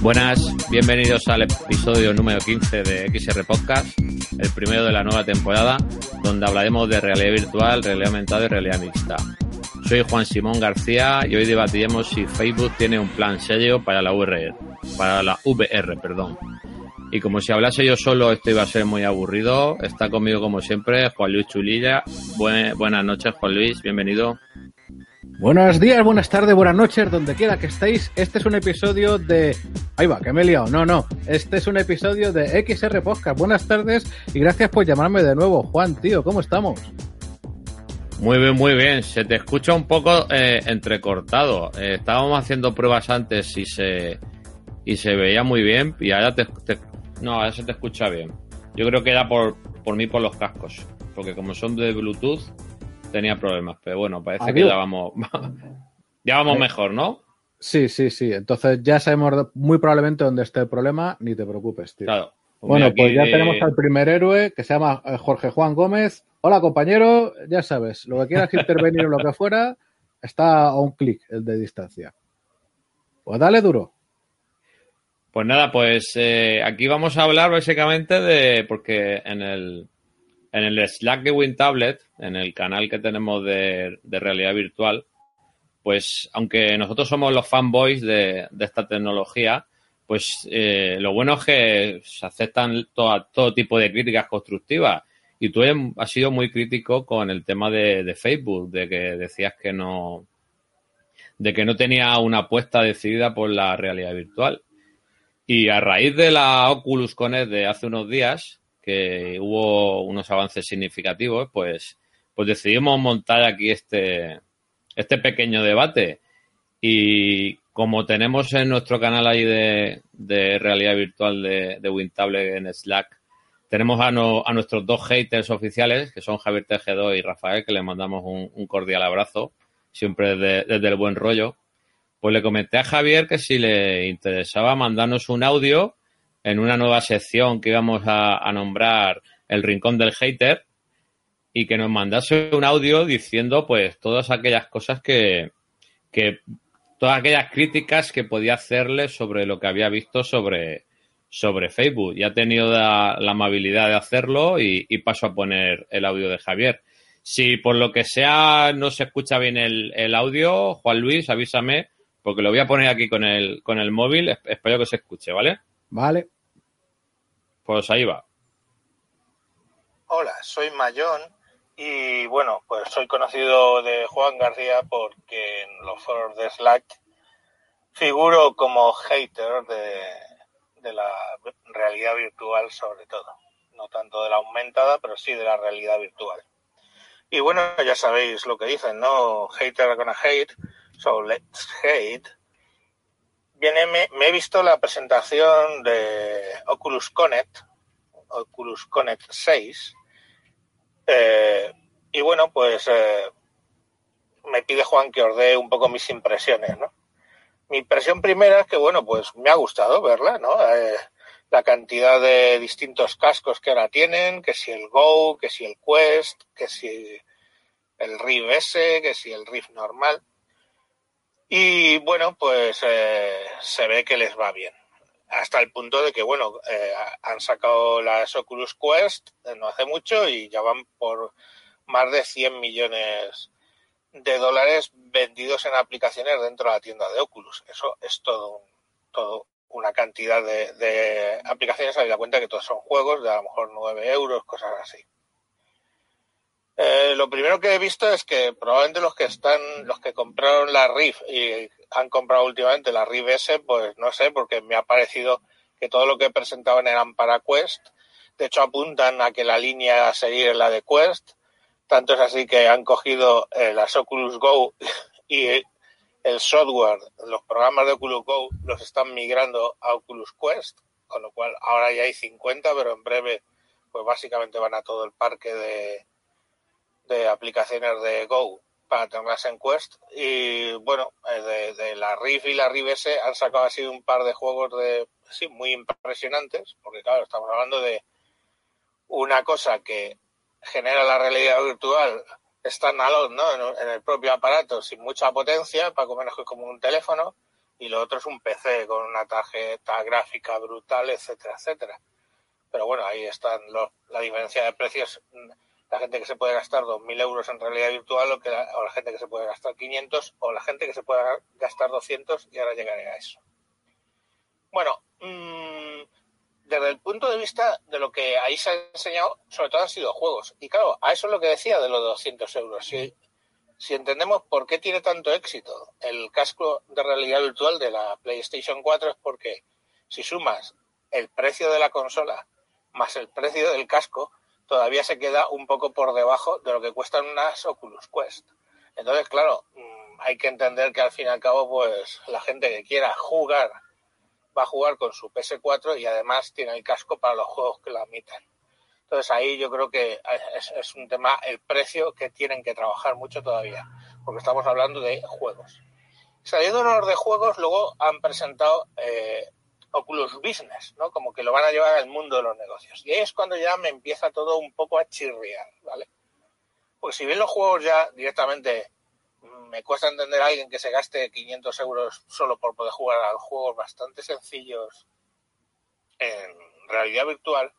Buenas, bienvenidos al episodio número 15 de XR Podcast, el primero de la nueva temporada, donde hablaremos de realidad virtual, realidad aumentada y realidad mixta. Soy Juan Simón García y hoy debatiremos si Facebook tiene un plan serio para la VR, para la VR, perdón. Y como si hablase yo solo, esto iba a ser muy aburrido. Está conmigo como siempre Juan Luis Chulilla. Buen- buenas noches, Juan Luis, bienvenido. Buenos días, buenas tardes, buenas noches, donde quiera que estéis. Este es un episodio de... Ahí va, que me he liado. No, no. Este es un episodio de XR Podcast. Buenas tardes y gracias por llamarme de nuevo. Juan, tío, ¿cómo estamos? Muy bien, muy bien. Se te escucha un poco eh, entrecortado. Eh, estábamos haciendo pruebas antes y se y se veía muy bien y ahora te, te- no, ahora se te escucha bien. Yo creo que era por por mí por los cascos, porque como son de Bluetooth tenía problemas, pero bueno, parece que ya vamos ya vamos mejor, ¿no? Sí, sí, sí. Entonces ya sabemos muy probablemente dónde está el problema. Ni te preocupes, tío. Claro. Bueno, mira, pues ya eh, tenemos al primer héroe que se llama eh, Jorge Juan Gómez. Hola, compañero. Ya sabes, lo que quieras intervenir o lo que fuera, está a un clic el de distancia. Pues dale duro. Pues nada, pues eh, aquí vamos a hablar básicamente de, porque en el, en el Slack de WinTablet, en el canal que tenemos de, realidad virtual, pues aunque nosotros somos los fanboys de, esta tecnología, pues eh, lo bueno es que se aceptan todo, todo tipo de críticas constructivas. Y tú eres- has sido muy crítico con el tema de, de Facebook, de que decías que no, de que no tenía una apuesta decidida por la realidad virtual. Y a raíz de la Oculus Connect de hace unos días, que hubo unos avances significativos, pues, pues decidimos montar aquí este, este pequeño debate. Y como tenemos en nuestro canal ahí de, de realidad virtual de, de Wintable en Slack, tenemos a, no- a nuestros dos haters oficiales, que son Javier Tejedor y Rafael, que les mandamos un, cordial abrazo, siempre desde, desde el buen rollo. Pues le comenté a Javier que si le interesaba mandarnos un audio en una nueva sección que íbamos a, nombrar El Rincón del Hater y que nos mandase un audio diciendo pues todas aquellas cosas que, que todas aquellas críticas que podía hacerle sobre lo que había visto sobre, sobre Facebook. Y ha tenido la, amabilidad de hacerlo y, paso a poner el audio de Javier. Si por lo que sea no se escucha bien el audio, Juan Luis, avísame, porque lo voy a poner aquí con el, con el móvil. Es- Espero que se escuche, ¿vale? Vale. Pues ahí va. Hola, soy Mayón y bueno, pues soy conocido de Juan García porque en los foros de Slack figuro como hater de, de la realidad virtual sobre todo. No tanto de la aumentada, pero sí de la realidad virtual. Y bueno, ya sabéis lo que dicen, ¿no? Hater gonna hate, so let's hate. Viene, me, he visto la presentación de Oculus Connect, Oculus Connect 6, eh, y bueno, pues eh, me pide Juan que os dé un poco mis impresiones, ¿no? Mi impresión primera es que, bueno, pues me ha gustado verla, ¿no? Eh, la cantidad de distintos cascos que ahora tienen, que si el Go, que si el Quest, que si el Rift S, que si el Rift normal. Y bueno, pues eh, se ve que les va bien hasta el punto de que, bueno, eh, han sacado las Oculus Quest eh, no hace mucho y ya van por más de 100 millones de dólares vendidos en aplicaciones dentro de la tienda de Oculus. Eso es todo, todo una cantidad de, de aplicaciones, habida cuenta que todos son juegos de a lo mejor 9 euros, cosas así. Eh, lo primero que he visto es que probablemente los que están, los que compraron la Rift y han comprado últimamente la Rift S, pues no sé, porque me ha parecido que todo lo que presentaban eran para Quest. De hecho, apuntan a que la línea a seguir es la de Quest. Tanto es así que han cogido eh, las Oculus Go y el software, los programas de Oculus Go los están migrando a Oculus Quest, con lo cual ahora ya hay 50, pero en breve, pues básicamente van a todo el parque de, de aplicaciones de Go para tenerlas en Quest. Y bueno, eh, de, de la Rift y la Rift S han sacado así un par de juegos de sí, muy impresionantes, porque claro, estamos hablando de una cosa que genera la realidad virtual standalone, ¿no? En, en el propio aparato, sin mucha potencia, para menos que como un teléfono, y lo otro es un PC con una tarjeta gráfica brutal, etcétera, etcétera. Pero bueno, ahí están los, la diferencia de precios. La gente que se puede gastar 2.000 euros en realidad virtual o, la gente que se puede gastar 500 o la gente que se puede gastar 200 y ahora llegaré a eso. Bueno, mmm, desde el punto de vista de lo que ahí se ha enseñado, sobre todo han sido juegos. Y claro, a eso es lo que decía de los 200 euros. Si, si entendemos por qué tiene tanto éxito el casco de realidad virtual de la PlayStation 4 es porque si sumas el precio de la consola más el precio del casco, todavía se queda un poco por debajo de lo que cuestan unas Oculus Quest. Entonces, claro, mm, hay que entender que al fin y al cabo, pues la gente que quiera jugar va a jugar con su PS4 y además tiene el casco para los juegos que lo admiten. Entonces ahí yo creo que es, un tema, el precio que tienen que trabajar mucho todavía, porque estamos hablando de juegos. Saliendo de juegos, luego han presentado eh, Oculus Business, ¿no? Como que lo van a llevar al mundo de los negocios. Y ahí es cuando ya me empieza todo un poco a chirriar, ¿vale? Pues si bien los juegos ya directamente me cuesta entender a alguien que se gaste 500 euros solo por poder jugar a juegos bastante sencillos en realidad virtual,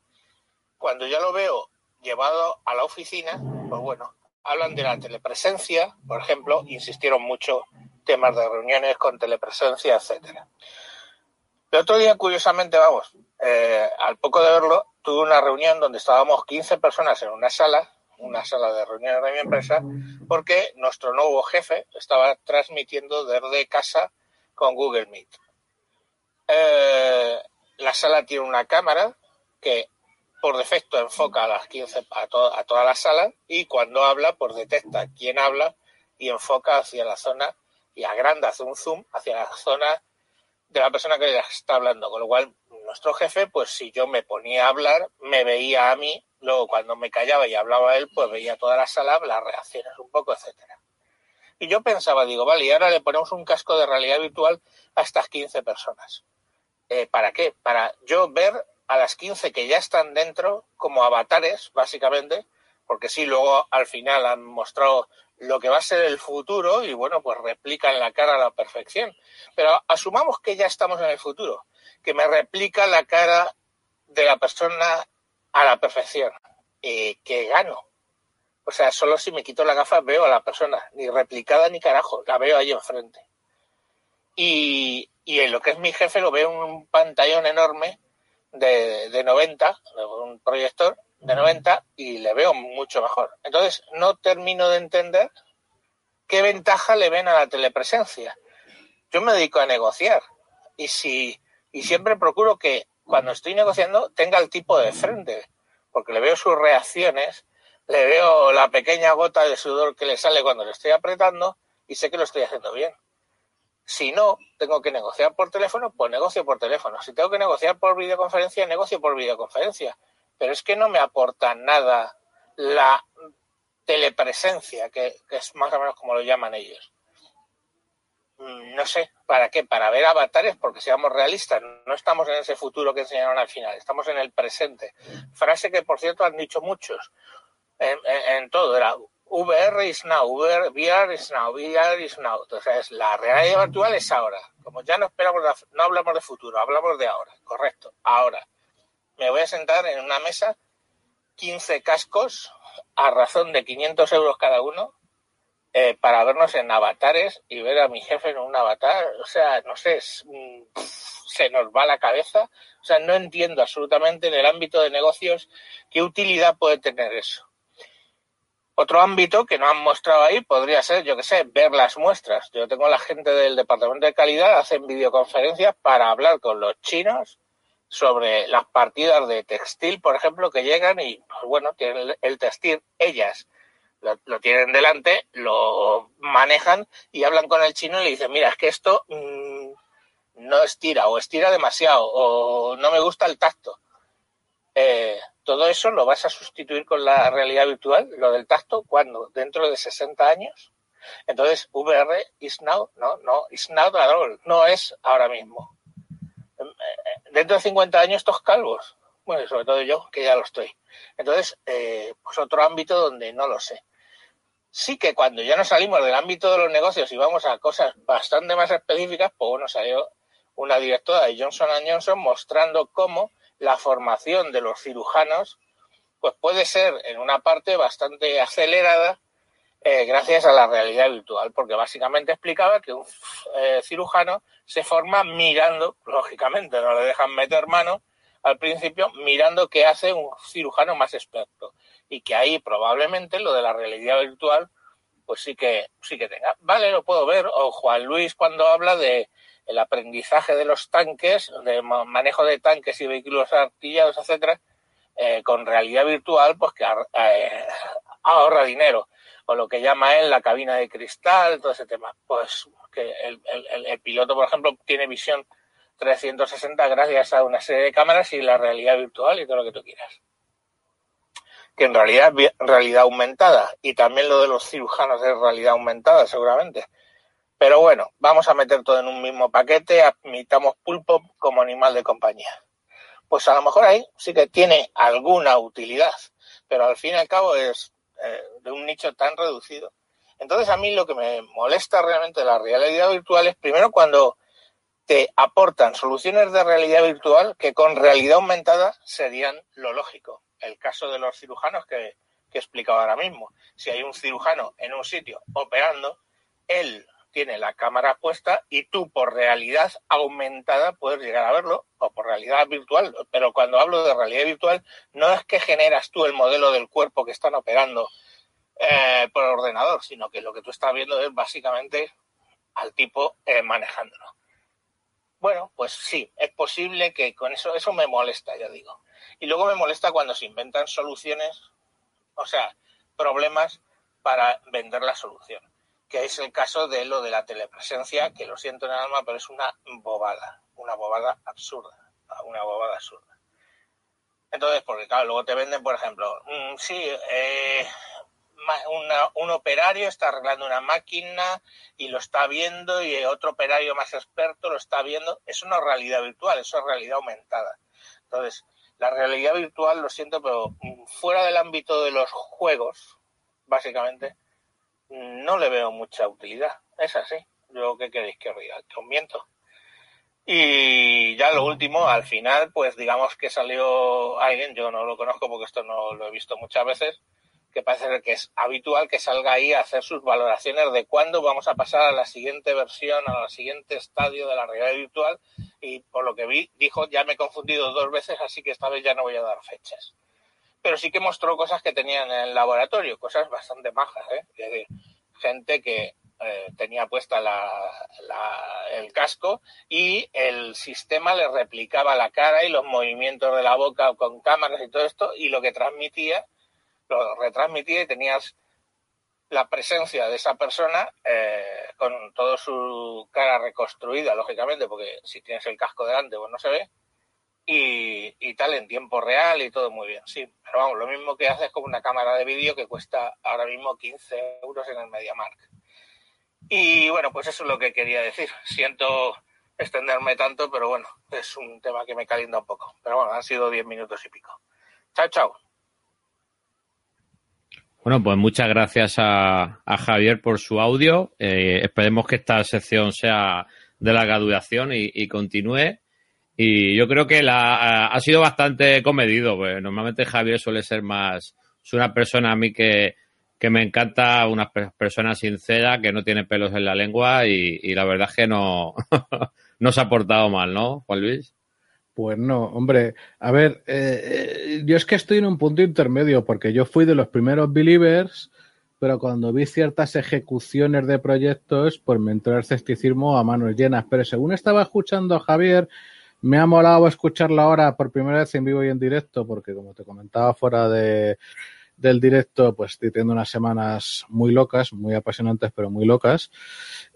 cuando ya lo veo llevado a la oficina, pues bueno, hablan de la telepresencia, por ejemplo, insistieron mucho temas de reuniones con telepresencia, etcétera. El otro día, curiosamente, vamos, eh, al poco de verlo, tuve una reunión donde estábamos 15 personas en una sala, una sala de reuniones de mi empresa, porque nuestro nuevo jefe estaba transmitiendo desde casa con Google Meet. Eh, la sala tiene una cámara que por defecto enfoca a las 15 a, to a toda la sala y cuando habla pues detecta quién habla y enfoca hacia la zona y agranda, hace un zoom hacia la zona de la persona que está hablando, con lo cual nuestro jefe, pues si yo me ponía a hablar, me veía a mí, luego cuando me callaba y hablaba él, pues veía toda la sala, las reacciones un poco, etcétera. Y yo pensaba, digo, vale, y ahora le ponemos un casco de realidad virtual a estas 15 personas. Eh, ¿Para qué? Para yo ver a las 15 que ya están dentro como avatares, básicamente, porque sí, luego al final han mostrado lo que va a ser el futuro y bueno, pues replican la cara a la perfección. Pero asumamos que ya estamos en el futuro, que me replica la cara de la persona a la perfección. y que gano? O sea, solo si me quito la gafa veo a la persona, ni replicada ni carajo, la veo ahí enfrente. Y, y en lo que es mi jefe lo veo en un pantallón enorme de, de 90, un proyector, de 90 y le veo mucho mejor. Entonces, no termino de entender qué ventaja le ven a la telepresencia. Yo me dedico a negociar y si y siempre procuro que cuando estoy negociando tenga el tipo de frente, porque le veo sus reacciones, le veo la pequeña gota de sudor que le sale cuando le estoy apretando y sé que lo estoy haciendo bien. Si no, tengo que negociar por teléfono, pues negocio por teléfono. Si tengo que negociar por videoconferencia, negocio por videoconferencia pero es que no me aporta nada la telepresencia, que, es más o menos como lo llaman ellos. No sé, ¿para qué? Para ver avatares, porque seamos realistas, no estamos en ese futuro que enseñaron al final, estamos en el presente. Frase que, por cierto, han dicho muchos en, en, en todo, era VR is now, VR, VR is now, VR is now. Entonces, la realidad virtual es ahora. Como ya no esperamos, no hablamos de futuro, hablamos de ahora, correcto, ahora me voy a sentar en una mesa, 15 cascos a razón de 500 euros cada uno, eh, para vernos en avatares y ver a mi jefe en un avatar. O sea, no sé, mm, se nos va la cabeza. O sea, no entiendo absolutamente en el ámbito de negocios qué utilidad puede tener eso. Otro ámbito que no han mostrado ahí podría ser, yo qué sé, ver las muestras. Yo tengo la gente del departamento de calidad, hacen videoconferencias para hablar con los chinos sobre las partidas de textil, por ejemplo, que llegan y, pues bueno, tienen el textil, ellas lo, lo, tienen delante, lo manejan y hablan con el chino y le dicen, mira, es que esto mmm, no estira o estira demasiado o no me gusta el tacto. Eh, todo eso lo vas a sustituir con la realidad virtual, lo del tacto, cuando dentro de 60 años. Entonces, VR is now, no, no, is not at all, no es ahora mismo. Dentro de 50 años, estos calvos, bueno, sobre todo yo, que ya lo estoy. Entonces, eh, pues otro ámbito donde no lo sé. Sí que cuando ya nos salimos del ámbito de los negocios y vamos a cosas bastante más específicas, pues bueno, salió una directora de Johnson Johnson mostrando cómo la formación de los cirujanos pues puede ser en una parte bastante acelerada eh, gracias a la realidad virtual, porque básicamente explicaba que un eh, cirujano se forma mirando, lógicamente no le dejan meter mano al principio, mirando qué hace un cirujano más experto y que ahí probablemente lo de la realidad virtual pues sí que sí que tenga. Vale, lo puedo ver. O Juan Luis cuando habla de el aprendizaje de los tanques, de ma- manejo de tanques y vehículos artillados, etcétera, eh, con realidad virtual, pues que eh, ahorra dinero. O lo que llama él la cabina de cristal, todo ese tema. Pues que el, el- el- piloto, por ejemplo, tiene visión 360 gracias a una serie de cámaras y la realidad virtual y todo lo que tú quieras. Que en realidad es realidad aumentada. Y también lo de los cirujanos es realidad aumentada, seguramente. Pero bueno, vamos a meter todo en un mismo paquete, admitamos pulpo como animal de compañía. Pues a lo mejor ahí sí que tiene alguna utilidad, pero al fin y al cabo es eh, de un nicho tan reducido. Entonces a mí lo que me molesta realmente de la realidad virtual es primero cuando te aportan soluciones de realidad virtual que con realidad aumentada serían lo lógico. El caso de los cirujanos que, que he explicado ahora mismo. Si hay un cirujano en un sitio operando, él tiene la cámara puesta y tú por realidad aumentada puedes llegar a verlo o por realidad virtual. Pero cuando hablo de realidad virtual, no es que generas tú el modelo del cuerpo que están operando eh, por ordenador, sino que lo que tú estás viendo es básicamente al tipo eh, manejándolo. Bueno, pues sí, es posible que con eso, eso me molesta, ya digo. Y luego me molesta cuando se inventan soluciones, o sea, problemas para vender la solución que es el caso de lo de la telepresencia, que lo siento en el alma, pero es una bobada, una bobada absurda, una bobada absurda. Entonces, porque claro, luego te venden, por ejemplo, mm, sí, eh, un operario está arreglando una máquina y lo está viendo y otro operario más experto lo está viendo. Eso no es realidad virtual, eso es realidad aumentada. Entonces, la realidad virtual, lo siento, pero mm, fuera del ámbito de los juegos, básicamente, no le veo mucha utilidad. Es así. Yo, ¿qué queréis que os diga? Que os miento. Y ya lo último, al final, pues digamos que salió alguien, yo no lo conozco porque esto no lo he visto muchas veces, que parece que es habitual que salga ahí a hacer sus valoraciones de cuándo vamos a pasar a la siguiente versión, a la siguiente estadio de la realidad virtual. Y por lo que vi, dijo, ya me he confundido dos veces, así que esta vez ya no voy a dar fechas pero sí que mostró cosas que tenían en el laboratorio, cosas bastante majas, ¿eh? Es decir, gente que eh, tenía puesta la, el casco y el sistema le replicaba la cara y los movimientos de la boca con cámaras y todo esto, y lo que transmitía, lo retransmitía y tenías la presencia de esa persona eh, con toda su cara reconstruida, lógicamente, porque si tienes el casco delante, pues no se ve, y, tal en tiempo real y todo muy bien, sí. Pero vamos, lo mismo que haces con una cámara de vídeo que cuesta ahora mismo 15 euros en el MediaMark. Y bueno, pues eso es lo que quería decir. Siento extenderme tanto, pero bueno, es un tema que me calienta un poco. Pero bueno, han sido 10 minutos y pico. Chao, chao. Bueno, pues muchas gracias a, Javier por su audio. Eh, esperemos que esta sección sea de larga duración y continúe. Y yo creo que la, ha, sido bastante comedido. Pues normalmente Javier suele ser más, es una persona a mí que, que me encanta, una pe- persona sincera, que no tiene pelos en la lengua y, y la verdad es que no, no se ha portado mal, ¿no, Juan Luis? Pues no, hombre, a ver, eh, eh, yo es que estoy en un punto intermedio porque yo fui de los primeros believers, pero cuando vi ciertas ejecuciones de proyectos, pues me entró el escepticismo a manos llenas. Pero según estaba escuchando a Javier, me ha molado escucharlo ahora por primera vez en vivo y en directo, porque como te comentaba fuera de, del directo, pues estoy teniendo unas semanas muy locas, muy apasionantes, pero muy locas,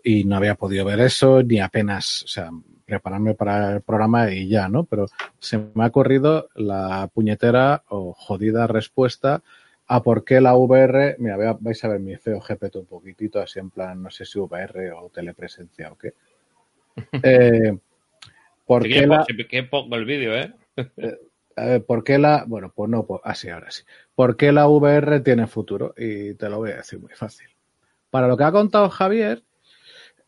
y no había podido ver eso ni apenas, o sea, prepararme para el programa y ya, ¿no? Pero se me ha corrido la puñetera o jodida respuesta a por qué la VR, mira, vais a ver mi feo GPT un poquitito, así en plan, no sé si VR o telepresencia o qué. Eh, ¿Por qué la, pongo el vídeo, ¿eh? a ver, ¿por qué la, bueno, pues no, pues así, ahora sí. ¿Por qué la VR tiene futuro? Y te lo voy a decir muy fácil. Para lo que ha contado Javier,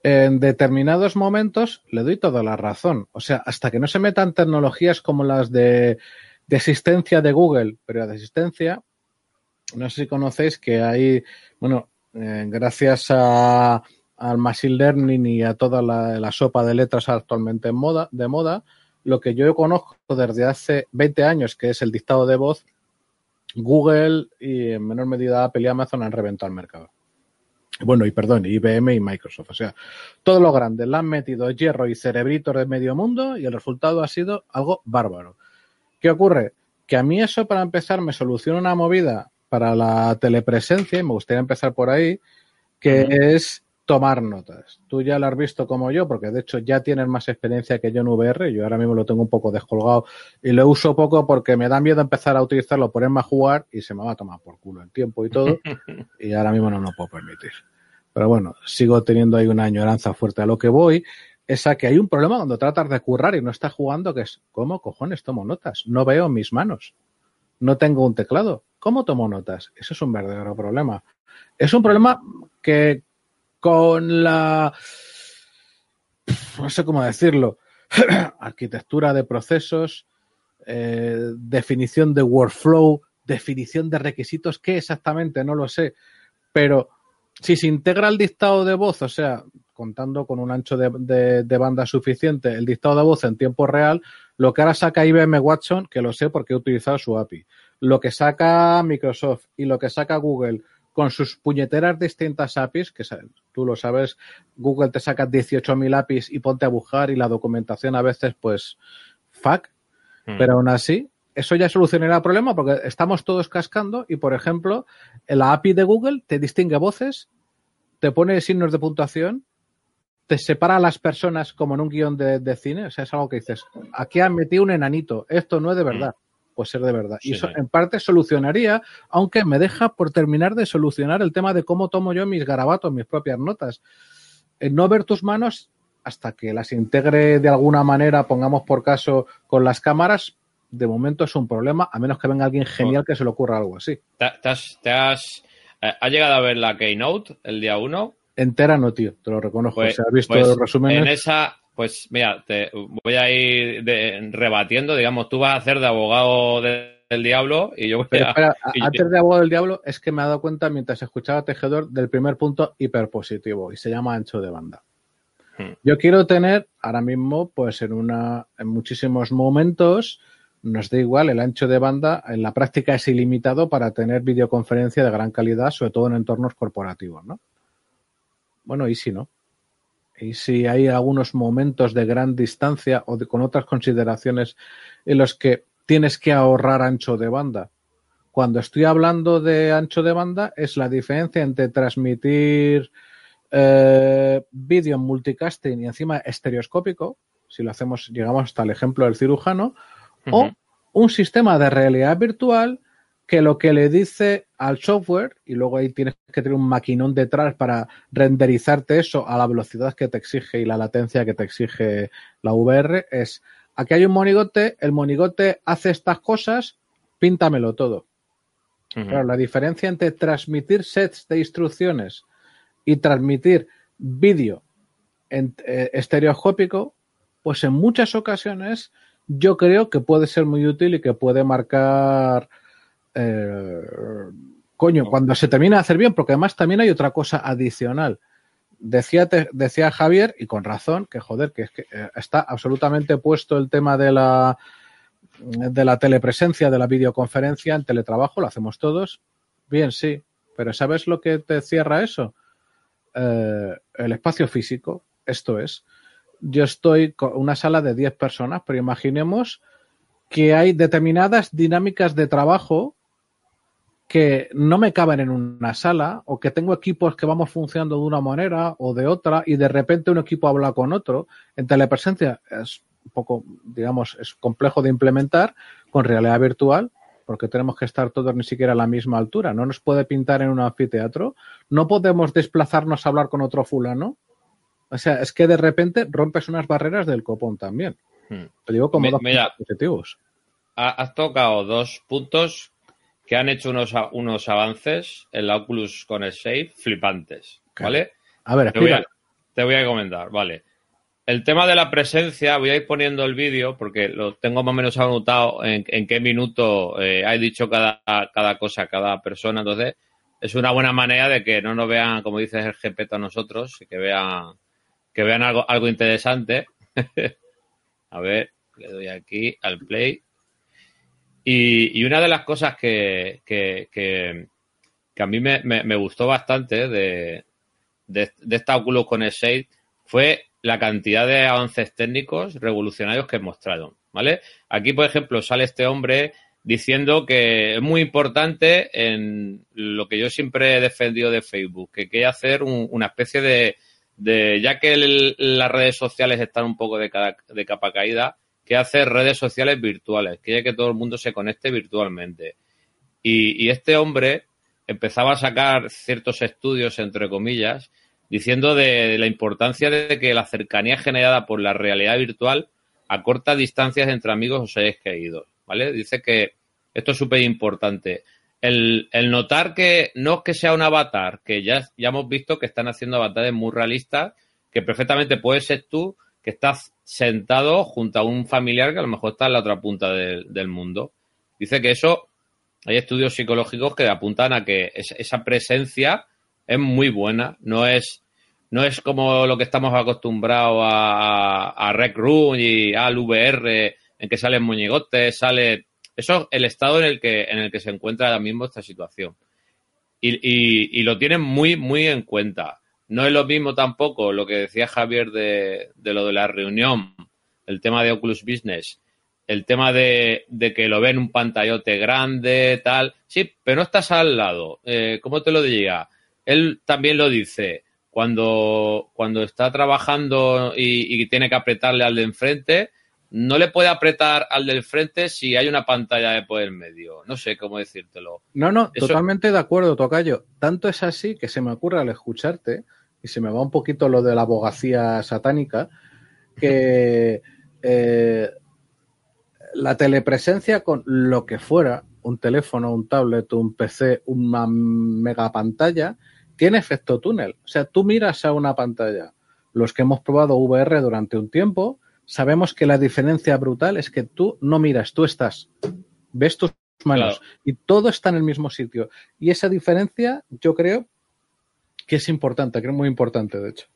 en determinados momentos le doy toda la razón. O sea, hasta que no se metan tecnologías como las de, de asistencia de Google, pero de asistencia, no sé si conocéis que hay, bueno, eh, gracias a, al Machine Learning y a toda la, la sopa de letras actualmente en moda, de moda, lo que yo conozco desde hace 20 años, que es el dictado de voz, Google y en menor medida Apple y Amazon han reventado el mercado. Bueno, y perdón, IBM y Microsoft. O sea, todos los grandes le han metido hierro y cerebritos de medio mundo y el resultado ha sido algo bárbaro. ¿Qué ocurre? Que a mí eso para empezar me soluciona una movida para la telepresencia, y me gustaría empezar por ahí, que es tomar notas. Tú ya lo has visto como yo, porque de hecho ya tienes más experiencia que yo en VR. Yo ahora mismo lo tengo un poco descolgado y lo uso poco porque me da miedo empezar a utilizarlo, ponerme a jugar y se me va a tomar por culo el tiempo y todo. y ahora mismo no lo puedo permitir. Pero bueno, sigo teniendo ahí una añoranza fuerte. A lo que voy es a que hay un problema cuando tratas de currar y no estás jugando, que es, ¿cómo cojones tomo notas? No veo mis manos. No tengo un teclado. ¿Cómo tomo notas? Eso es un verdadero problema. Es un problema que con la... no sé cómo decirlo. arquitectura de procesos, eh, definición de workflow, definición de requisitos, ¿qué exactamente? No lo sé. Pero si se integra el dictado de voz, o sea, contando con un ancho de, de- de banda suficiente, el dictado de voz en tiempo real, lo que ahora saca IBM Watson, que lo sé porque he utilizado su API, lo que saca Microsoft y lo que saca Google con sus puñeteras distintas APIs, que tú lo sabes, Google te saca 18.000 APIs y ponte a buscar y la documentación a veces, pues, fuck, Mm. pero aún así, eso ya solucionará el problema porque estamos todos cascando y, por ejemplo, la API de Google te distingue voces, te pone signos de puntuación, te separa a las personas como en un guion de, de cine. O sea, es algo que dices, aquí han metido un enanito, esto no es de verdad. Pues ser de verdad. Sí, y eso en parte solucionaría, aunque me deja por terminar de solucionar el tema de cómo tomo yo mis garabatos, mis propias notas. El no ver tus manos hasta que las integre de alguna manera, pongamos por caso, con las cámaras, de momento es un problema, a menos que venga alguien genial que se le ocurra algo así. ¿Te, te has, te has, eh, ¿has llegado a ver la Keynote el día 1? Entera no, tío, te lo reconozco. Pues, si has visto pues, los resúmenes. En esa, pues mira, te voy a ir de- rebatiendo, digamos, tú vas a hacer de abogado de- del diablo y yo voy Pero a... espera, yo- antes de abogado del diablo, es que me he dado cuenta mientras escuchaba a Tejedor del primer punto hiperpositivo y se llama ancho de banda. Hmm. Yo quiero tener ahora mismo, pues en una, en muchísimos momentos, nos da igual el ancho de banda, en la práctica es ilimitado para tener videoconferencia de gran calidad, sobre todo en entornos corporativos, ¿no? Bueno, y si no. Y si hay algunos momentos de gran distancia o de- con otras consideraciones en los que tienes que ahorrar ancho de banda. Cuando estoy hablando de ancho de banda es la diferencia entre transmitir eh, vídeo en multicasting y encima estereoscópico, si lo hacemos, llegamos hasta el ejemplo del cirujano, o un sistema de realidad virtual que lo que le dice al software, y luego ahí tienes que tener un maquinón detrás para renderizarte eso a la velocidad que te exige y la latencia que te exige la VR, es aquí hay un monigote, el monigote hace estas cosas, píntamelo todo. Claro, la diferencia entre transmitir sets de instrucciones y transmitir vídeo en, eh, estereoscópico, pues en muchas ocasiones yo creo que puede ser muy útil y que puede marcar, eh, coño, cuando se termina de hacer bien, porque además también hay otra cosa adicional. Decía, te- decía Javier, y con razón, que joder, que es que eh, está absolutamente puesto el tema de la de la telepresencia, de la videoconferencia en teletrabajo, lo hacemos todos. Bien, sí, pero ¿sabes lo que te cierra eso? Eh, el espacio físico. Esto es, yo estoy con una sala de 10 personas, pero imaginemos que hay determinadas dinámicas de trabajo que no me caben en una sala o que tengo equipos que vamos funcionando de una manera o de otra y de repente un equipo habla con otro. En telepresencia es un poco, digamos, es complejo de implementar con realidad virtual. porque tenemos que estar todos ni siquiera a la misma altura. No nos puede pintar en un anfiteatro. No podemos desplazarnos a hablar con otro fulano. O sea, es que de repente rompes unas barreras del copón también. Hmm. Te digo como Me- dos mira. positivos. Ha- Has tocado dos puntos que han hecho unos, unos avances en la Oculus con el Shape flipantes, ¿vale? A ver, Te voy, a, te voy a comentar, vale. El tema de la presencia, voy a ir poniendo el vídeo porque lo tengo más o menos anotado en, en qué minuto eh, ha dicho cada, cada cosa, cada persona. Entonces, es una buena manera de que no nos vean, como dices, el GP a nosotros, y que vean, que vean algo, algo interesante. a ver, le doy aquí al play. Y, y una de las cosas que, que, que, que a mí me, me- me gustó bastante de, de, de esta Oculus con el Shade fue la cantidad de avances técnicos revolucionarios que mostraron, ¿vale? Aquí, por ejemplo, sale este hombre diciendo que es muy importante en lo que yo siempre he defendido de Facebook, que quiere hacer un- una especie de, de ya que las redes sociales están un poco de, ca- de capa caída, que hacer redes sociales virtuales, quiere que todo el mundo se conecte virtualmente. Y, este hombre empezaba a sacar ciertos estudios, entre comillas, diciendo de, la importancia de que la cercanía generada por la realidad virtual acorta distancias entre amigos o seres queridos, ¿vale? Dice que esto es súper importante. El, el notar que no es que sea un avatar, que ya, ya hemos visto que están haciendo avatares muy realistas, que perfectamente puede ser tú, que estás sentado junto a un familiar que a lo mejor está en la otra punta del- mundo. Dice que eso hay estudios psicológicos que apuntan a que es- esa presencia es muy buena, no es no es como lo que estamos acostumbrados a, a Rec Room y al VR en que salen moñigotes, sale eso es el estado en el que en el que se encuentra ahora mismo esta situación. Y, y- y lo tienen muy muy en cuenta. No es lo mismo tampoco lo que decía Javier de, lo de la reunión, el tema de Oculus Business, el tema de, de que lo ven un pantallote grande, tal. Sí, pero no estás al lado. Eh, ¿Cómo te lo diría? Él también lo dice. Cuando, cuando está trabajando y, y tiene que apretarle al de enfrente, no le puede apretar al del frente si hay una pantalla de por el medio. No sé cómo decírtelo. No, no, Eso- totalmente de acuerdo, Tocayo. Tanto es así que se me ocurre al escucharte, y se me va un poquito lo de la abogacía satánica, que eh, la telepresencia con lo que fuera, un teléfono, un tablet, un PC, una mega pantalla, tiene efecto túnel. O sea, tú miras a una pantalla. Los que hemos probado VR durante un tiempo, sabemos que la diferencia brutal es que tú no miras, tú estás. Ves tus manos Claro. y todo está en el mismo sitio. Y esa diferencia, yo creo que es importante, creo muy importante, de hecho.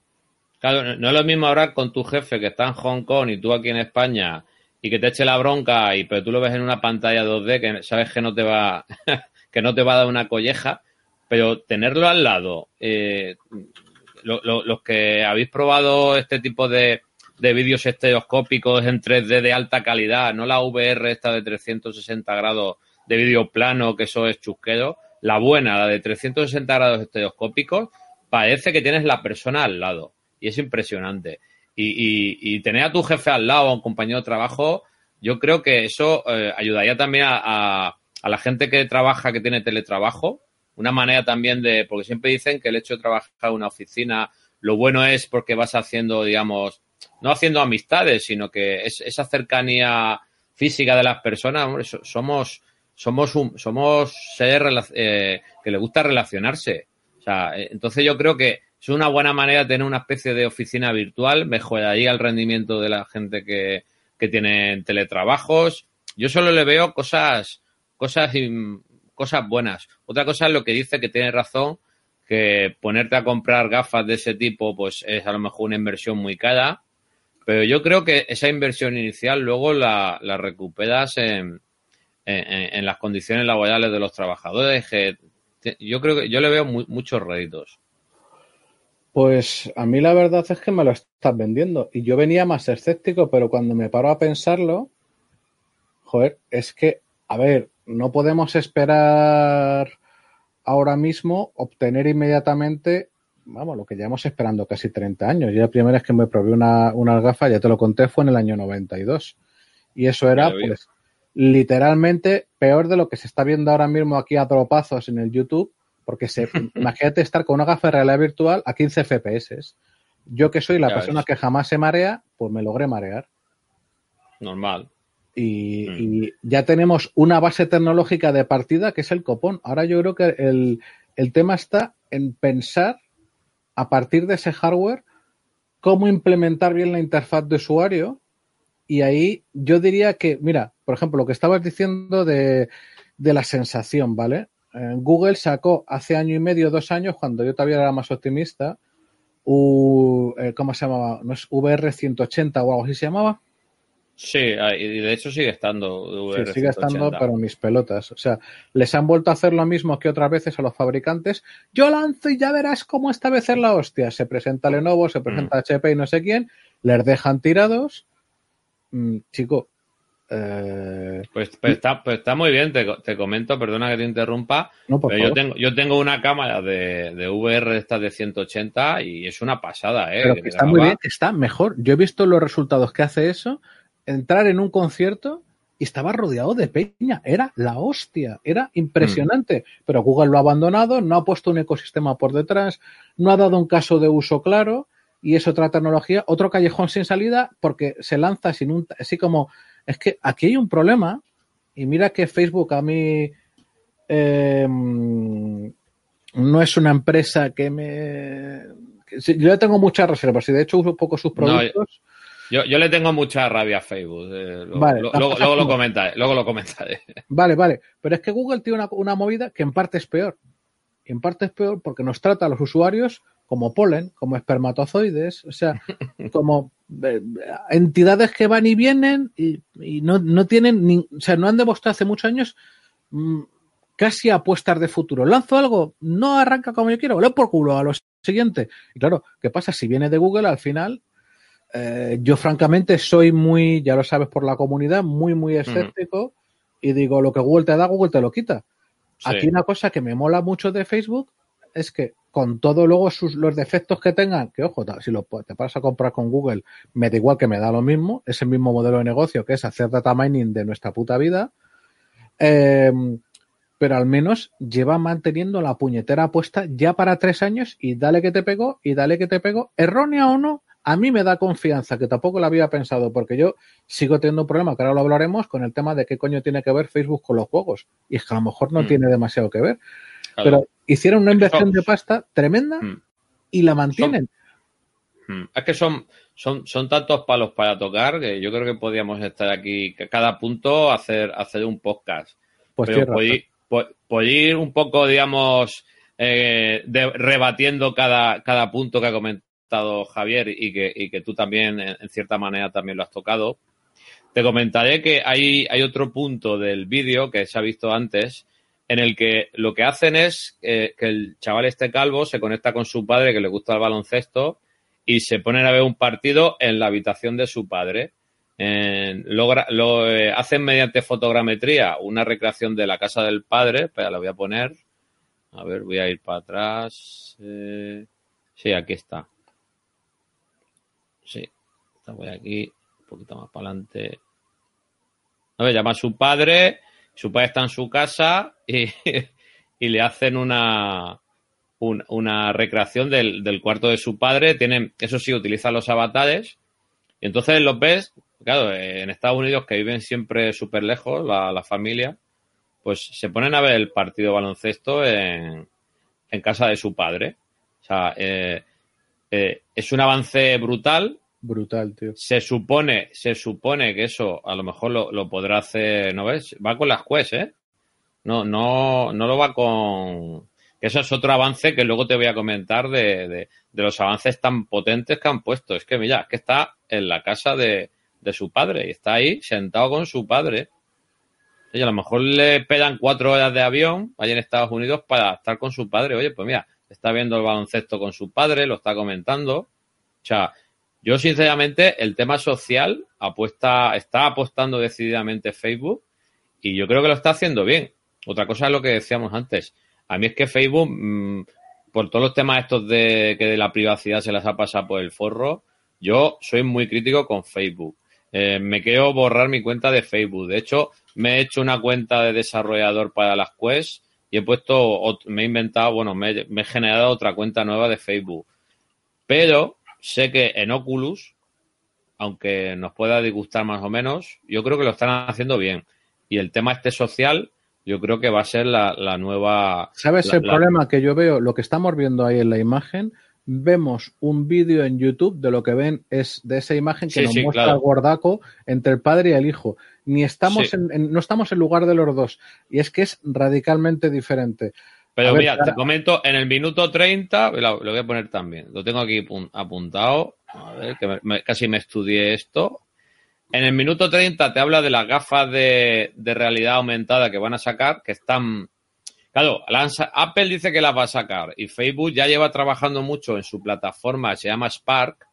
Claro, no- es lo mismo hablar con tu jefe que está en Hong Kong y tú aquí en España y que te eche la bronca y pero tú lo ves en una pantalla 2D que sabes que no te va que no te va a dar una colleja, pero tenerlo al lado, eh, lo- lo- los que habéis probado este tipo de, de vídeos estereoscópicos en 3D de alta calidad, no la VR esta de 360 grados de vídeo plano, que eso es chusquero, la buena, la de 360 grados estereoscópicos, parece que tienes la persona al lado y es impresionante. Y, y- tener a tu jefe al lado, a un compañero de trabajo, yo creo que eso eh, ayudaría también a- a la gente que trabaja, que tiene teletrabajo, una manera también de, porque siempre dicen que el hecho de trabajar en una oficina, lo bueno es porque vas haciendo, digamos, no haciendo amistades, sino que es, esa cercanía física de las personas, somos, somos, un- somos eh, que les gusta relacionarse. O sea, eh, entonces yo creo que es una buena manera tener una especie de oficina virtual, mejoraría el rendimiento de la gente que, que tiene teletrabajos. Yo solo le veo cosas, cosas, cosas buenas. Otra cosa es lo que dice que tiene razón, que ponerte a comprar gafas de ese tipo, pues es a lo mejor una inversión muy cara. Pero yo creo que esa inversión inicial luego la, la recuperas en, las condiciones laborales de los trabajadores. yo creo que yo le veo mu- muchos réditos. Pues a mí la verdad es que me lo estás vendiendo. Y yo venía más escéptico, pero cuando me paro a pensarlo, joder, es que, a ver, no podemos esperar ahora mismo obtener inmediatamente, vamos, lo que llevamos esperando casi 30 años. Yo la primera vez que me probé una, unas gafas, ya te lo conté, fue en el año 92. Y eso era, pues, literalmente peor de lo que se está viendo ahora mismo aquí a tropazos en el YouTube, porque se, imagínate estar con una gafa de realidad virtual a 15 FPS. Yo que soy la Ya persona ves. que jamás se marea, pues me logré marear. Normal. Y, Mm. y ya tenemos una base tecnológica de partida que es el copón. Ahora yo creo que el, el tema está en pensar a partir de ese hardware cómo implementar bien la interfaz de usuario. Y ahí yo diría que, mira, por ejemplo, lo que estabas diciendo de, de la sensación, ¿vale? Eh, Google sacó hace año y medio, dos años, cuando yo todavía era más optimista, eh, ¿cómo se llamaba? ¿No es VR 180 o algo así se llamaba? Sí, ah, y de hecho sigue estando Sí, sigue estando, 180. pero mis pelotas. O sea, les han vuelto a hacer lo mismo que otras veces a los fabricantes. Yo lanzo y ya verás cómo esta vez es la hostia. Se presenta Lenovo, se presenta HP y no sé quién, les dejan tirados. Mm, chico, eh, Pues, pues está, pues está muy bien, te, co- te comento, perdona que te interrumpa, no, por pero yo favor. tengo, yo tengo una cámara de, de VR esta de 180 y es una pasada, ¿eh? Pero Que está muy bien, está mejor. Yo he visto los resultados que hace eso, entrar en un concierto y estaba rodeado de peña. Era la hostia, era impresionante. Pero Google lo ha abandonado, no ha puesto un ecosistema por detrás, no ha dado un caso de uso claro y es otra tecnología, otro callejón sin salida porque se lanza sin un... Así como, es que aquí hay un problema y mira que Facebook a mí... eh, no es una empresa que me... yo le tengo muchas reservas y de hecho uso poco sus No, productos. Yo, yo le tengo mucha rabia a Facebook. eh, lo- Vale, lo- luego, lo comentaré, luego lo comentaré. Vale, vale. Pero es que Google tiene una, una movida que en parte es peor. Y en parte es peor porque nos trata a los usuarios como polen, como espermatozoides, o sea, como eh, entidades que van y vienen y, y no, no tienen, ni, o sea, no han demostrado hace muchos años mm, casi apuestas de futuro. Lanzo algo, no arranca como yo quiero, le por culo a lo siguiente. Y claro, ¿qué pasa? Si viene de Google, al final, eh, yo francamente soy muy, ya lo sabes por la comunidad, muy, muy escéptico y digo, lo que Google te da, Google te lo quita. Sí. Aquí una cosa que me mola mucho de Facebook es que con todo luego sus, los defectos que tengan, que ojo, si lo, te paras a comprar con Google, me da igual que me da lo mismo, es el mismo modelo de negocio que es hacer data mining de nuestra puta vida, eh, pero al menos lleva manteniendo la puñetera puesta ya para tres años y dale que te pegó y dale que te pegó, errónea o no, a mí me da confianza, que tampoco lo había pensado, porque yo sigo teniendo un problema, que ahora lo hablaremos, con el tema de qué coño tiene que ver Facebook con los juegos. Y es que a lo mejor no Mm. tiene demasiado que ver. Claro. Pero hicieron una inversión de pasta tremenda Mm. y la mantienen. Mm. Es que son, son, son tantos palos para tocar que yo creo que podríamos estar aquí, cada punto hacer, hacer un podcast. Pues Pero ir un poco, digamos, eh, de- rebatiendo cada, cada punto que ha comentado Javier y que, y que tú también, en, cierta manera, también lo has tocado. Te comentaré que hay, otro punto del vídeo que se ha visto antes en el que lo que hacen es eh, que el chaval este calvo se conecta con su padre que le gusta el baloncesto y se ponen a ver un partido en la habitación de su padre. Logra- lo eh, hacen mediante fotogrametría una recreación de la casa del padre. Espera, la voy a poner. A ver, voy a ir para atrás. Eh, sí, aquí está. Sí, voy aquí, un poquito más para adelante. Llama a su padre, su padre está en su casa y, y le hacen una, un- una recreación del, del cuarto de su padre. Tienen, eso sí, utilizan los avatares. Y entonces los ves, claro, en Estados Unidos que viven siempre súper lejos, la, la familia, pues se ponen a ver el partido baloncesto en, en casa de su padre. O sea, eh, eh, es un avance brutal. Brutal, tío. Se supone, se supone que eso a lo mejor lo, lo podrá hacer, ¿no ves? Va con las Quest, ¿eh? No, no, no lo va con. Eso es otro avance que luego te voy a comentar de, de, los avances tan potentes que han puesto. Es que, mira, es que está en la casa de, de su padre y está ahí sentado con su padre. Y a lo mejor le pegan cuatro horas de avión allá en Estados Unidos para estar con su padre. Oye, pues mira, está viendo el baloncesto con su padre, lo está comentando. O sea, yo sinceramente el tema social apuesta, está apostando decididamente Facebook y yo creo que lo está haciendo bien. Otra cosa es lo que decíamos antes. A mí es que Facebook, mmm, por todos los temas estos de que de la privacidad se las ha pasado por el forro, yo soy muy crítico con Facebook. eh, me quiero borrar mi cuenta de Facebook. De hecho, me he hecho una cuenta de desarrollador para las Quest y he puesto, me he inventado, bueno, me he generado otra cuenta nueva de Facebook. Pero sé que en Oculus, aunque nos pueda disgustar más o menos, yo creo que lo están haciendo bien. Y el tema este social, yo creo que va a ser la, la nueva... ¿Sabes la- el la- problema que yo veo? Lo que estamos viendo ahí en la imagen, vemos un vídeo en YouTube de lo que ven es de esa imagen que Sí, nos sí, muestra claro. el gordaco entre el padre y el hijo. Ni estamos Sí. en, en- no estamos en lugar de los dos. Y es que es radicalmente diferente. Pero ver, mira, te comento, en el minuto 30, lo, lo voy a poner también, lo tengo aquí pun- apuntado, a ver, que me- me- casi me estudié esto. En el minuto 30 te habla de las gafas de, de realidad aumentada que van a sacar, que están... Claro, Apple dice que las va a sacar y Facebook ya lleva trabajando mucho en su plataforma, se llama Spark,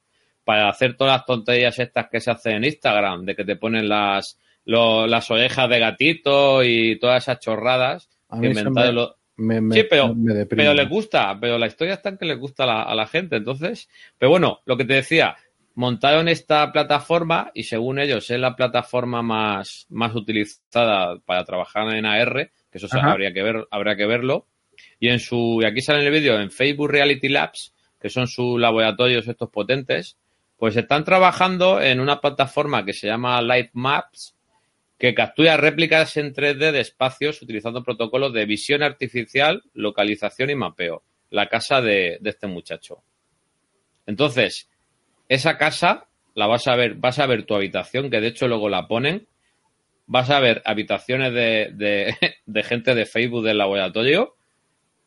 para hacer todas las tonterías estas que se hacen en Instagram, de que te ponen las, lo- las orejas de gatito y todas esas chorradas A que mí se inventaron me, los, me- me- Sí, pero- me deprime. pero les gusta, pero la historia está en que les gusta a la, a la gente, entonces. Pero bueno, lo que te decía, montaron esta plataforma y según ellos es la plataforma más, más utilizada para trabajar en AR, que eso se- Ajá. habría que ver, habrá que verlo. Y en su, y aquí sale en el vídeo, en Facebook Reality Labs, que son sus laboratorios estos potentes, pues están trabajando en una plataforma que se llama Live Maps, que captura réplicas en 3D de espacios utilizando protocolos de visión artificial, localización y mapeo. La casa de, de este muchacho. Entonces, esa casa la vas a ver, vas a ver tu habitación, que de hecho luego la ponen. Vas a ver habitaciones de, de, de gente de Facebook del laboratorio.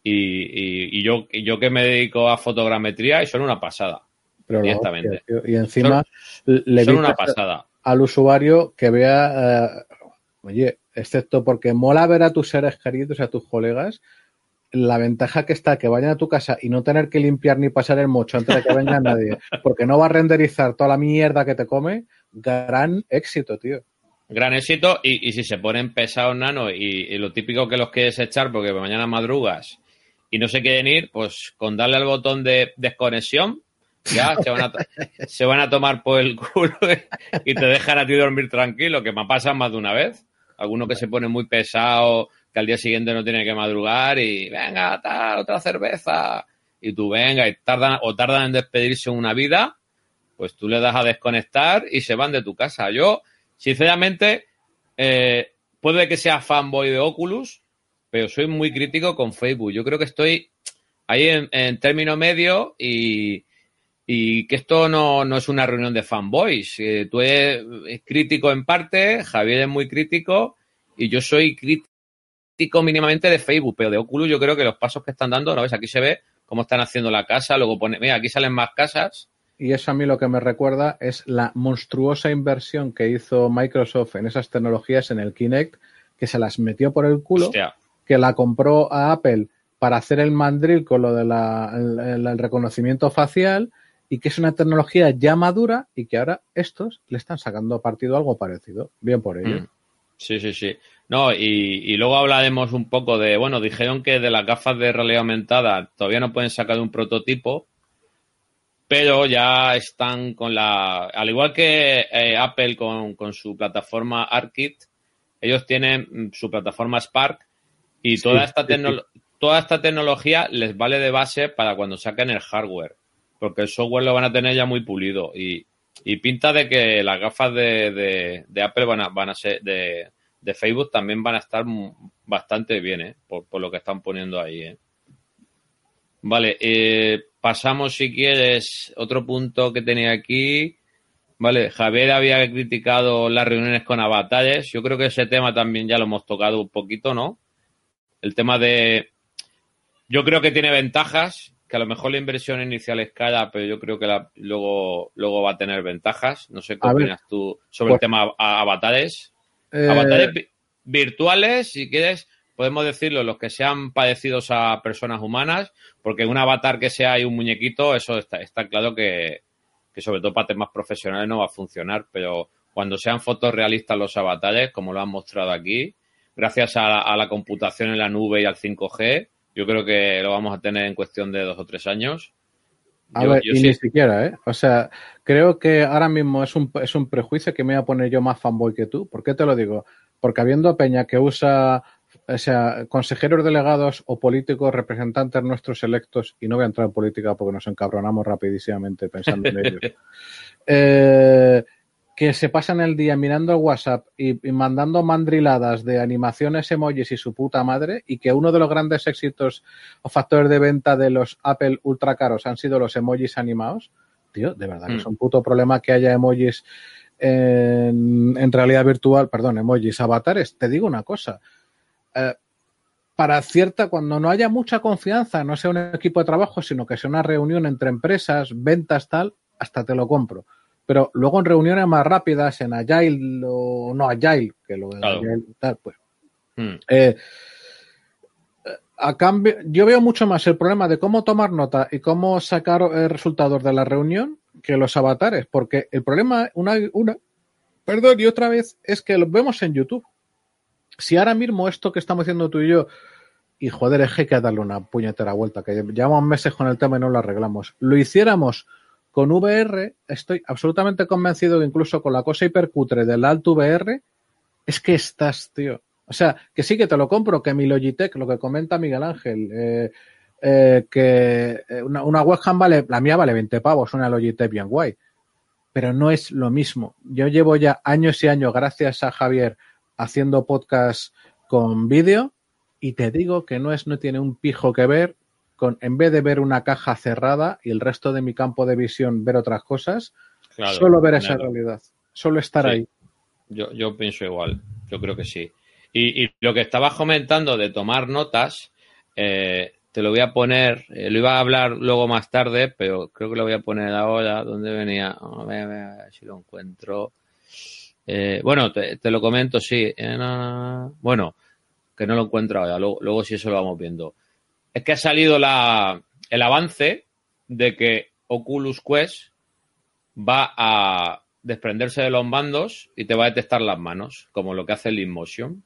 Y, y- y yo, y yo que me dedico a fotogrametría y son una pasada. Pero directamente. hostia, y encima le son una pasada. Al usuario que vea, eh, oye, excepto porque mola ver a tus seres queridos, a tus colegas, la ventaja que está que vayan a tu casa y no tener que limpiar ni pasar el mocho antes de que venga nadie, porque no va a renderizar toda la mierda que te come, gran éxito, tío. Gran éxito y, y si se ponen pesados nano y, y lo típico que los quieres echar porque mañana madrugas y no se quieren ir, pues con darle al botón de desconexión ya se van a, tomar por el culo y te dejan a ti dormir tranquilo, que me ha pasado más de una vez. Alguno que se pone muy pesado, que al día siguiente no tiene que madrugar y venga, tal, otra cerveza. Y tú venga y tardan o tardan en despedirse una vida, pues tú le das a desconectar y se van de tu casa. Yo, sinceramente, eh, puede que sea fanboy de Oculus, pero soy muy crítico con Facebook. Yo creo que estoy ahí en término medio y, y que esto no, no es una reunión de fanboys. Eh, tú eres crítico en parte, Javier es muy crítico y yo soy crítico mínimamente de Facebook, pero de Oculus yo creo que los pasos que están dando, ¿no ves? Aquí se ve cómo están haciendo la casa, luego pone, mira, aquí salen más casas. Y eso a mí lo que me recuerda es la monstruosa inversión que hizo Microsoft en esas tecnologías en el Kinect, que se las metió por el culo, Hostia, que la compró a Apple para hacer el mandril con lo del el, el reconocimiento facial y que es una tecnología ya madura y que ahora estos le están sacando partido algo parecido. Bien por ello. Mm. Sí, sí, sí. No, y, y luego hablaremos un poco de, bueno, dijeron que de las gafas de realidad aumentada todavía no pueden sacar un prototipo, pero ya están con la, al igual que eh, Apple con, con su plataforma ARKit, ellos tienen mm, su plataforma Spark y Sí, toda esta sí, toda esta tecnología les vale de base para cuando saquen el hardware, porque el software lo van a tener ya muy pulido y, y pinta de que las gafas de, de, Apple van a, van a ser de, de Facebook también van a estar bastante bien, ¿eh? por, por lo que están poniendo ahí. ¿eh? Vale, eh, pasamos si quieres otro punto que tenía aquí. Vale, Javier había criticado las reuniones con avatares. Yo creo que ese tema también ya lo hemos tocado un poquito, ¿no? El tema de... Yo creo que tiene ventajas, que a lo mejor la inversión inicial es cara, pero yo creo que la- luego, luego va a tener ventajas. No sé qué A ver, opinas tú sobre el pues- tema a- avatares. Eh, Avatares vi- virtuales, si quieres, podemos decirlo, los que sean parecidos a personas humanas, porque un avatar que sea y un muñequito, eso está, está claro que, que sobre todo para temas profesionales no va a funcionar, pero cuando sean fotos realistas los avatares, como lo han mostrado aquí, gracias a a la computación en la nube y al 5G, yo creo que lo vamos a tener en cuestión de dos o tres años. A Yo- ver, yo y sí. ni siquiera, ¿eh? O sea, creo que ahora mismo es un, es un prejuicio que me voy a poner yo más fanboy que tú. ¿Por qué te lo digo? Porque habiendo Peña que usa, o sea, consejeros delegados o políticos representantes nuestros electos, y no voy a entrar en política porque nos encabronamos rapidísimamente pensando en ello, eh, que se pasan el día mirando el WhatsApp y, y mandando mandriladas de animaciones, emojis y su puta madre, y que uno de los grandes éxitos o factores de venta de los Apple ultra caros han sido los emojis animados, tío, de verdad que Mm. es un puto problema que haya emojis en, en realidad virtual, perdón, emojis avatares. Te digo una cosa. eh, para cierta, cuando no haya mucha confianza, no sea un equipo de trabajo, sino que sea una reunión entre empresas, ventas, tal, hasta te lo compro. Pero luego en reuniones más rápidas, en Agile o no Agile, que lo de Claro. Agile, tal, pues Mm. eh, a cambio, yo veo mucho más el problema de cómo tomar nota y cómo sacar resultados de la reunión que los avatares, porque el problema, una, una, perdón, y otra vez, es que lo vemos en YouTube. Si ahora mismo esto que estamos haciendo tú y yo, y joder, es que hay que darle una puñetera vuelta, que llevamos meses con el tema y no lo arreglamos, lo hiciéramos con VR, estoy absolutamente convencido que incluso con la cosa hipercutre del Alto VR, es que estás, tío. O sea, que sí que te lo compro, que mi Logitech, lo que comenta Miguel Ángel, eh, eh, que eh, una, una webcam vale, la mía vale 20 pavos, una Logitech bien guay, pero no es lo mismo. Yo llevo ya años y años, gracias a Javier, haciendo podcast con vídeo y te digo que no es, no tiene un pijo que ver con, en vez de ver una caja cerrada y el resto de mi campo de visión ver otras cosas, Claro, solo ver esa claro. realidad, solo estar Sí. ahí. Yo, yo pienso igual, yo creo que sí. Y, y lo que estabas comentando de tomar notas, eh, te lo voy a poner, eh, lo iba a hablar luego más tarde, pero creo que lo voy a poner ahora, ¿dónde venía? A ver, a ver, a ver si lo encuentro. Eh, bueno, te, te lo comento, sí. No, no, no. Bueno, que no lo encuentro ahora, luego, luego sí eso lo vamos viendo. Es que ha salido la, el avance de que Oculus Quest va a desprenderse de los mandos y te va a detectar las manos, como lo que hace el InMotion.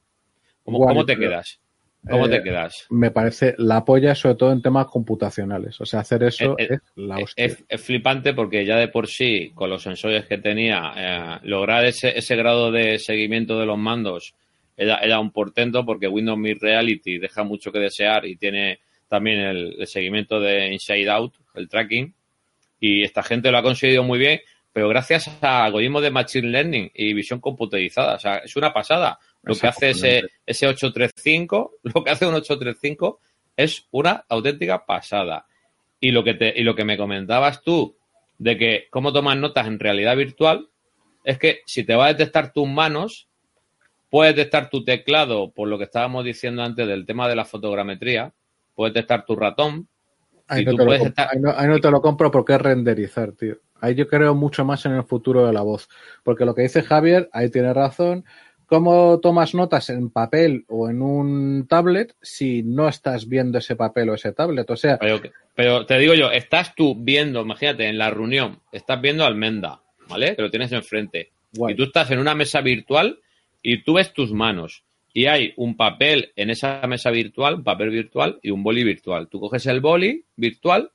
¿Cómo, Guay, cómo te pero- quedas? ¿Cómo Eh, te quedas? me parece la polla, sobre todo en temas computacionales. O sea, hacer eso Eh, eh, es la hostia. Es, es flipante porque ya de por sí, con los sensores que tenía, eh, lograr ese, ese grado de seguimiento de los mandos era, era un portento porque Windows Mixed Reality deja mucho que desear y tiene también el, el seguimiento de Inside Out, el tracking. Y esta gente lo ha conseguido muy bien, pero gracias a algoritmos de Machine Learning y visión computerizada. O sea, es una pasada. Lo que hace ese, ese 835, lo que hace un 835 es una auténtica pasada. Y lo que te, y lo que me comentabas tú de que cómo tomas notas en realidad virtual es que si te va a detectar tus manos, puedes detectar tu teclado, por lo que estábamos diciendo antes del tema de la fotogrametría, puedes detectar tu ratón. Ahí y no, tú te puedes estar- ahí no- ahí no te lo compro porque es renderizar, tío. Ahí yo creo mucho más en el futuro de la voz. Porque lo que dice Javier, ahí tiene razón. ¿Cómo tomas notas en papel o en un tablet si no estás viendo ese papel o ese tablet? O sea, Pero, pero te digo yo, estás tú viendo, imagínate, en la reunión, estás viendo Almenda, ¿vale? Que lo tienes enfrente. guay. Y tú estás en una mesa virtual y tú ves tus manos. Y hay un papel en esa mesa virtual, un papel virtual y un boli virtual. Tú coges el boli virtual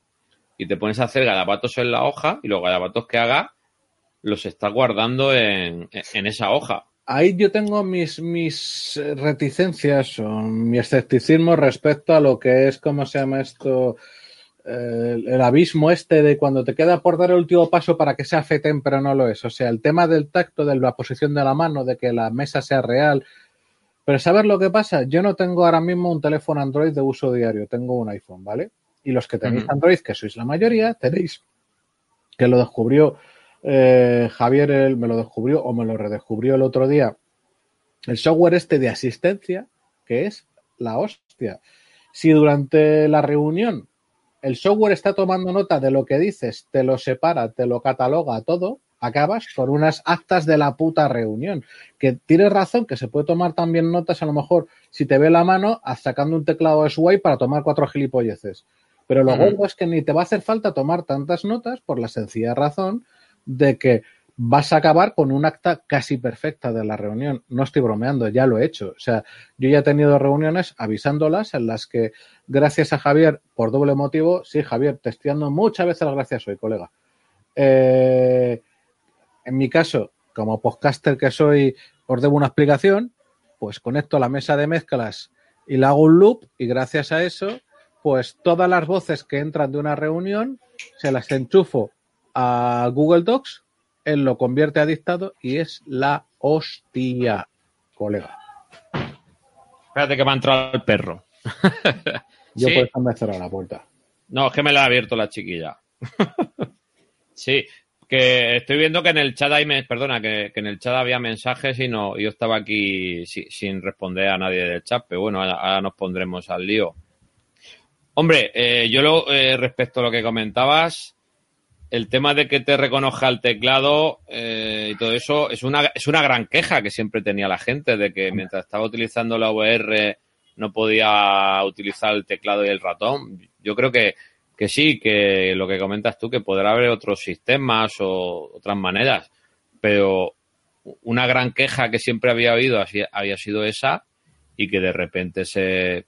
y te pones a hacer garabatos en la hoja y los garabatos que haga los estás guardando en, en esa hoja. ahí yo tengo mis, mis reticencias o mi escepticismo respecto a lo que es, ¿cómo se llama esto? El, abismo este de cuando te queda por dar el último paso para que sea FETEM, pero no lo es. O sea, el tema del tacto, de la posición de la mano, de que la mesa sea real. Pero ¿sabes lo que pasa? Yo no tengo ahora mismo un teléfono Android de uso diario, tengo un iPhone, ¿vale? Y los que tenéis. Android, que sois la mayoría, tenéis que lo descubrió eh, Javier, él me lo descubrió o me lo redescubrió el otro día, el software este de asistencia, que es la hostia. Si durante la reunión el software está tomando nota de lo que dices, te lo separa, te lo cataloga todo, acabas con unas actas de la puta reunión. Que tienes razón, que se puede tomar también notas, a lo mejor, si te ve la mano, sacando un teclado de swipe para tomar cuatro gilipolleces. Pero lo gordo es que ni te va a hacer falta tomar tantas notas por la sencilla razón de que vas a acabar con un acta casi perfecta de la reunión. No estoy bromeando, ya lo he hecho. O sea, yo ya he tenido reuniones avisándolas en las que, gracias a Javier, por doble motivo, sí, Javier, te estoy dando muchas veces las gracias hoy, colega. Eh, en mi caso, como podcaster que soy, os debo una explicación, pues conecto la mesa de mezclas y le hago un loop y gracias a eso, pues todas las voces que entran de una reunión se las enchufo a Google Docs, él lo convierte a dictado y es la hostia, colega. Espérate que me ha entrado el perro. Yo Sí. por eso me he cerrado la puerta. No, es que me la ha abierto la chiquilla. sí, que estoy viendo que en el chat hay, perdona, que, en el chat había mensajes y no, yo estaba aquí si- sin responder a nadie del chat, pero bueno, ahora, ahora nos pondremos al lío. Hombre, eh, yo lo, eh, respecto a lo que comentabas, el tema de que te reconozca el teclado eh, y todo eso es una, es una gran queja que siempre tenía la gente de que mientras estaba utilizando la VR no podía utilizar el teclado y el ratón. Yo creo que, que sí, que lo que comentas tú, que podrá haber otros sistemas o otras maneras, pero una gran queja que siempre había habido había sido esa y que de repente se,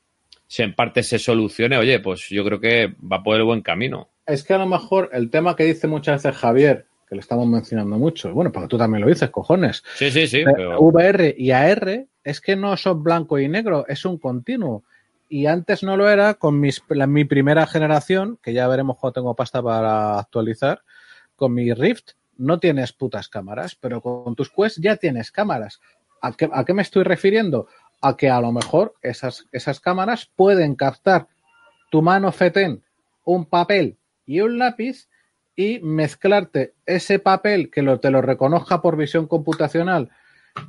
se en parte se solucione. Oye, pues yo creo que va por el buen camino. Es que a lo mejor el tema que dice muchas veces Javier, que le estamos mencionando mucho, bueno, porque tú también lo dices, cojones, Sí, sí, sí, Eh, pero... VR y AR es que no son blanco y negro, es un continuo. Y antes no lo era con mis, mi primera generación, que ya veremos cuando tengo pasta para actualizar, con mi Rift no tienes putas cámaras, pero con tus Quest ya tienes cámaras. ¿A qué, a qué me estoy refiriendo? A que a lo mejor esas, esas cámaras pueden captar tu mano fetén, un papel y un lápiz y mezclarte ese papel que te lo reconozca por visión computacional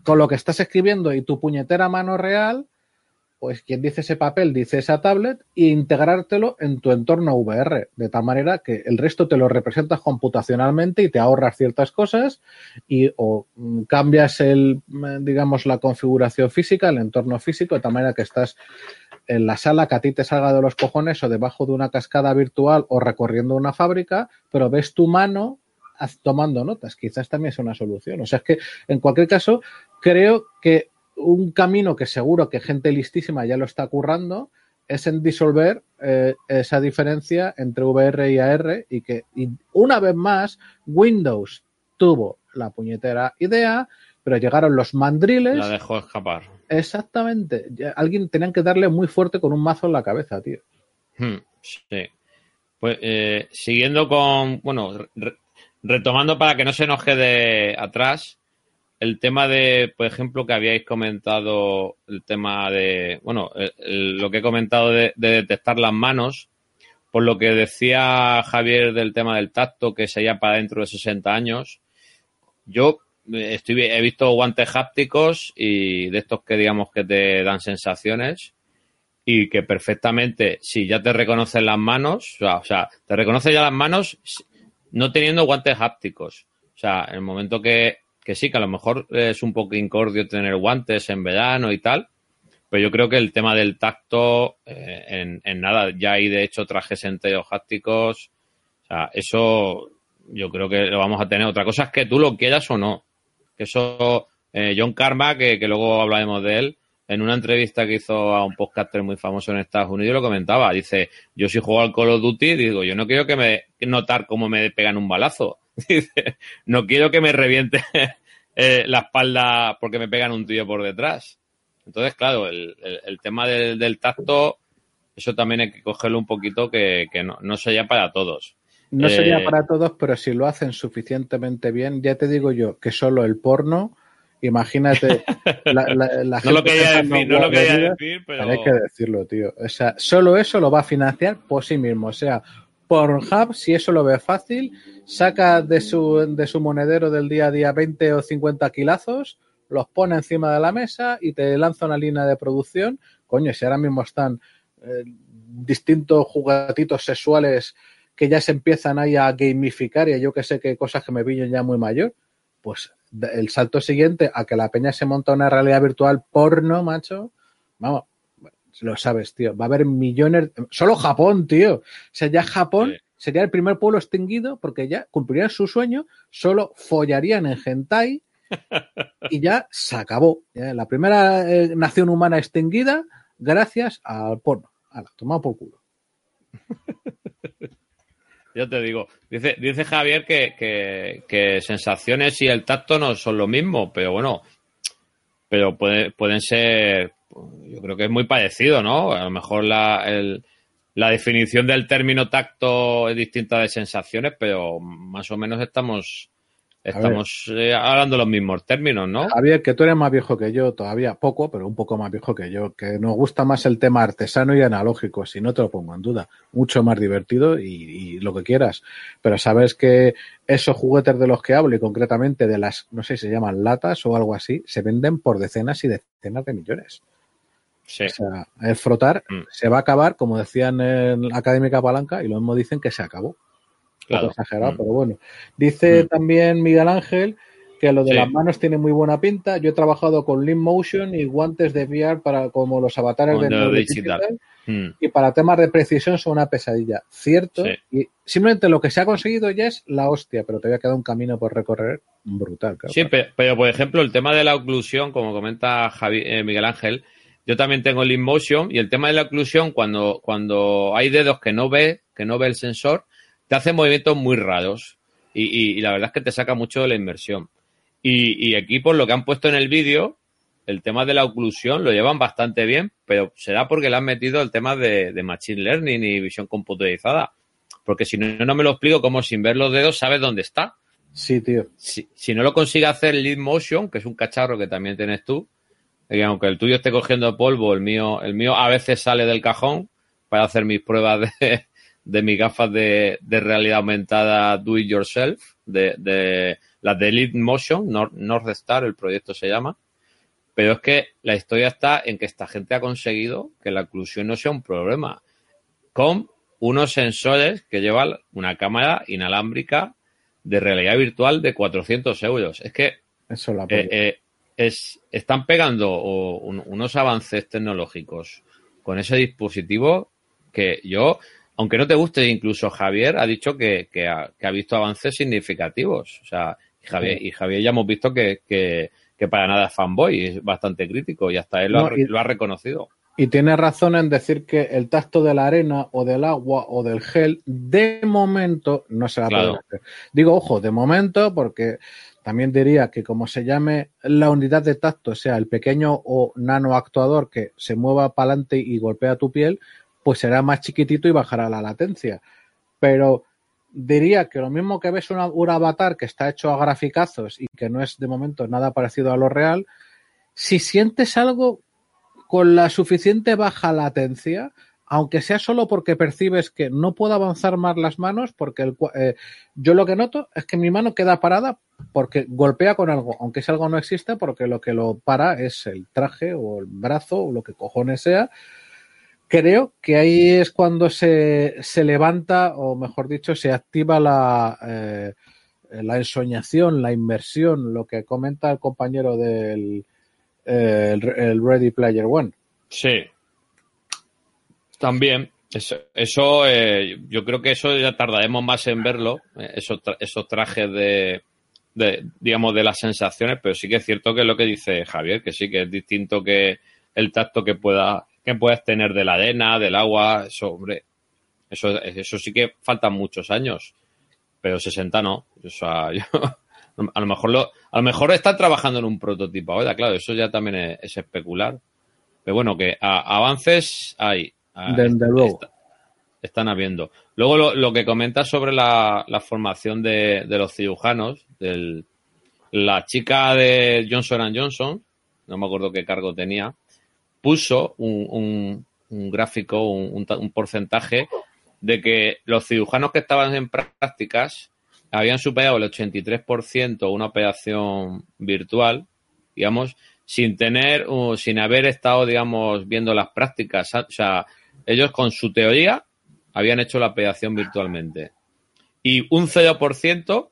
con lo que estás escribiendo y tu puñetera mano real, pues quien dice ese papel dice esa tablet e integrártelo en tu entorno VR, de tal manera que el resto te lo representas computacionalmente y te ahorras ciertas cosas y o mm, cambias el, mm, digamos, la configuración física, el entorno físico, de tal manera que estás en la sala que a ti te salga de los cojones o debajo de una cascada virtual o recorriendo una fábrica, pero ves tu mano tomando notas. Quizás también es una solución. O sea, es que en cualquier caso, creo que un camino que seguro que gente listísima ya lo está currando es en disolver eh, esa diferencia entre VR y AR y que y una vez más Windows tuvo la puñetera idea, pero llegaron los mandriles. La dejó escapar. Exactamente. Alguien tenían que darle muy fuerte con un mazo en la cabeza, tío. Hmm, Sí. Pues eh, siguiendo con, bueno, re- retomando para que no se nos quede atrás, el tema de, por ejemplo, que habíais comentado, el tema de, bueno, lo que he comentado de, de detectar las manos, por lo que decía Javier del tema del tacto, que sería para dentro de 60 años, yo estoy, he visto guantes hápticos y de estos que digamos que te dan sensaciones y que perfectamente, si ya te reconocen las manos, o sea, te reconoce ya las manos no teniendo guantes hápticos. O sea, en el momento que, que sí, que a lo mejor es un poco incordio tener guantes en verano y tal, pero yo creo que el tema del tacto, eh, en, nada, ya hay de hecho trajes enteros hápticos, o sea, eso yo creo que lo vamos a tener. Otra cosa es que tú lo quieras o no. Que eso, eh, John Karma, que, que luego hablaremos de él, en una entrevista que hizo a un podcaster muy famoso en Estados Unidos lo comentaba. Dice, yo si juego al Call of Duty, digo, yo no quiero que me notar cómo me pegan un balazo. Dice, no quiero que me reviente eh, la espalda porque me pegan un tío por detrás. Entonces, claro, el, el- el tema del, del tacto, eso también hay que cogerlo un poquito que, que no, no sería para todos. No Eh, sería para todos, pero si lo hacen suficientemente bien, ya te digo yo que solo el porno, imagínate la, la- la No lo gente quería decir, no lo quería decir, pero... hay que decirlo, tío. O sea, solo eso lo va a financiar por sí mismo. O sea, Pornhub, si eso lo ve fácil, saca de su, de su monedero del día a día 20 o 50 kilazos, los pone encima de la mesa y te lanza una línea de producción. Coño, si ahora mismo están eh, distintos juguetitos sexuales que ya se empiezan ahí a gamificar y yo que sé qué cosas que me pillan ya muy mayor, pues el salto siguiente a que la peña se monta una realidad virtual porno, macho, vamos, lo sabes, tío, va a haber millones, solo Japón, tío, o sea, ya Japón Sí. sería el primer pueblo extinguido porque ya cumplirían su sueño, solo follarían en hentai y ya se acabó. La primera eh, nación humana extinguida gracias al porno. Ala, tomado por culo. Yo te digo, dice, dice Javier que, que, que sensaciones y el tacto no son lo mismo, pero bueno, pero puede- pueden ser, yo creo que es muy parecido, ¿no? A lo mejor la, el- la definición del término tacto es distinta de sensaciones, pero más o menos estamos, estamos eh, hablando los mismos términos, ¿no? Javier, que tú eres más viejo que yo, todavía poco, pero un poco más viejo que yo, que nos gusta más el tema artesano y analógico, si no te lo pongo en duda. Mucho más divertido y, y lo que quieras. Pero sabes que esos juguetes de los que hablo y concretamente de las, no sé si se llaman latas o algo así, se venden por decenas y decenas de millones. Sí. O sea, el frotar Mm. se va a acabar, como decían en la Académica Palanca, y lo mismo dicen que se acabó. Claro. exagerado, Mm. pero bueno. Dice Mm. también Miguel Ángel que lo de Sí. las manos tiene muy buena pinta. Yo he trabajado con Lean Motion y guantes de VR para como los avatares de digital. Digital, Mm. y para temas de precisión son una pesadilla. Cierto. Sí. Y simplemente lo que se ha conseguido ya es la hostia, pero todavía queda un camino por recorrer brutal. claro. Sí, pe- pero, por ejemplo, el tema de la oclusión, como comenta Javi- eh, Miguel Ángel, yo también tengo el Motion y el tema de la oclusión, cuando, cuando hay dedos que no ve, que no ve el sensor, te hace movimientos muy raros y, y- y la verdad es que te saca mucho de la inmersión. Y, y aquí, por lo que han puesto en el vídeo, el tema de la oclusión lo llevan bastante bien, pero será porque le han metido el tema de, de Machine Learning y visión computerizada. Porque si no, no me lo explico como sin ver los dedos sabes dónde está Sí, tío. si, si no lo consigue hacer Lead Motion, que es un cacharro que también tienes tú, aunque el tuyo esté cogiendo polvo, el mío, el mío a veces sale del cajón para hacer mis pruebas de, de mis gafas de, de realidad aumentada Do It Yourself, de, de las de Lead Motion, Nor- North Star, el proyecto se llama. Pero es que la historia está en que esta gente ha conseguido que la oclusión no sea un problema. Con unos sensores que llevan una cámara inalámbrica de realidad virtual de 400 euros. Es que Eso la eh, eh, es, están pegando o, un- unos avances tecnológicos con ese dispositivo que yo, aunque no te guste, incluso Javier ha dicho que, que ha, que ha visto avances significativos. O sea, y Javier, y Javier ya hemos visto que, para nada es fanboy, es bastante crítico y hasta él lo, ha, y- lo ha reconocido. Y tiene razón en decir que el tacto de la arena o del agua o del gel, de momento, no se va a Claro. poder hacer. Digo, ojo, de momento, porque también diría que como se llame la unidad de tacto, sea el pequeño o nano actuador que se mueva para adelante y golpea tu piel, pues será más chiquitito y bajará la latencia. Pero diría que lo mismo que ves una- un avatar que está hecho a graficazos y que no es de momento nada parecido a lo real, si sientes algo con la suficiente baja latencia, aunque sea solo porque percibes que no puedo avanzar más las manos, porque el, eh, yo lo que noto es que mi mano queda parada porque golpea con algo, aunque ese algo no existe, porque lo que lo para es el traje o el brazo o lo que cojones sea. Creo que ahí es cuando se, se levanta, o mejor dicho, se activa la, eh, la ensoñación, la inmersión, lo que comenta el compañero del eh, el Ready Player One. Sí. También. Eso, eh, yo creo que eso ya tardaremos más en verlo, eh, esos, esos trajes de, digamos, de las sensaciones, pero sí que es cierto que es lo que dice Javier, que sí que es distinto que el tacto que pueda que puedas tener de la arena, del agua, eso, hombre, eso, eso sí que faltan muchos años, pero 60 no. A lo mejor lo, a lo mejor están trabajando en un prototipo ahora, claro, eso ya también es, es especular. Pero bueno, que avances hay. Ah, Desde luego. est- están habiendo. Luego lo, lo que comentas sobre la, la formación de, de los cirujanos, del, la chica de Johnson Johnson, no me acuerdo qué cargo tenía, puso un, un- un gráfico, un, un ta- un porcentaje de que los cirujanos que estaban en prácticas habían superado el 83% una operación virtual, digamos, sin tener, o sin haber estado, digamos, viendo las prácticas. O sea, ellos con su teoría habían hecho la operación virtualmente. Y un 0%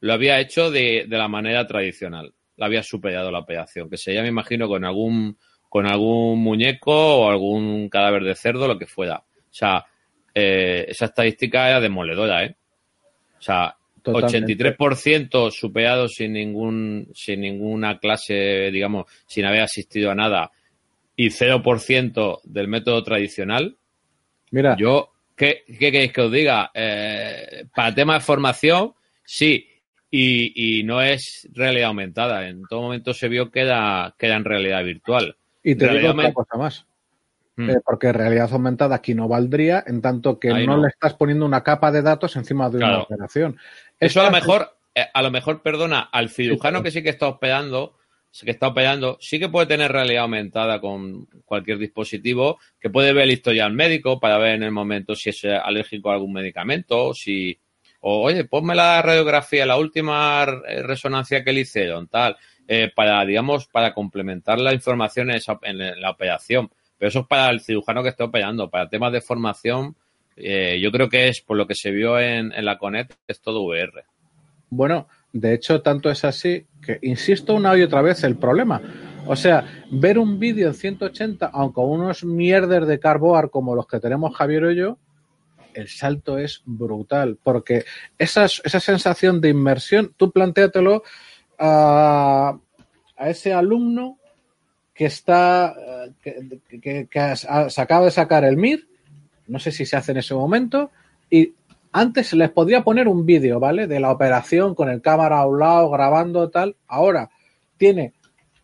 lo había hecho de, de la manera tradicional. La había superado la operación, que sería, me imagino, con algún, con algún muñeco o algún cadáver de cerdo, lo que fuera. O sea, eh, esa estadística era demoledora, ¿eh? O sea, Totalmente. 83% superado sin ningún sin ninguna clase, digamos, sin haber asistido a nada y 0% del método tradicional. Mira, Yo, ¿qué, qué queréis que os diga? Eh, para temas de formación, sí, y, y no es realidad aumentada. En todo momento se vio que era, que era en realidad virtual. y te digo realidad otra aument- cosa más. Mm. Eh, porque realidad aumentada aquí no valdría en tanto que no, no. le estás poniendo una capa de datos encima de una operación. Eso a lo mejor, eh, a lo mejor, perdona, al cirujano Sí, que sí que está operando, sí que está operando, sí que puede tener realidad aumentada con cualquier dispositivo, que puede ver el historial médico para ver en el momento si es alérgico a algún medicamento, si, o oye, ponme la radiografía, la última eh, resonancia que le hicieron, tal, eh, para, digamos, para complementar la información en, esa- en la operación. Pero eso es para el cirujano que esté operando, para temas de formación, eh, yo creo que es por lo que se vio en, en la CONET, es todo VR. Bueno, de hecho, tanto es así que, insisto una y otra vez, el problema. O sea, ver un vídeo en 180, aunque unos mierder de carboar como los que tenemos Javier y yo, el salto es brutal. Porque esas- esa sensación de inmersión, tú plantéatelo a, a ese alumno que está, que, que- que se acaba de sacar el MIR, no sé si se hace en ese momento, y antes les podía poner un vídeo, ¿vale? De la operación con el cámara a un lado, grabando tal. Ahora tiene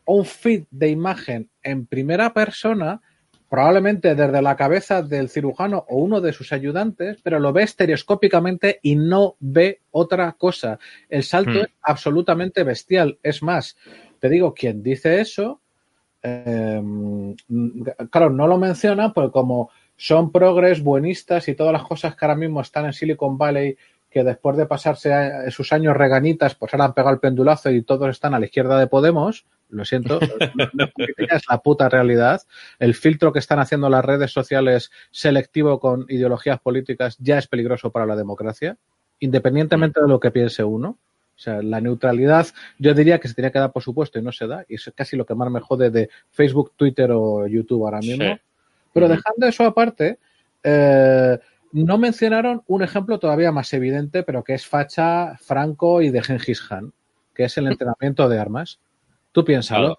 un feed de imagen en primera persona, probablemente desde la cabeza del cirujano o uno de sus ayudantes, pero lo ve estereoscópicamente y no ve otra cosa. El salto Hmm. es absolutamente bestial. Es más, te digo, quien dice eso, eh, claro, no lo menciona, porque como son progres, buenistas y todas las cosas que ahora mismo están en Silicon Valley, que después de pasarse a- sus años reganitas, pues ahora han pegado el pendulazo y todos están a la izquierda de Podemos. Lo siento, es la puta realidad. El filtro que están haciendo las redes sociales selectivo con ideologías políticas ya es peligroso para la democracia, independientemente de lo que piense uno. O sea, la neutralidad, yo diría que se tenía que dar, por supuesto, y no se da. Y es casi lo que más me jode de Facebook, Twitter o YouTube ahora mismo. Sí. Pero dejando eso aparte, eh, no mencionaron un ejemplo todavía más evidente, pero que es facha Franco y de Gengis Khan, que es el entrenamiento de armas. Tú piénsalo,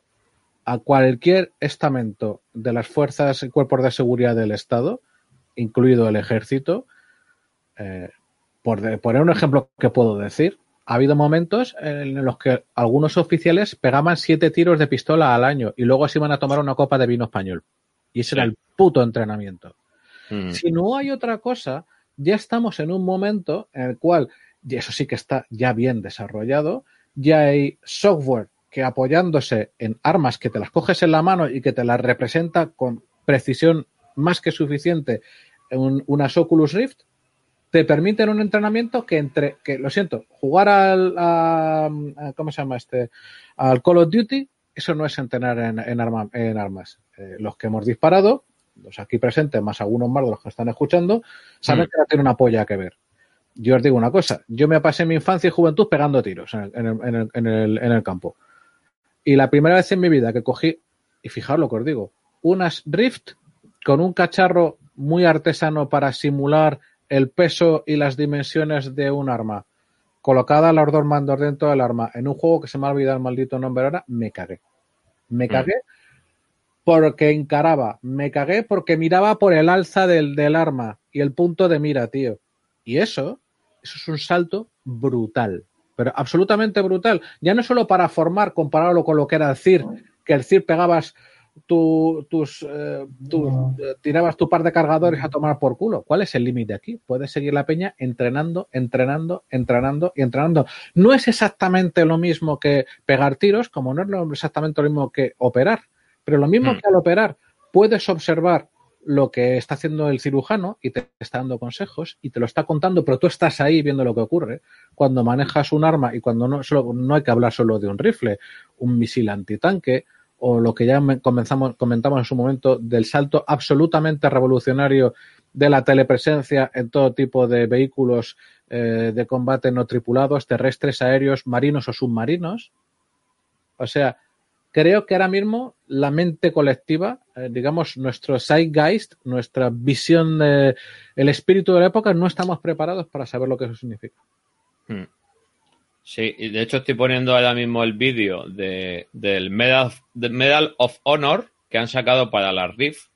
a cualquier estamento de las fuerzas y cuerpos de seguridad del Estado, incluido el ejército, eh, por de- poner un ejemplo que puedo decir, ha habido momentos en los que algunos oficiales pegaban siete tiros de pistola al año y luego se iban a tomar una copa de vino español. Y ese Sí. era el puto entrenamiento. Mm. Si no hay otra cosa, ya estamos en un momento en el cual, y eso sí que está ya bien desarrollado, ya hay software que apoyándose en armas que te las coges en la mano y que te las representa con precisión más que suficiente en unas Oculus Rift, te permiten un entrenamiento que entre, que lo siento, jugar al, a- a- ¿cómo se llama este? Al Call of Duty, eso no es entrenar en, en arma- en armas. Eh, los que hemos disparado, los aquí presentes, más algunos más de los que están escuchando, saben Mm. que no tiene una polla que ver. Yo os digo una cosa, yo me pasé mi infancia y juventud pegando tiros en el, en el- en el- en el- en el campo. Y la primera vez en mi vida que cogí, y fijaos lo que os digo, unas Rift con un cacharro muy artesano para simular el peso y las dimensiones de un arma, colocada los dos mandos dentro del arma, en un juego que se me ha olvidado el maldito nombre ahora, me cagué. Me Mm. Porque encaraba, me cagué porque miraba por el alza del, del arma y el punto de mira, tío. Y eso, eso es un salto brutal, pero absolutamente brutal. Ya no solo para formar, compararlo con lo que era el CIR, que el CIR pegabas tu, tus, eh, tu- eh, tirabas tu par de cargadores a tomar por culo. ¿Cuál es el límite aquí? Puedes seguir la peña entrenando, entrenando, entrenando y entrenando. No es exactamente lo mismo que pegar tiros, como no es exactamente lo mismo que operar, pero lo mismo Mm. que al operar puedes observar lo que está haciendo el cirujano y te está dando consejos y te lo está contando, pero tú estás ahí viendo lo que ocurre. Cuando manejas un arma y cuando no, solo, no hay que hablar solo de un rifle, un misil antitanque o lo que ya me- comenzamos, comentamos en su momento del salto absolutamente revolucionario de la telepresencia en todo tipo de vehículos eh, de combate no tripulados, terrestres, aéreos, marinos o submarinos. O sea, creo que ahora mismo la mente colectiva, eh, digamos, nuestro zeitgeist, nuestra visión, de, el espíritu de la época, no estamos preparados para saber lo que eso significa. Hmm. Sí, y de hecho estoy poniendo ahora mismo el vídeo de, del Medal, del Medal of Honor que han sacado para la Rift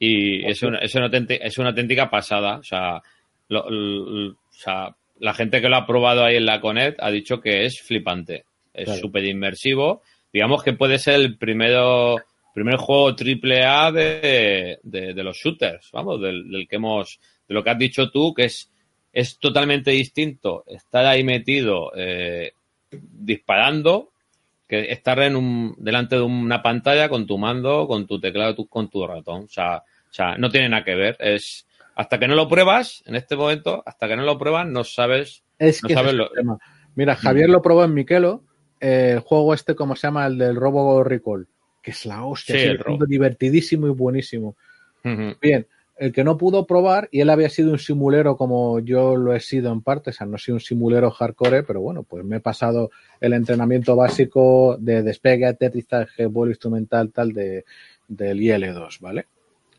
y es una, es, una auténtica, es una auténtica pasada. O sea, lo- lo- o sea, la gente que lo ha probado ahí en la Conet ha dicho que es flipante. Es Claro. súper inmersivo. Digamos que puede ser el primero, primer juego triple A de, de, de los shooters, vamos, del, del que hemos, de lo que has dicho tú, que es, es totalmente distinto estar ahí metido eh, disparando que estar en un, delante de una pantalla con tu mando, con tu teclado, tu- con tu ratón. O sea, o sea, no tiene nada que ver. Es hasta que no lo pruebas, en este momento, hasta que no lo pruebas, no sabes. Es No que sabes es lo-. Mira, Javier lo probó en Miquelo, el juego este, como se llama, el del Robo Recall, que es la hostia, Sí, Robo. divertidísimo y buenísimo. Bien, el que no pudo probar, y él había sido un simulero como yo lo he sido en parte, o sea, no soy un simulero hardcore, pero bueno, pues me he pasado el entrenamiento básico de despegue, aterrizaje, vuelo instrumental, tal, de, del IL2, ¿vale?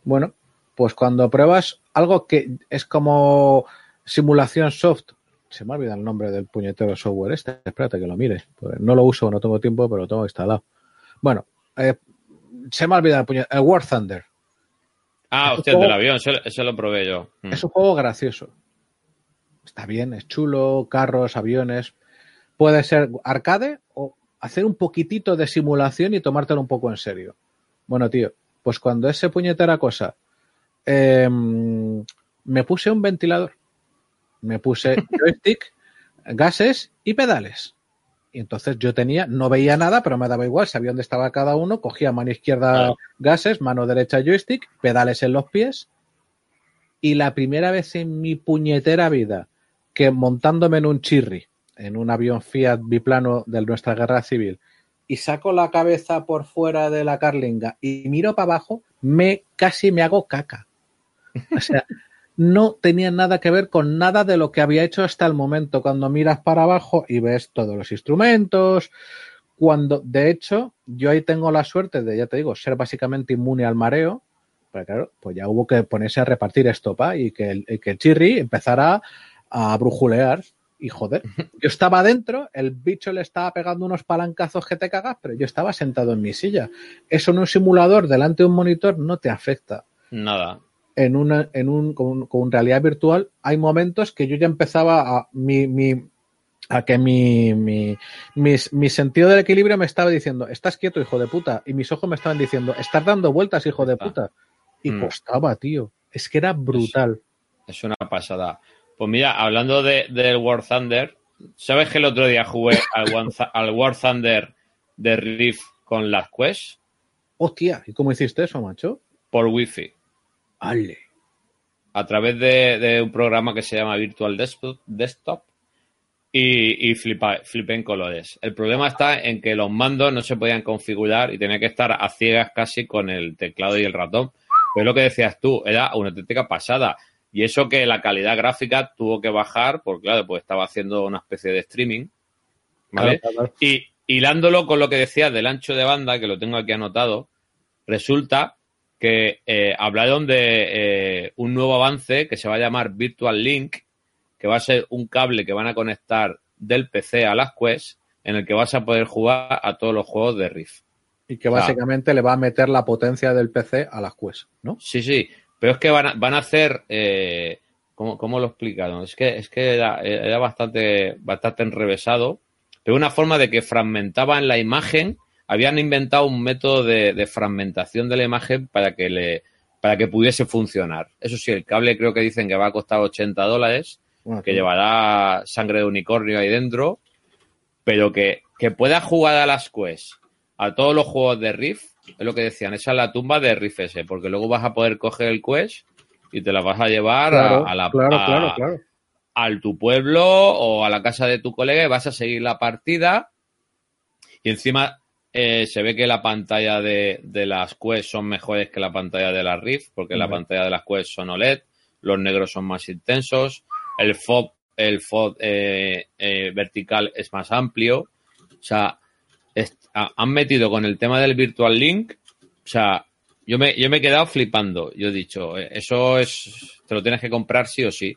Bueno, pues cuando pruebas algo que es como simulación soft, se me olvida el nombre del puñetero software este, espérate que lo mire, pues no lo uso, no tengo tiempo, pero lo tengo instalado. Bueno, eh, se me ha olvidado el puñetero, el War Thunder. Ah, Es hostia, el del avión, eso, eso lo probé yo. Mm. Es un juego gracioso. Está bien, es chulo, carros, aviones. Puede ser arcade o hacer un poquitito de simulación y tomártelo un poco en serio. Bueno, tío, pues cuando ese puñetera cosa, eh, me puse un ventilador, me puse joystick, gases y pedales. Y entonces yo tenía, no veía nada, pero me daba igual, sabía dónde estaba cada uno, cogía mano izquierda gases, mano derecha joystick, pedales en los pies. Y la primera vez en mi puñetera vida que montándome en un chirri, en un avión Fiat biplano de nuestra guerra civil, y saco la cabeza por fuera de la carlinga y miro para abajo, me casi me hago caca. O sea, no tenía nada que ver con nada de lo que había hecho hasta el momento. Cuando miras para abajo y ves todos los instrumentos, cuando, de hecho, yo ahí tengo la suerte de, ya te digo, ser básicamente inmune al mareo, pero claro, pues ya hubo que ponerse a repartir estopa y que el, y que el chirri empezara a brujulear. Y joder, yo estaba adentro, el bicho le estaba pegando unos palancazos que te cagas, pero yo estaba sentado en mi silla. Eso en un simulador delante de un monitor no te afecta Nada. En una, en un, con, con realidad virtual, hay momentos que yo ya empezaba a mi, mi a que mi, mi, mis- mi sentido del equilibrio me estaba diciendo, estás quieto, hijo de puta, y mis ojos me estaban diciendo, estás dando vueltas, hijo de Ah. puta. Y Mm. costaba, tío. Es que era brutal. Es una pasada. Pues mira, hablando de, del War Thunder, ¿sabes que el otro día jugué al, One al War Thunder de Rift con las Quest Hostia, ¿y cómo hiciste eso, macho? por Wi-Fi? Ale. a través de, de un programa que se llama Virtual Desktop, y, y flipa- flipé en colores. El problema está en que los mandos no se podían configurar y tenía que estar a ciegas casi con el teclado y el ratón. Pero es lo que decías tú, era una auténtica pasada. Y eso que la calidad gráfica tuvo que bajar, porque claro, pues estaba haciendo una especie de streaming. ¿Vale? Claro, claro. Y hilándolo con lo que decías del ancho de banda, que lo tengo aquí anotado, resulta que eh, hablaron de eh, un nuevo avance que se va a llamar Virtual Link, que va a ser un cable que van a conectar del PC a las Quest, en el que vas a poder jugar a todos los juegos de Rift. Y que básicamente le va a meter la potencia del PC a las Quest, ¿no? Sí, sí, pero es que van a, van a hacer... Eh, ¿cómo, cómo lo explicaron? Es que, es que era, era bastante, bastante enrevesado, pero una forma de que fragmentaban la imagen, habían inventado un método de, de fragmentación de la imagen para que le para que pudiese funcionar. Eso sí, el cable creo que dicen que va a costar 80 dólares, Bueno, que llevará sangre de unicornio ahí dentro, pero que, que pueda jugar a las Quest, a todos los juegos de Rift, es lo que decían, esa es la tumba de Rift ese, porque luego vas a poder coger el Quest y te la vas a llevar a- la claro, a- claro, claro. al tu pueblo o a la casa de tu colega y vas a seguir la partida y encima eh, se ve que la pantalla de, de las Quest son mejores que la pantalla de la Rift porque la pantalla de las Quest son OLED, los negros son más intensos, el FOB, el FOB eh, eh, vertical es más amplio, o sea, es- a- han metido con el tema del Virtual Link, o sea, yo me, yo me he quedado flipando. Yo he dicho, eso es, te lo tienes que comprar sí o sí.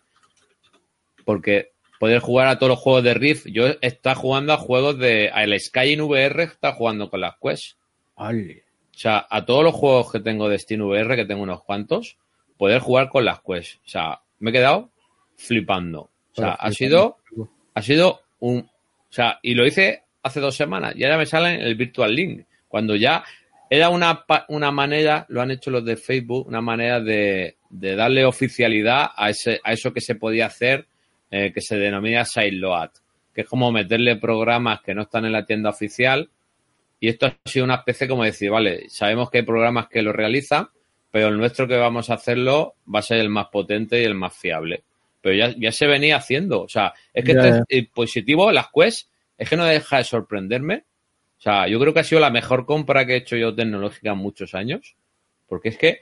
Porque poder jugar a todos los juegos de Rift, yo está jugando a juegos de, el Sky en VR está jugando con las Quest. O sea, a todos los juegos que tengo de Steam VR, que tengo unos cuantos, poder jugar con las Quest. O sea, me he quedado flipando. O sea, Pero ha sido, ha sido un, o sea, y lo hice hace dos semanas y ahora me sale en el Virtual Link. Cuando ya era una, una manera, lo han hecho los de Facebook, una manera de, de darle oficialidad a, ese, a eso que se podía hacer, eh, que se denomina sideload, que es como meterle programas que no están en la tienda oficial. Y esto ha sido una especie como decir, vale, sabemos que hay programas que lo realizan, pero el nuestro que vamos a hacerlo va a ser el más potente y el más fiable. Pero ya, ya se venía haciendo. O sea, es que Ya, este es- positivo, las Quest, es que no deja de sorprenderme. O sea, yo creo que ha sido la mejor compra que he hecho yo tecnológica en muchos años. Porque es que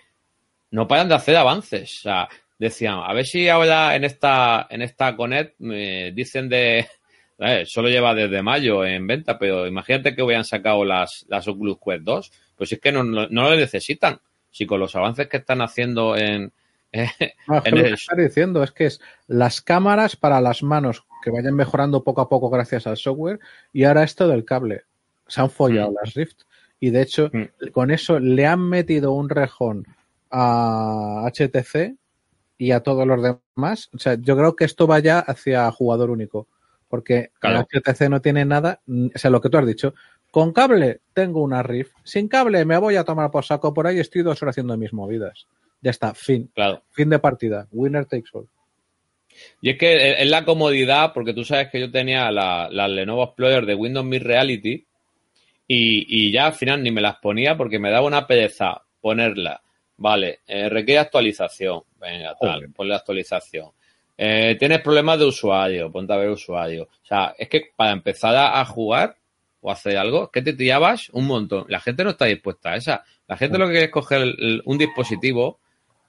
no paran de hacer avances. O sea, decían, a ver si ahora en esta, en esta Connect me dicen de. eh, solo lleva desde mayo en venta, pero imagínate que hubieran sacado las, las Oculus Quest 2. Pues es que no, no, no lo necesitan. Si con los avances que están haciendo en. No, es que En el- estás diciendo es que es las cámaras para las manos que vayan mejorando poco a poco gracias al software y ahora esto del cable. Se han follado Mm. las Rift y de hecho Mm. con eso le han metido un rejón a HTC y a todos los demás. O sea, yo creo que esto vaya hacia jugador único porque Claro. HTC no tiene nada, o sea, lo que tú has dicho. Con cable tengo una Rift, sin cable me voy a tomar por saco por ahí, estoy dos horas haciendo mis movidas. Ya está, fin. Claro. Fin de partida. Winner takes all. Y es que es la comodidad, porque tú sabes que yo tenía la, la Lenovo Explorer de Windows Mid Reality y, y ya al final ni me las ponía porque me daba una pereza ponerla. Vale, eh, requiere actualización. Venga, tal, Joder. ponle actualización. Eh, tienes problemas de usuario, ponte a ver usuario. O sea, es que para empezar a, jugar o hacer algo, que te tirabas un montón. La gente no está dispuesta a esa. La gente lo que quiere es coger el- un dispositivo,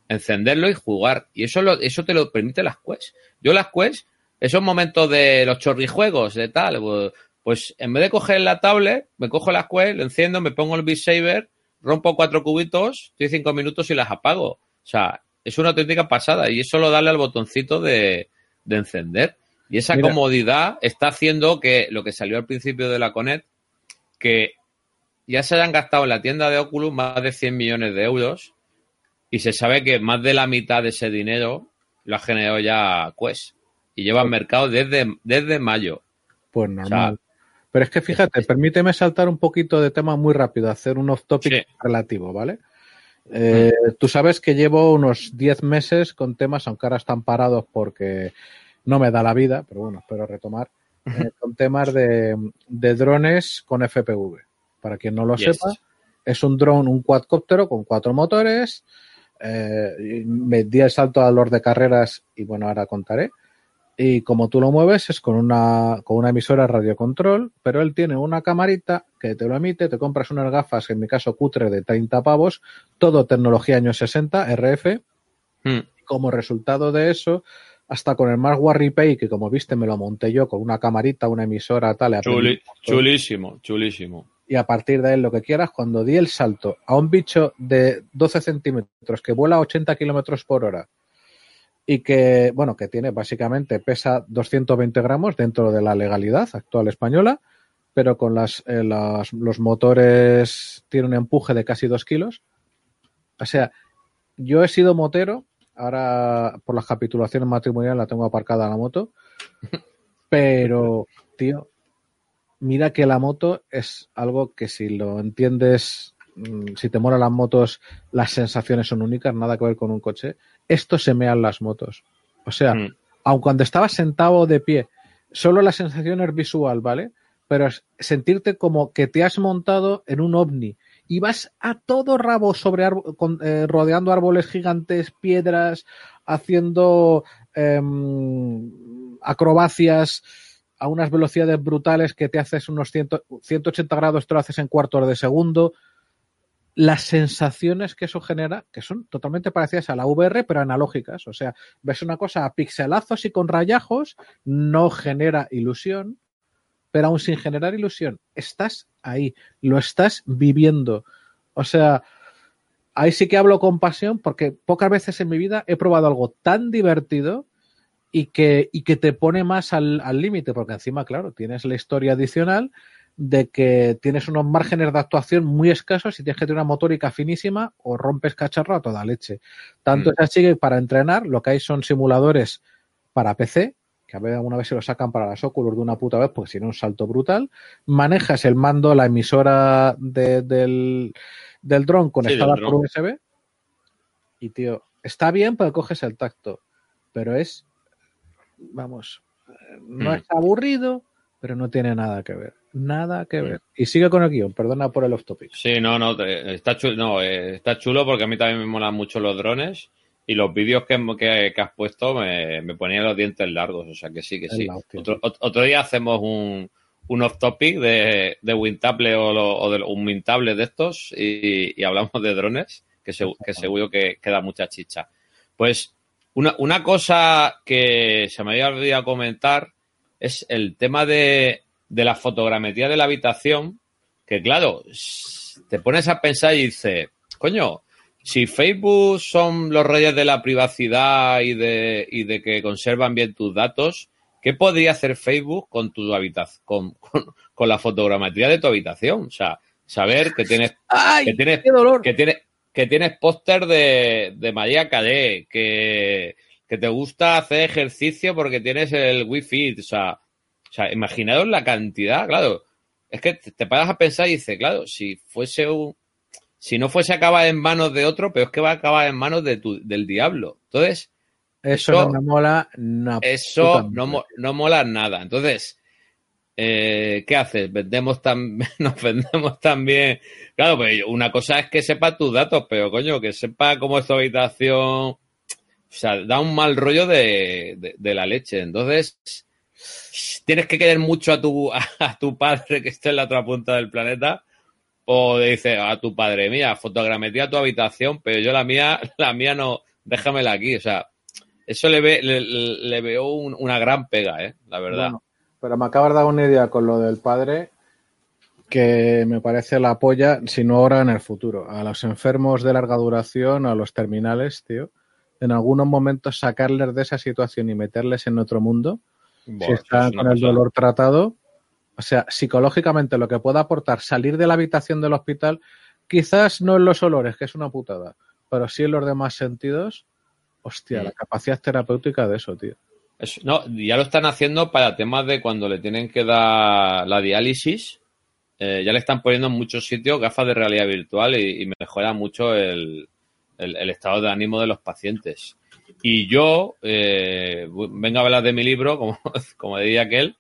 encenderlo y jugar. Y eso, lo, eso te lo permite las Quest. Yo las Quest, esos momentos de los chorrijuegos, de tal, pues, pues en vez de coger la tablet, me cojo las Quest, lo enciendo, me pongo el Beat Saber, rompo cuatro cubitos, estoy cinco minutos y las apago. O sea, es una auténtica pasada. Y es solo darle al botoncito de, de encender. Y esa Mira. comodidad está haciendo que lo que salió al principio de la Connect, que ya se hayan gastado en la tienda de Oculus más de 100 millones de euros y se sabe que más de la mitad de ese dinero lo ha generado ya Quest y lleva al mercado desde, desde mayo. Pues normal. Pero es que fíjate, permíteme saltar un poquito de tema muy rápido, hacer un off-topic Sí. relativo, ¿vale? Eh, Tú sabes que llevo unos 10 meses con temas, aunque ahora están parados porque no me da la vida, pero bueno, espero retomar, eh, con temas de, de drones con FPV. Para quien no lo Yes. sepa, es un dron, un cuadcóptero con cuatro motores. eh, me di el salto a los de carreras y bueno, ahora contaré. Y como tú lo mueves es con una, con una emisora radiocontrol, pero él tiene una camarita que te lo emite, te compras unas gafas, en mi caso cutre, de 30 pavos, todo tecnología años 60, RF, Hmm. y como resultado de eso, hasta con el Warry Pay, que como viste me lo monté yo con una camarita, una emisora, tal, Chuli- chulísimo, chulísimo. y a partir de él lo que quieras, cuando di el salto a un bicho de 12 centímetros que vuela a 80 kilómetros por hora y que, bueno, que tiene básicamente, pesa 220 gramos dentro de la legalidad actual española, pero con las, eh, las- los motores tiene un empuje de casi 2 kilos. O sea, yo he sido motero, ahora por las capitulaciones matrimoniales la tengo aparcada la moto, pero, tío, mira que la moto es algo que si lo entiendes, mm, si te molan las motos, las sensaciones son únicas, nada que ver con un coche. Esto se mean las motos. O sea, Hmm. aun cuando estabas sentado de pie, solo la sensación es visual, ¿vale? Pero es sentirte como que te has montado en un ovni y vas a todo rabo sobre con- eh, rodeando árboles gigantes, piedras, haciendo em, acrobacias a unas velocidades brutales que te haces unos 100 180 grados, te lo haces en cuartos de segundo. Las sensaciones que eso genera, que son totalmente parecidas a la VR, pero analógicas. O sea, ves una cosa a pixelazos y con rayajos, no genera ilusión, pero aún sin generar ilusión, estás ahí, lo estás viviendo. O sea, ahí sí que hablo con pasión porque pocas veces en mi vida he probado algo tan divertido y que, y que te pone más al al límite, porque encima, claro, tienes la historia adicional de que tienes unos márgenes de actuación muy escasos y tienes que tener una motórica finísima o rompes cacharro a toda leche. Tanto Mm. es así que para entrenar lo que hay son simuladores para PC, que a ver alguna vez se lo sacan para las Oculus de una puta vez, porque no un salto brutal. Manejas el mando, la emisora de- del, del dron conectada del por. USB. Y tío, está bien, pero coges el tacto. Pero es, vamos, no Mm. es aburrido, pero no tiene nada que ver. Nada que ver. Y sigue con el guion, perdona por el off topic. Sí, no, no, está chulo, no, eh, está chulo porque a mí también me molan mucho los drones y los vídeos que, que- que has puesto me, me ponían los dientes largos, o sea que sí, que sí. Otro, ot- otro día hacemos un, un off topic de, de Wintable o, lo- o de un Wintable de estos y, y hablamos de drones, que, se- que seguro que, que da mucha chicha. Pues una, una cosa que se me había olvidado comentar es el tema de, de la fotogrametría de la habitación, que claro, te pones a pensar y dices, coño, si Facebook son los reyes de la privacidad y de, y de que conservan bien tus datos, ¿qué podría hacer Facebook con tu habitación, con, con, con la fotogrametría de tu habitación? O sea, saber que tienes ¡Ay! que tienes ¡Qué dolor! que tienes que tienes póster de, de María Calé, que, que te gusta hacer ejercicio porque tienes el wifi, o sea, o sea, imaginaos la cantidad, claro, es que te, paras a pensar y dices, claro, si fuese un, si no fuese a acabar en manos de otro, pero es que va a acabar en manos de tu, del diablo. Entonces, Eso, eso- no mola. una eso no, no mola nada. Entonces, eh, ¿qué haces? Vendemos tam nos vendemos también. Claro, pues una cosa es que sepa tus datos, pero coño, que sepa cómo es tu habitación. O sea, da un mal rollo de, de, de la leche. Entonces, tienes que querer mucho a tu, a tu padre que esté en la otra punta del planeta. O dices a tu padre, mira, fotogrametría tu habitación, pero yo la mía, la mía no, déjamela aquí. O sea, eso le, ve, le, le veo un- una gran pega, ¿eh? La verdad. Pero me acabas de dar una idea con lo del padre que me parece la polla, si no ahora en el futuro. A los enfermos de larga duración, a los terminales, tío, en algunos momentos sacarles de esa situación y meterles en otro mundo, Si eso están es con el dolor tratado, o sea, psicológicamente lo que pueda aportar salir de la habitación del hospital, quizás no en los olores, que es una putada, pero sí en los demás sentidos, hostia, Mm. la capacidad terapéutica de eso, tío. Es- no, ya lo están haciendo para temas de cuando le tienen que dar la diálisis. eh, ya le están poniendo en muchos sitios gafas de realidad virtual y, y mejora mucho el, el- el estado de ánimo de los pacientes. Y yo eh, vengo a hablar de mi libro, como, como diría aquel,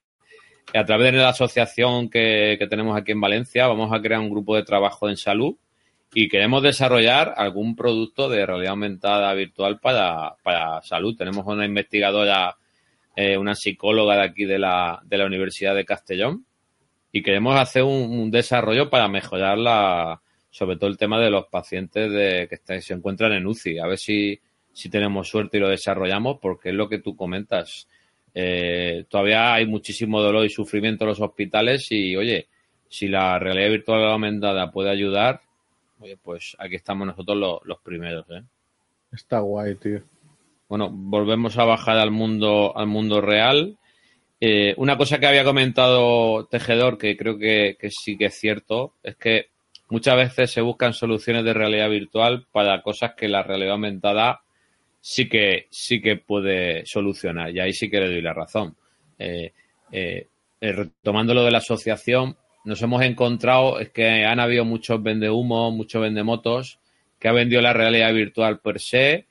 que a través de la asociación que, que tenemos aquí en Valencia vamos a crear un grupo de trabajo en salud y queremos desarrollar algún producto de realidad aumentada virtual para, para salud. Tenemos una investigadora, eh, una psicóloga de aquí de la, de la Universidad de Castellón y queremos hacer un, desarrollo para mejorar la, sobre todo el tema de los pacientes de, que se encuentran en UCI. A ver si, si tenemos suerte y lo desarrollamos, porque es lo que tú comentas. Eh, todavía hay muchísimo dolor y sufrimiento en los hospitales y, oye, si la realidad virtual aumentada puede ayudar, oye, pues aquí estamos nosotros los, los primeros, ¿eh? Está guay, tío. Bueno, volvemos a bajar al mundo, al mundo real. Eh, una cosa que había comentado Tejedor, que creo que, que sí que es cierto, es que muchas veces se buscan soluciones de realidad virtual para cosas que la realidad aumentada sí que, sí que puede solucionar. Y ahí sí que le doy la razón. Eh, eh, eh, retomando lo de la asociación, nos hemos encontrado, es que han habido muchos vendehumos, muchos vendemotos, que ha vendido la realidad virtual per se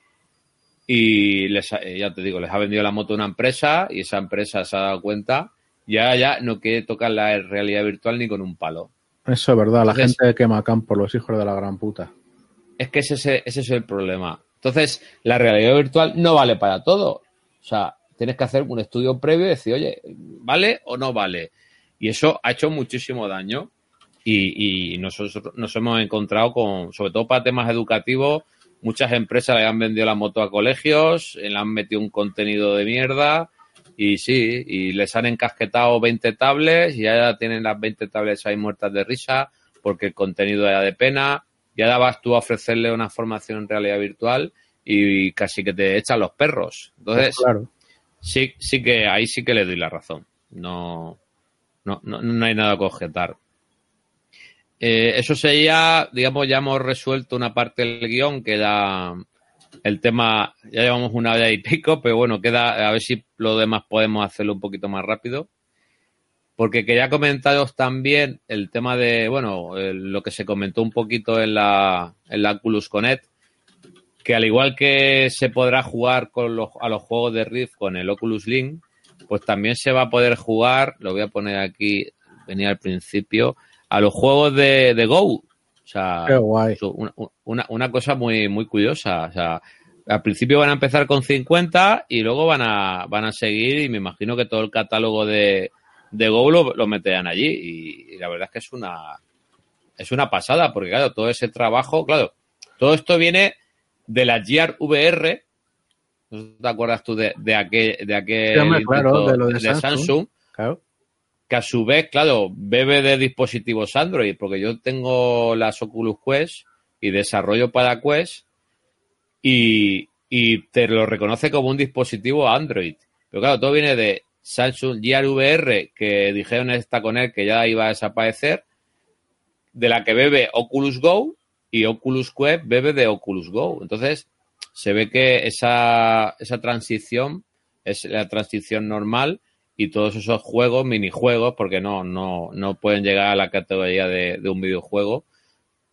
y les ha- ya te digo, les ha vendido la moto a una empresa y esa empresa se ha dado cuenta y ahora ya no quiere tocar la realidad virtual ni con un palo. Eso es verdad, la gente quema campo, los hijos de la gran puta. Es que ese, ese es el problema. Entonces, la realidad virtual no vale para todo. O sea, tienes que hacer un estudio previo y decir, oye, ¿vale o no vale? Y eso ha hecho muchísimo daño. Y, nosotros nos hemos encontrado con, sobre todo para temas educativos, muchas empresas le han vendido la moto a colegios, le han metido un contenido de mierda Y sí, y les han encasquetado 20 tablets y ya tienen las 20 tablets ahí muertas de risa porque el contenido era de pena. Y ahora vas tú a ofrecerle una formación en realidad virtual y casi que te echan los perros. Entonces, Pues claro. sí, sí que ahí sí que le doy la razón. No, no, no, no hay nada que objetar. Eh, eso sería, digamos, ya hemos resuelto una parte del guion, queda el tema, ya llevamos una hora y pico, pero bueno, queda, a ver si lo demás podemos hacerlo un poquito más rápido. Porque quería comentaros también el tema de, bueno, lo que se comentó un poquito en la, en la Oculus Connect, que al igual que se podrá jugar con los, a los juegos de Rift con el Oculus Link, pues también se va a poder jugar, lo voy a poner aquí, venía al principio, a los juegos de, de Go. O sea, Qué guay. eso, una, una, una cosa muy, muy curiosa. O sea, al principio van a empezar con 50 y luego van a, van a seguir y me imagino que todo el catálogo de, de Go lo, lo meterán allí y, y la verdad es que es una, es una pasada porque claro, todo ese trabajo, claro, todo esto viene de la Gear VR. ¿No te acuerdas tú de, de aquel, de aquel Sí, claro, de lo de Samsung. Samsung? Claro. que a su vez, claro, bebe de dispositivos Android, porque yo tengo las Oculus Quest y desarrollo para Quest y, y te lo reconoce como un dispositivo Android. Pero claro, todo viene de Samsung Gear VR, que dijeron esta con él que ya iba a desaparecer, de la que bebe Oculus Go y Oculus Quest bebe de Oculus Go. Entonces, se ve que esa, esa transición es la transición normal y todos esos juegos, minijuegos, porque no, no, no pueden llegar a la categoría de, de un videojuego.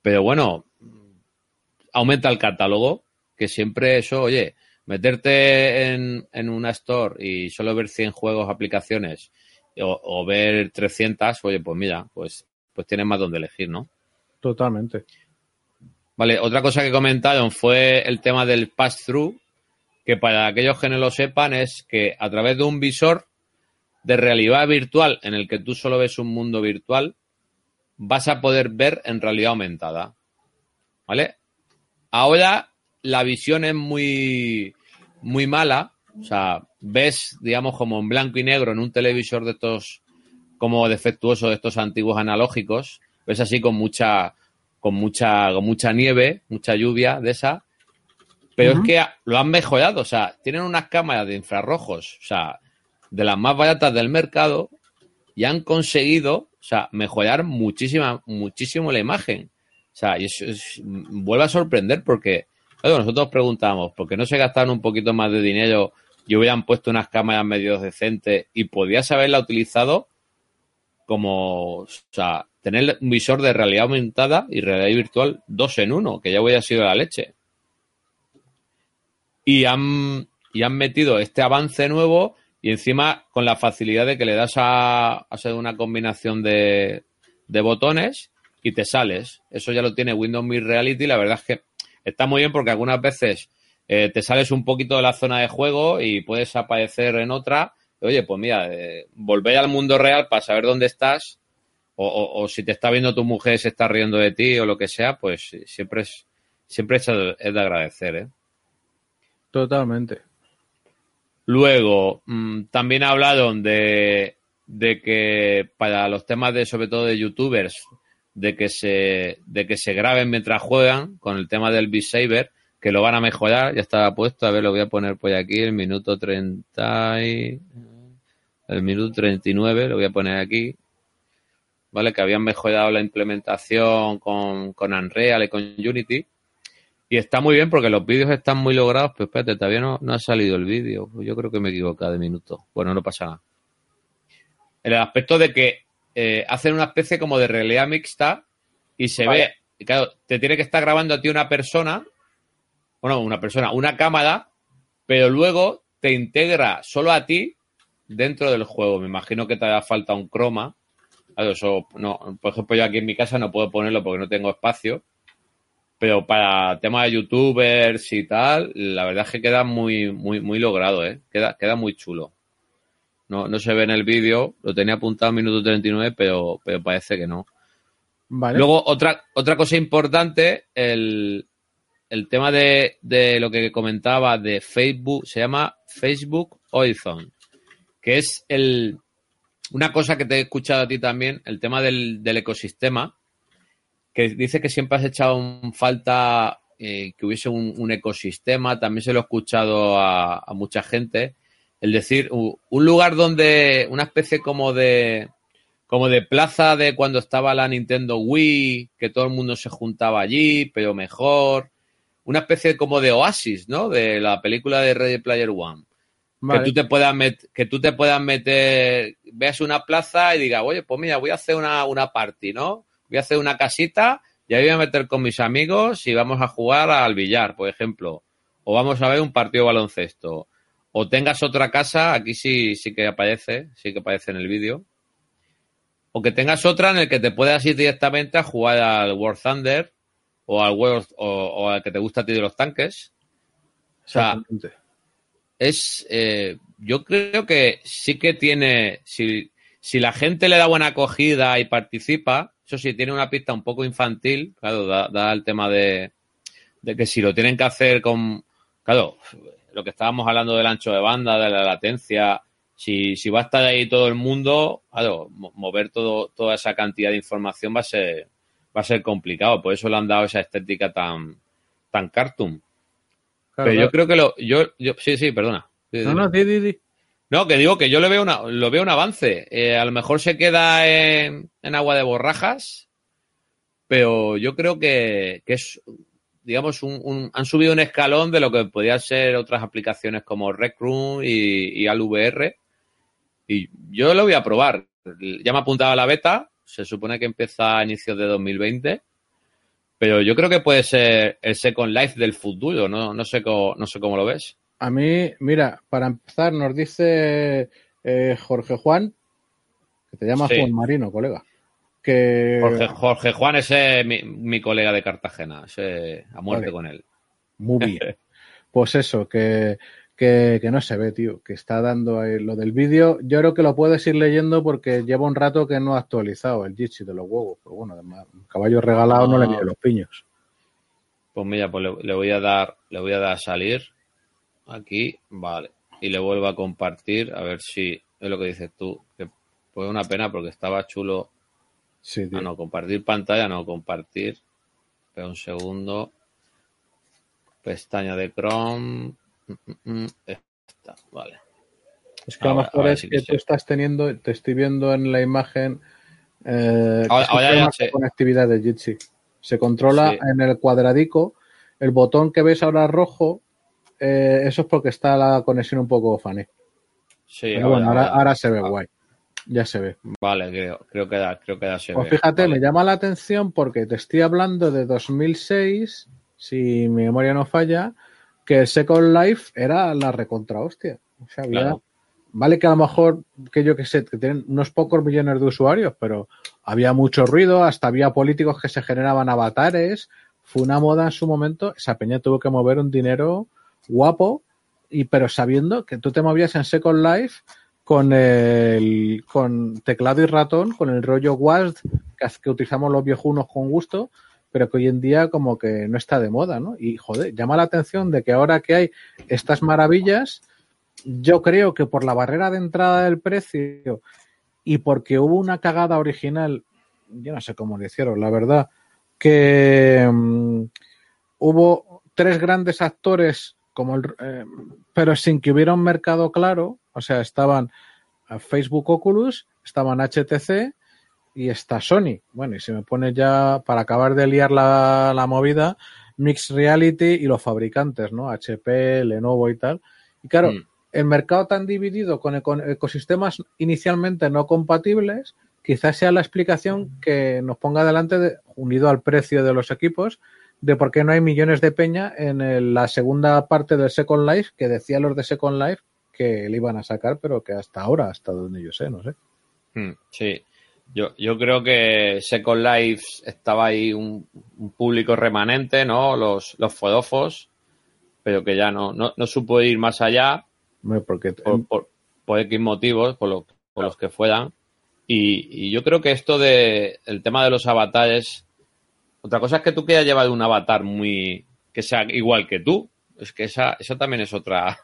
Pero bueno, aumenta el catálogo, que siempre eso, oye, meterte en, en una store y solo ver 100 juegos, aplicaciones, o, o ver 300, oye, pues mira, pues, pues tienes más donde elegir, ¿no? Totalmente. Vale, otra cosa que comentaron fue el tema del pass-through, que para aquellos que no lo sepan es que a través de un visor de realidad virtual en el que tú solo ves un mundo virtual, vas a poder ver en realidad aumentada. ¿Vale? Ahora la visión es muy, muy mala. O sea, ves, digamos, como en blanco y negro en un televisor de estos, como defectuoso de estos antiguos analógicos. Ves así con mucha, con mucha, con mucha nieve, mucha lluvia de esa. Pero es que lo han mejorado. O sea, tienen unas cámaras de infrarrojos. O sea, de las más baratas del mercado y han conseguido, o sea, mejorar muchísima, muchísimo la imagen. O sea, y eso es- vuelve a sorprender porque, claro, nosotros preguntamos, ¿por qué no se gastaron un poquito más de dinero y hubieran puesto unas cámaras medio decentes y podías haberla utilizado como, o sea, tener un visor de realidad aumentada y realidad virtual dos en uno, que ya hubiera sido la leche. Y han, y han metido este avance nuevo y encima con la facilidad de que le das a, ser una combinación de, de botones y te sales. Eso ya lo tiene Windows Mixed Reality. La verdad es que está muy bien porque algunas veces eh, te sales un poquito de la zona de juego y puedes aparecer en otra. Oye, pues mira, eh, volver al mundo real para saber dónde estás o, o- o si te está viendo tu mujer se está riendo de ti o lo que sea, pues siempre es siempre es, es de agradecer, ¿eh? Totalmente. Luego, mm, también hablaron de, de que para los temas de, sobre todo de youtubers, de que se, de que se graben mientras juegan con el tema del Beat Saber, que lo van a mejorar, ya estaba puesto, a ver, lo voy a poner por aquí, el minuto 30 y, el minuto 39, lo voy a poner aquí, ¿vale? Que habían mejorado la implementación con, con Unreal y con Unity. Y está muy bien porque los vídeos están muy logrados, pero espérate, todavía no, no ha salido el vídeo. Yo creo que me he equivocado de minuto. Bueno, no pasa nada. El aspecto de que eh, hacen una especie como de realidad mixta y se Vale. ve, claro, te tiene que estar grabando a ti una persona, bueno, una persona, una cámara, pero luego te integra solo a ti dentro del juego. Me imagino que te hará falta un croma. Claro, eso no, por ejemplo, yo aquí en mi casa no puedo ponerlo porque no tengo espacio. Pero para temas de youtubers y tal, la verdad es que queda muy, muy, muy logrado, ¿eh? Queda, queda muy chulo. No, no se ve en el vídeo, lo tenía apuntado en minuto 39, pero, pero parece que no. Vale. Luego, otra, otra cosa importante, el, el tema de, de lo que comentaba de Facebook, se llama Facebook Horizon. que es el una cosa que te he escuchado a ti también, el tema del, del ecosistema, que dice que siempre has echado falta eh, que hubiese un, un ecosistema, también se lo he escuchado a, a mucha gente, el decir, un lugar donde, una especie como de, como de plaza de cuando estaba la Nintendo Wii, que todo el mundo se juntaba allí, pero mejor, una especie como de oasis, ¿no? De la película de Ready Player One. Vale. Que tú te puedas met- que tú te puedas meter, veas una plaza y digas, oye, pues mira, voy a hacer una, una party, ¿no? Voy a hacer una casita y ahí voy a meter con mis amigos y vamos a jugar al billar, por ejemplo. O vamos a ver un partido de baloncesto. O tengas otra casa, aquí sí, sí que aparece, sí que aparece en el vídeo. O que tengas otra en el que te puedas ir directamente a jugar al War Thunder o al World, o, o al que te gusta a ti de los tanques. O sea, es eh, yo creo que sí que tiene si, si la gente le da buena acogida y participa eso sí tiene una pista un poco infantil claro da, da el tema de, de que si lo tienen que hacer con claro lo que estábamos hablando del ancho de banda de la latencia si, si va a estar ahí todo el mundo claro mo- mover todo toda esa cantidad de información va a ser va a ser complicado por eso le han dado esa estética tan tan cartoon Claro, pero yo creo que lo yo, yo sí sí perdona Sí, No, sí. no, di, di. No, que digo que yo le veo una, lo veo un avance. Eh, a lo mejor se queda en, en agua de borrajas, pero yo creo que, que es, digamos, un, un- han subido un escalón de lo que podrían ser otras aplicaciones como Rec Room y, y ALVR. Y yo lo voy a probar. Ya me apuntaba a la beta, se supone que empieza a inicios de 2020. Pero yo creo que puede ser el Second Life del futuro, ¿no? No sé cómo, no sé cómo lo ves. A mí, mira, para empezar, nos dice eh, Jorge Juan, que te llama Sí. Juan Marino, colega, que Jorge, Jorge Juan, ese es mi, mi colega de Cartagena, ese a muerte Vale. con él. muy bien. Pues eso, que, que, que no se ve, tío, que está dando ahí lo del vídeo. Yo creo que lo puedes ir leyendo porque lleva un rato que no ha actualizado el Jitsi de los huevos. Pero bueno, además, un caballo regalado no, le Ah. mide los piños. Pues mira, pues le, le voy a dar, le voy a dar a salir aquí, vale, y le vuelvo a compartir a ver si es lo que dices tú, que fue una pena porque estaba chulo. Sí, tío. Ah, no, compartir pantalla, no compartir. Espera un segundo. Pestaña de Chrome. Mm, mm, mm, Esta, vale. Es que a lo mejor es sí que, que tú estás teniendo, te estoy viendo en la imagen eh, Ahora- ya sé. conectividad de Jitsi. Se controla Sí. en el cuadradico. El botón que ves ahora rojo, eh, eso es porque está la conexión un poco fané. Sí, Pero bueno, ahora, ahora- ahora se ve guay. Ya se ve. Vale, creo, creo que da, creo que da se Pues ve. fíjate, Vale. me llama la atención porque te estoy hablando de 2006, si mi memoria no falla, que Second Life era la recontra hostia. O sea, había, Claro. vale que a lo mejor, que yo que sé, que tienen unos pocos millones de usuarios, pero había mucho ruido, hasta había políticos que se generaban avatares, fue una moda en su momento, esa peña tuvo que mover un dinero guapo, y pero sabiendo que tú te movías en Second Life con el con teclado y ratón, con el rollo WASD que, utilizamos los viejunos con gusto, pero que hoy en día como que no está de moda, ¿no? Y joder, llama la atención de que ahora que hay estas maravillas, yo creo que por la barrera de entrada del precio y porque hubo una cagada original, yo no sé cómo lo hicieron, la verdad, que mm, hubo tres grandes actores como el, eh, pero sin que hubiera un mercado claro, o sea, estaban eh, Facebook Oculus, estaban HTC y está Sony. Bueno, y si me pone ya para acabar de liar la, la movida, Mixed Reality y los fabricantes, ¿no? HP, Lenovo y tal. Y claro, Mm. el mercado tan dividido con, eco- ecosistemas inicialmente no compatibles, quizás sea la explicación que nos ponga delante, de, unido al precio de los equipos, de por qué no hay millones de peña en el- la segunda parte del Second Life, que decía los de Second Life que le iban a sacar, pero que hasta ahora, hasta donde yo sé, no sé. Mm, Sí, yo, yo creo que Second Life estaba ahí un, un público remanente, ¿no? Los, los fodofos, pero que ya no, no, no supo ir más allá Porque por, por, por X motivos, por, lo- por los que fueran. Y, y yo creo que esto de el tema de los avatares, otra cosa es que tú quieras llevar un avatar muy que sea igual que tú. Es que esa, eso también es otra.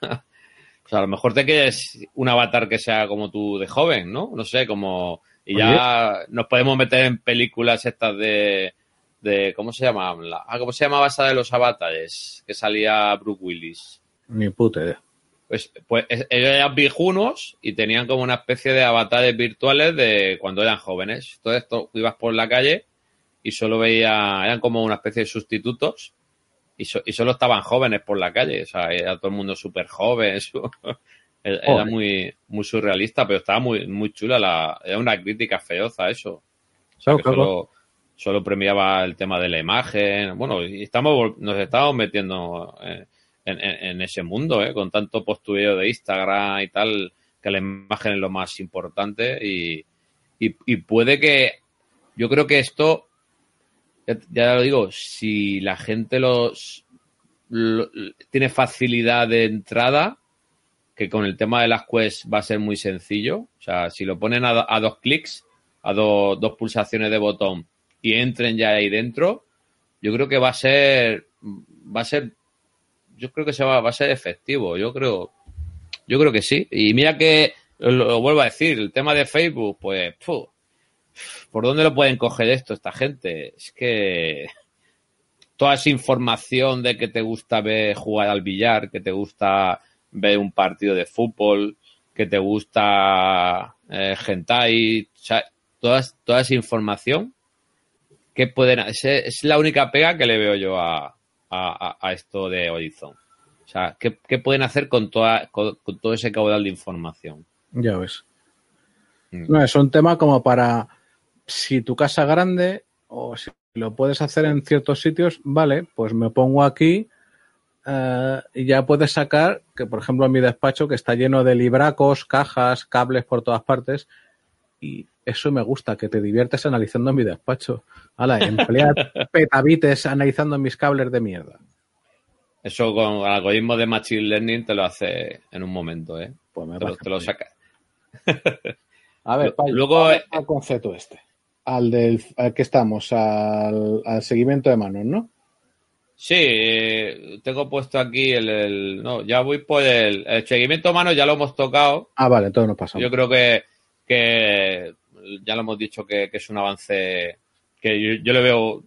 O sea, a lo mejor te quieres un avatar que sea como tú de joven, ¿no? No sé, como... Y ya nos podemos meter en películas estas de... de ¿Cómo se llama? La- ah, ¿Cómo se llamaba esa de los avatares? Que salía Brooke Willis. Ni puta idea. Pues, pues es- ellos eran viejunos y tenían como una especie de avatares virtuales de cuando eran jóvenes. Todo esto, ibas por la calle y solo veía, eran como una especie de sustitutos y, so- y solo estaban jóvenes por la calle. O sea, era todo el mundo súper joven. era Joder. muy, muy surrealista, pero estaba muy, muy chula. La, era una crítica feoza eso. O sea, Claro, que claro. solo, solo premiaba el tema de la imagen. Bueno, y estamos, nos estamos metiendo eh, en, en- en ese mundo, ¿eh? con tanto postureo de Instagram y tal, que la imagen es lo más importante. Y, y, y puede que, yo creo que esto, ya, lo digo, si la gente los lo- tiene facilidad de entrada, que con el tema de las quests va a ser muy sencillo. O sea, si lo ponen a, do- a dos clics, a do- dos pulsaciones de botón y entren ya ahí dentro, yo creo que va a ser, va a ser, yo creo que se va, a ser efectivo. Yo creo, yo creo que sí. Y mira que, lo, vuelvo a decir, el tema de Facebook, pues, fu, ¿por dónde lo pueden coger esto esta gente? Es que toda esa información de que te gusta ver jugar al billar, que te gusta ver un partido de fútbol, que te gusta eh, hentai, o sea, toda, toda esa información que pueden es, es la única pega que le veo yo a, a- a- esto de Horizon. O sea, ¿qué, qué pueden hacer con, toda, con, con todo ese caudal de información? Ya ves. Mm. No, es un tema como para si tu casa grande o si lo puedes hacer en ciertos sitios, vale, pues me pongo aquí eh, y ya puedes sacar que, por ejemplo, en mi despacho que está lleno de libracos, cajas, cables por todas partes y eso me gusta, que te diviertes analizando mi despacho. Hala, emplea petabites analizando mis cables de mierda. Eso con el algoritmo de Machine Learning te lo hace en un momento, ¿eh? Pues me Te te lo saca. A ver, luego, eh, al concepto este. Al del al que estamos, al, al seguimiento de manos, ¿no? Sí, eh, tengo puesto aquí el, el- No, ya voy por el, el seguimiento mano, ya lo hemos tocado. Ah, vale, entonces no pasamos. Yo creo que, que ya lo hemos dicho que, que es un avance que yo, yo le veo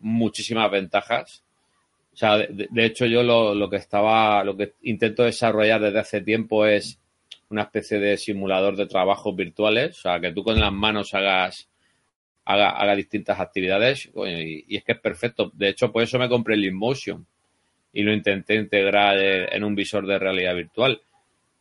muchísimas ventajas. O sea, de, de hecho yo lo, lo que estaba, lo que intento desarrollar desde hace tiempo es una especie de simulador de trabajos virtuales, o sea, que tú con las manos hagas haga, haga distintas actividades y, y es que es perfecto. De hecho, por eso me compré el InMotion y lo intenté integrar en un visor de realidad virtual.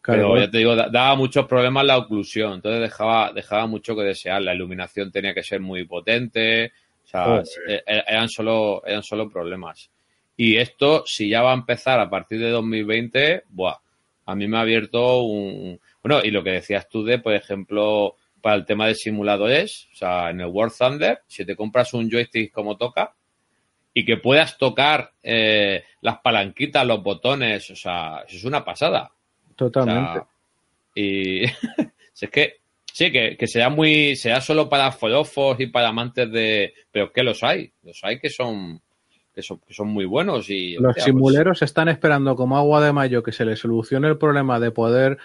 Claro, Pero ya te digo, da- daba muchos problemas la oclusión, entonces dejaba, dejaba mucho que desear. La iluminación tenía que ser muy potente, o sea, Joder. e- e- eran solo, eran solo problemas. Y esto, si ya va a empezar a partir de 2020, buah, a mí me ha abierto un... Bueno, y lo que decías tú de, por ejemplo, para el tema de simuladores, o sea, en el War Thunder, si te compras un joystick como toca y que puedas tocar eh, las palanquitas, los botones, o sea, eso es una pasada. O Totalmente. sea, y si es que sí, que, que sea muy, sea solo para forofos y para amantes de, pero es que los hay, los hay que son, que son, que son muy buenos y Los hostia, pues, simuleros están esperando como agua de mayo que se les solucione el problema de poder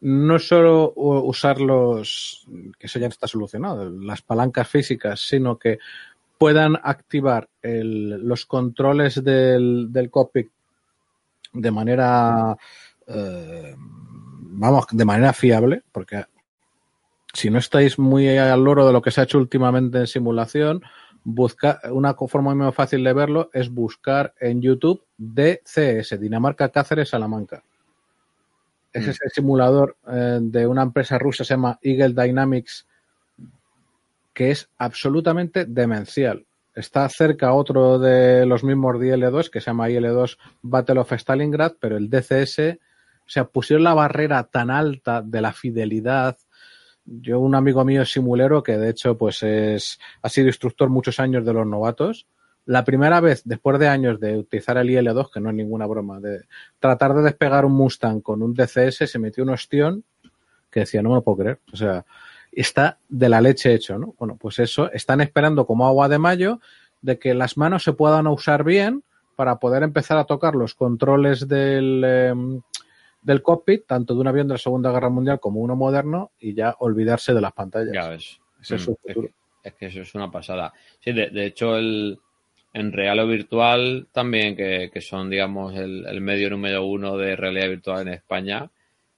no solo usar los, que eso ya está solucionado, las palancas físicas, sino que puedan activar el- los controles del, del cockpit de manera, eh, vamos, de manera fiable, porque si no estáis muy al loro de lo que se ha hecho últimamente en simulación, busca una forma muy fácil de verlo es buscar en YouTube DCS, Dinamarca Cáceres Salamanca. Ese Mm. es el simulador eh, de una empresa rusa, se llama Eagle Dynamics, que es absolutamente demencial. Está cerca otro de los mismos de IL-2, que se llama IL-2 Battle of Stalingrad, pero el DCS, o sea, pusieron la barrera tan alta de la fidelidad. Yo, un amigo mío es simulero, que de hecho, pues es, ha sido instructor muchos años de los novatos. La primera vez, después de años de utilizar el IL-2, que no es ninguna broma, de tratar de despegar un Mustang con un DCS, se metió un ostión que decía, no me lo puedo creer. O sea, está de la leche hecho, ¿no? Bueno, pues eso, están esperando como agua de mayo de que las manos se puedan usar bien para poder empezar a tocar los controles del, eh, del cockpit, tanto de un avión de la Segunda Guerra Mundial como uno moderno, y ya olvidarse de las pantallas. Ya ves. Ese es Mm, su es, que, es que eso es una pasada. Sí, de, de hecho, el, en real o virtual también, que, que son, digamos, el, el medio número uno de realidad virtual en España,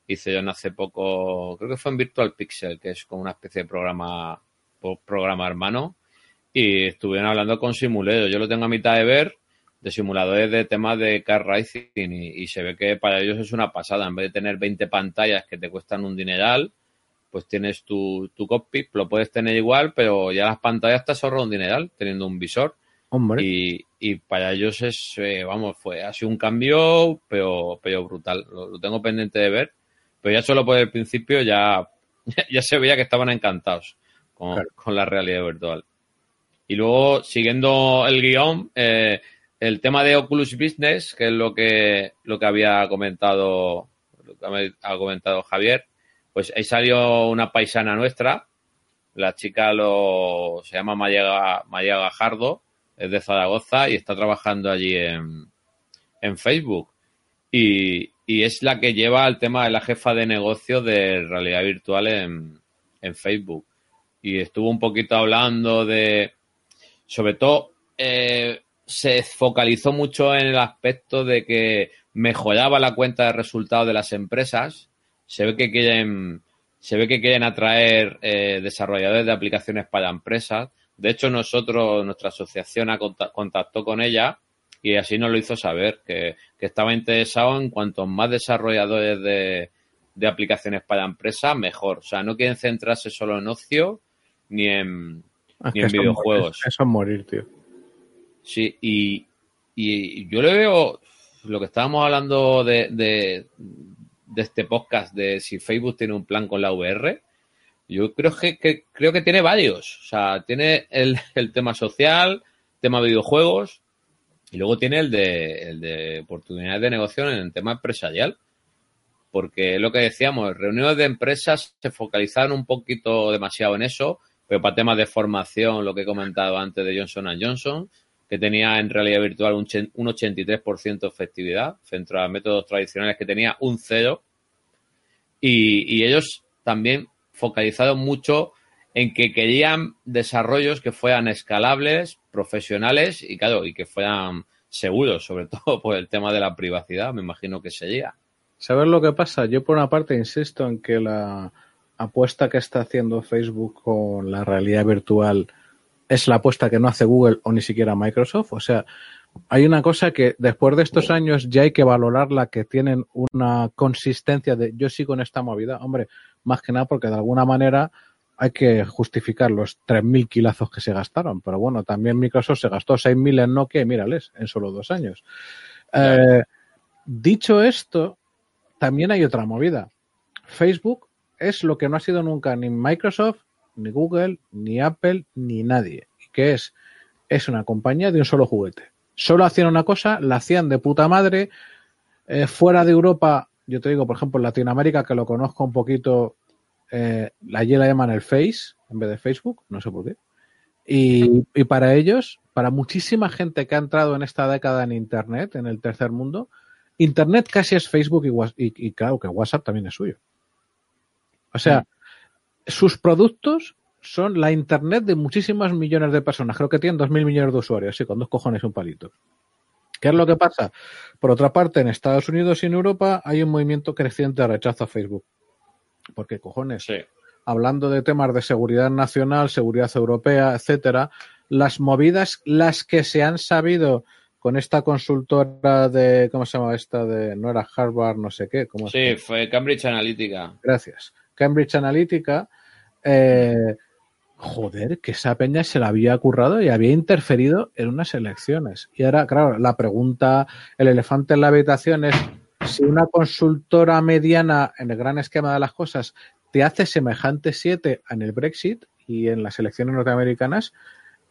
hicieron hace poco, creo que fue en Virtual Pixel, que es como una especie de programa, programa hermano, y estuvieron hablando con simuleros. Yo lo tengo a mitad de ver, de simuladores de temas de car racing, y, y se ve que para ellos es una pasada. En vez de tener 20 pantallas que te cuestan un dineral, pues tienes tu, tu cockpit, lo puedes tener igual, pero ya las pantallas te ahorran un dineral teniendo un visor. Hombre, Y, y para ellos es, eh, vamos, fue, ha sido un cambio, pero, pero brutal. Lo, lo tengo pendiente de ver, pero ya solo por el principio ya, ya se veía que estaban encantados con, Claro. con la realidad virtual. Y luego, siguiendo el guion, eh, el tema de Oculus Business, que es lo que, lo que había comentado, lo que ha comentado Javier, pues ahí salió una paisana nuestra, la chica lo, se llama Maya, Maya Gajardo, es de Zaragoza y está trabajando allí en, en Facebook. Y, y es la que lleva el tema de la jefa de negocio de realidad virtual en, en Facebook. Y estuvo un poquito hablando de, sobre todo, eh, se focalizó mucho en el aspecto de que mejoraba la cuenta de resultados de las empresas. Se ve que quieren, se ve que quieren atraer eh, desarrolladores de aplicaciones para empresas. De hecho, nosotros, nuestra asociación contactó con ella y así nos lo hizo saber, que, que estaba interesado en cuanto más desarrolladores de, de aplicaciones para empresas, mejor. O sea, no quieren centrarse solo en ocio ni en, es ni en eso videojuegos. Eso es morir, tío. Sí, y, y yo le veo lo que estábamos hablando de, de, de este podcast, de si Facebook tiene un plan con la VR. Yo creo que, creo que tiene varios. O sea, tiene el, el tema social, tema videojuegos, y luego tiene el de, el de oportunidades de negocio en el tema empresarial. Porque lo que decíamos, reuniones de empresas se focalizaron un poquito demasiado en eso, pero para temas de formación, lo que he comentado antes de Johnson Johnson, que tenía en realidad virtual un, un 83% de efectividad, frente a métodos tradicionales que tenía un cero. Y, y ellos también focalizaron mucho en que querían desarrollos que fueran escalables, profesionales y claro, y que fueran seguros, sobre todo por el tema de la privacidad, me imagino que sería. ¿Sabes lo que pasa? Yo por una parte insisto en que la apuesta que está haciendo Facebook con la realidad virtual es la apuesta que no hace Google o ni siquiera Microsoft. O sea, hay una cosa que después de estos años ya hay que valorarla, que tienen una consistencia de yo sigo en esta movida. Hombre, más que nada porque de alguna manera hay que justificar los 3.000 kilazos que se gastaron. Pero bueno, también Microsoft se gastó 6.000 en Nokia y mírales, en solo dos años. Eh, dicho esto, también hay otra movida. Facebook es lo que no ha sido nunca ni Microsoft, ni Google, ni Apple, ni nadie. Que es, es una compañía de un solo juguete. Solo hacían una cosa, la hacían de puta madre. Eh, fuera de Europa, yo te digo, por ejemplo, en Latinoamérica, que lo conozco un poquito, eh, allí la llaman el Face en vez de Facebook, no sé por qué. Y, y para ellos, para muchísima gente que ha entrado en esta década en Internet, en el tercer mundo, Internet casi es Facebook y, y- y claro que WhatsApp también es suyo. O sea, sus productos son la Internet de muchísimas millones de personas. Creo que tienen dos mil millones de usuarios, sí, con dos cojones y un palito. ¿Qué es lo que pasa? Por otra parte, en Estados Unidos y en Europa hay un movimiento creciente de rechazo a Facebook. Porque cojones, Sí. hablando de temas de seguridad nacional, seguridad europea, etcétera, las movidas, las que se han sabido con esta consultora de, ¿cómo se llama esta? De, no era Harvard, no sé qué, ¿cómo Sí, fue Cambridge Analytica. Gracias. Cambridge Analytica, eh, joder, que esa peña se la había currado y había interferido en unas elecciones. Y ahora, claro, la pregunta, el elefante en la habitación es si una consultora mediana en el gran esquema de las cosas te hace semejante 7 en el Brexit y en las elecciones norteamericanas,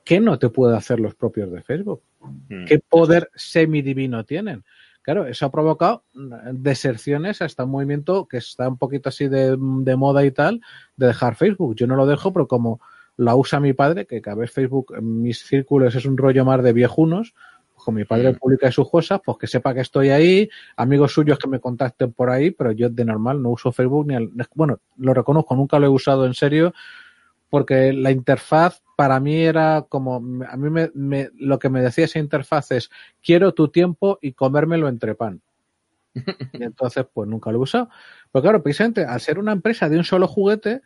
¿qué no te puede hacer los propios de Facebook? Mm. ¿Qué poder semidivino tienen? Claro, eso ha provocado deserciones hasta un movimiento que está un poquito así de, de moda y tal, de dejar Facebook. Yo no lo dejo, pero como la usa mi padre, que cada vez Facebook en mis círculos es un rollo más de viejunos, con mi padre Mm. publica sus cosas, pues que sepa que estoy ahí, amigos suyos que me contacten por ahí, pero yo de normal no uso Facebook ni al- bueno, lo reconozco, nunca lo he usado en serio, porque la interfaz para mí era como, a mí me, me- lo que me decía esa interfaz es, quiero tu tiempo y comérmelo entre pan. Y entonces, pues nunca lo he usado. Pero claro, precisamente al ser una empresa de un solo juguete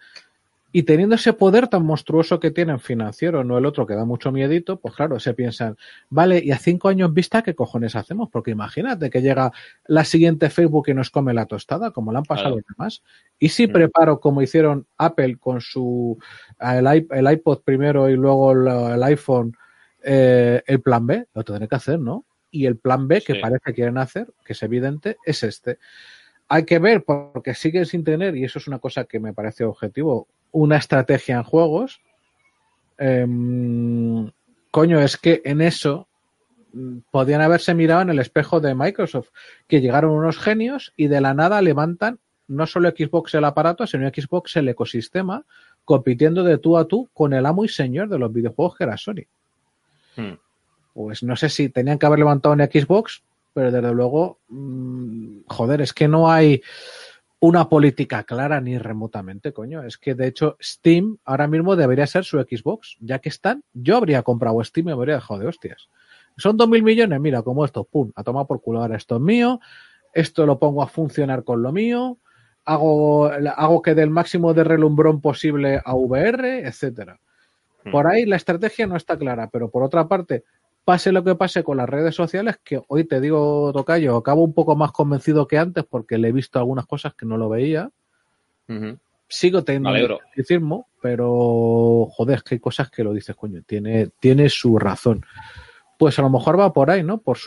y teniendo ese poder tan monstruoso que tienen financiero, no el otro que da mucho miedito, pues claro, se piensan, vale, y a cinco años vista, ¿qué cojones hacemos? Porque imagínate que llega la siguiente Facebook y nos come la tostada, como le han pasado los demás. Y si Mm. preparo, como hicieron Apple con su el, i- el iPod primero y luego el, el iPhone, eh, el plan B, lo tendré que hacer, ¿no? Y el plan B que Sí. parece que quieren hacer, que es evidente, es este. Hay que ver, porque siguen sin tener, y eso es una cosa que me parece objetivo, una estrategia en juegos. Em, coño, es que en eso mm, podían haberse mirado en el espejo de Microsoft, que llegaron unos genios y de la nada levantan no solo Xbox el aparato, sino Xbox el ecosistema, compitiendo de tú a tú con el amo y señor de los videojuegos que era Sony. Hmm. Pues no sé si tenían que haber levantado en Xbox, pero desde luego, mm, joder, es que no hay una política clara ni remotamente, coño. Es que de hecho Steam ahora mismo debería ser su Xbox, ya que están, yo habría comprado Steam y me habría dejado de hostias. Son dos mil millones, mira, como esto, pum, a tomar por culo, ahora esto es mío, esto lo pongo a funcionar con lo mío, hago, hago que dé el máximo de relumbrón posible a VR, etcétera. Hmm. Por ahí la estrategia no está clara, pero por otra parte, pase lo que pase con las redes sociales, que hoy te digo, Tocayo, acabo un poco más convencido que antes porque le he visto algunas cosas que no lo veía. Sigo teniendo escepticismo, pero joder, es que hay cosas que lo dices, coño, tiene, tiene su razón. Pues a lo mejor va por ahí, ¿no? Por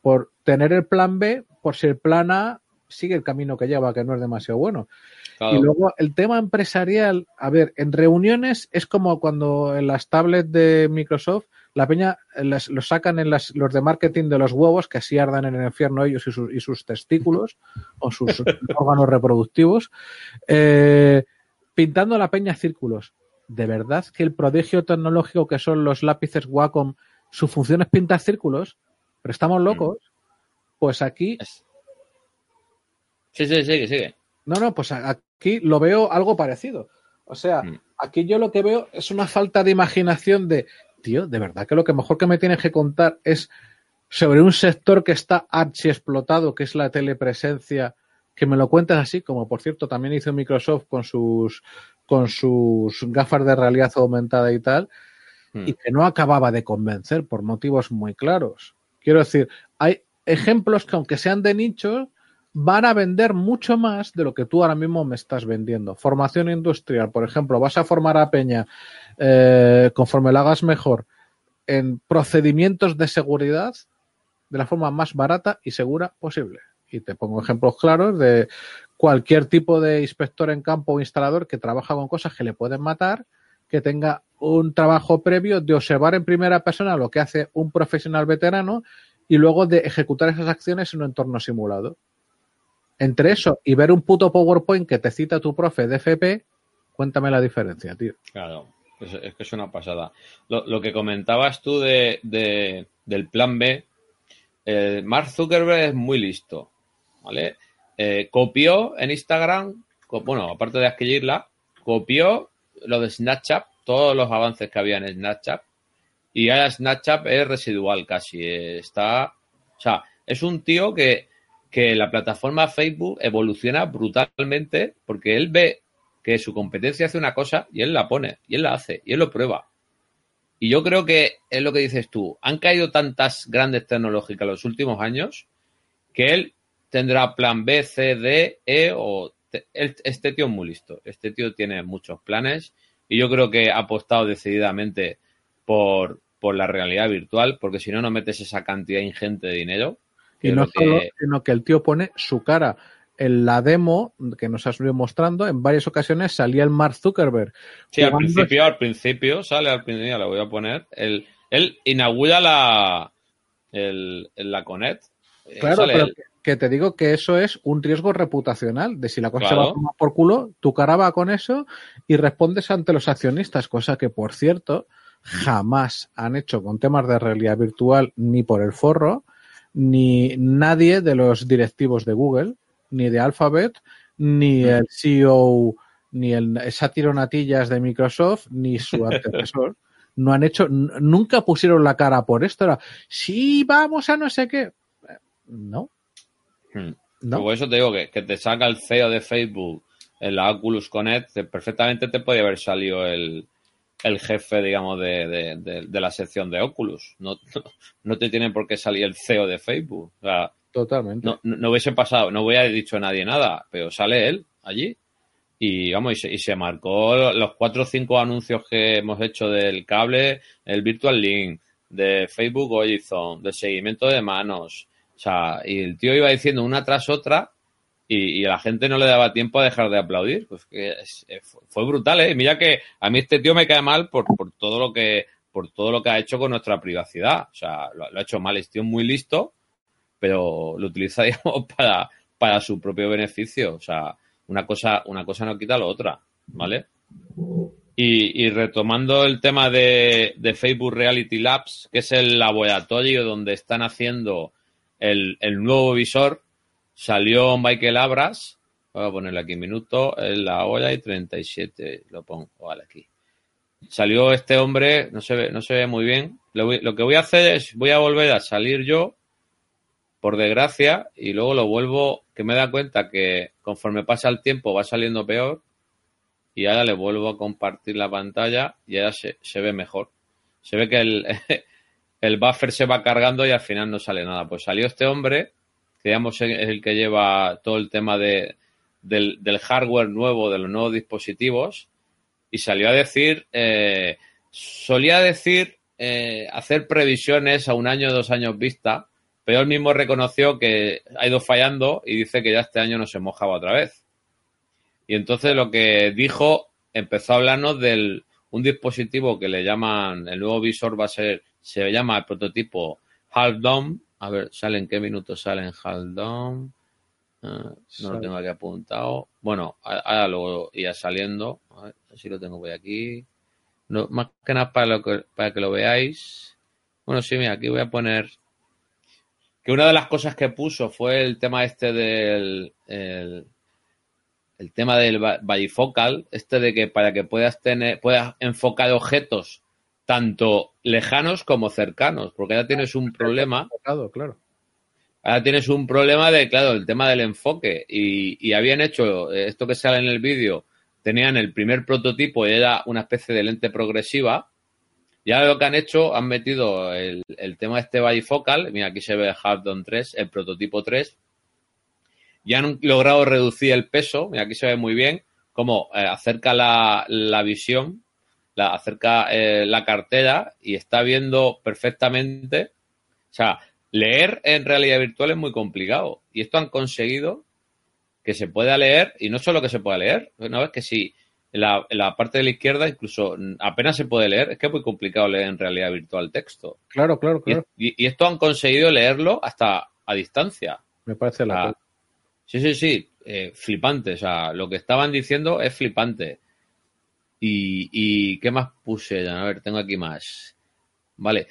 por tener el plan B, por si el plan A sigue el camino que lleva, que no es demasiado bueno. Claro. Y luego el tema empresarial, a ver, en reuniones es como cuando en las tablets de Microsoft la peña eh, las, los sacan en las, los de marketing de los huevos, que así ardan en el infierno ellos y, sus- y sus testículos o sus órganos reproductivos, eh, pintando la peña círculos. ¿De verdad que el prodigio tecnológico que son los lápices Wacom, su función es pintar círculos? ¿Pero estamos locos? Pues aquí Sí, sí, sigue, sigue. no, no, pues aquí lo veo algo parecido. O sea, Mm. aquí yo lo que veo es una falta de imaginación de, tío, de verdad que lo que mejor que me tienes que contar es sobre un sector que está archi explotado, que es la telepresencia, que me lo cuentas así, como por cierto también hizo Microsoft con sus con sus gafas de realidad aumentada y tal, Mm. y que no acababa de convencer por motivos muy claros. Quiero decir, hay ejemplos que aunque sean de nicho, van a vender mucho más de lo que tú ahora mismo me estás vendiendo. Formación industrial, por ejemplo, vas a formar a Peña eh, conforme lo hagas mejor en procedimientos de seguridad de la forma más barata y segura posible. Y te pongo ejemplos claros de cualquier tipo de inspector en campo o instalador que trabaja con cosas que le pueden matar, que tenga un trabajo previo de observar en primera persona lo que hace un profesional veterano y luego de ejecutar esas acciones en un entorno simulado. Entre eso y ver un puto PowerPoint que te cita tu profe de FP, cuéntame la diferencia, tío. Claro, es, que es una pasada. Lo, lo que comentabas tú de, de- del plan B, eh, Mark Zuckerberg es muy listo, ¿vale? Eh, copió en Instagram, bueno, aparte de adquirirla, copió lo de Snapchat, todos los avances que había en Snapchat, y ahora Snapchat es residual casi, eh, está, o sea, es un tío que, que la plataforma Facebook evoluciona brutalmente porque él ve que su competencia hace una cosa y él la pone, y él la hace, y él lo prueba. Y yo creo que es lo que dices tú. Han caído tantas grandes tecnológicas en los últimos años que él tendrá plan B, C, D, E o... este tío es muy listo. Este tío tiene muchos planes y yo creo que ha apostado decididamente por, por la realidad virtual porque si no, no metes esa cantidad ingente de dinero. Y no que- solo, sino que el tío pone su cara. En la demo que nos has ido mostrando, en varias ocasiones salía el Mark Zuckerberg. Sí, al principio, al principio, sale al principio, ya lo voy a poner. Él, él inaugura la, el, la Connect. Eh, Claro, sale pero que, que te digo que eso es un riesgo reputacional, de si la cosa va a tomar por culo, tu cara va con eso y respondes ante los accionistas, cosa que, por cierto, jamás han hecho con temas de realidad virtual ni por el forro, ni nadie de los directivos de Google, ni de Alphabet, ni el CEO, ni el sátiro Natillas de Microsoft, ni su antecesor. No han hecho, nunca pusieron la cara por esto. Era, sí, vamos a no sé qué. No, Hmm. no. Por eso te digo que, que te saca el CEO de Facebook en la Oculus Connect, te- perfectamente te podía haber salido el, el jefe, digamos, de, de- de- de la sección de Oculus. No, no, no te tiene por qué salir el CEO de Facebook. O sea, Totalmente. no, no, no hubiese pasado, no hubiera dicho a nadie nada, pero sale él allí. Y vamos, y se, y se marcó los cuatro o cinco anuncios que hemos hecho del cable, el Virtual Link, de Facebook Horizon, de seguimiento de manos. O sea, y el tío iba diciendo una tras otra y, a la gente no le daba tiempo a dejar de aplaudir. Pues que eh, fue, brutal, ¿eh? Mira que a mí este tío me cae mal por, por todo lo que por todo lo que ha hecho con nuestra privacidad. O sea, lo, ha hecho mal, es tío muy listo, pero lo utiliza, digamos, para, para su propio beneficio. O sea, una cosa, una cosa no quita la otra, ¿vale? Y, y retomando el tema de, de Facebook Reality Labs, que es el laboratorio donde están haciendo el, el nuevo visor, salió Michael Abras, voy a ponerle aquí minuto, en la hora y 37, lo pongo, vale, aquí. Salió este hombre, no se ve, no se ve muy bien. Lo, lo que voy a hacer es, voy a volver a salir yo, por desgracia, y luego lo vuelvo, que me da cuenta que conforme pasa el tiempo va saliendo peor, y ahora le vuelvo a compartir la pantalla y ahora se, se ve mejor. Se ve que el, el buffer se va cargando y al final no sale nada. Pues salió este hombre, que digamos es el que lleva todo el tema de, del, hardware nuevo, de los nuevos dispositivos, y salió a decir, eh, solía decir eh, hacer previsiones a un año dos años vista, pero él mismo reconoció que ha ido fallando y dice que ya este año no se mojaba otra vez. Y entonces lo que dijo, empezó a hablarnos del un dispositivo que le llaman, el nuevo visor va a ser, se llama el prototipo Half Dome. A ver, ¿sale en qué minuto sale en Half Dome? Ah, no lo tengo aquí apuntado. Bueno, ahora luego irá saliendo. A ver si lo tengo por aquí. No, más que nada para, lo que, para que lo veáis. Bueno, sí, mira, aquí voy a poner que una de las cosas que puso fue el tema este del el, el tema del bifocal, este de que para que puedas tener, puedas enfocar objetos tanto lejanos como cercanos, porque ahora tienes un problema, claro. ahora tienes un problema de, claro, el tema del enfoque y, y habían hecho eh, esto que sale en el vídeo, tenían el primer prototipo y era una especie de lente progresiva y ahora lo que han hecho, han metido el, el tema este bifocal, mira aquí se ve el Hardon 3, el prototipo 3, y han logrado reducir el peso, mira aquí se ve muy bien, como eh, acerca la, la visión, la, acerca eh, la cartera y está viendo perfectamente, o sea, leer en realidad virtual es muy complicado y esto han conseguido que se pueda leer y no solo que se pueda leer, una vez que si en la, la parte de la izquierda incluso apenas se puede leer, es que es muy complicado leer en realidad virtual texto. Claro, claro, claro. y- y esto han conseguido leerlo hasta a distancia. Me parece la Ah. Sí, sí, sí, eh, flipante. O sea, lo que estaban diciendo es flipante. Y, y ¿qué más puse? A ver, tengo aquí más. Vale.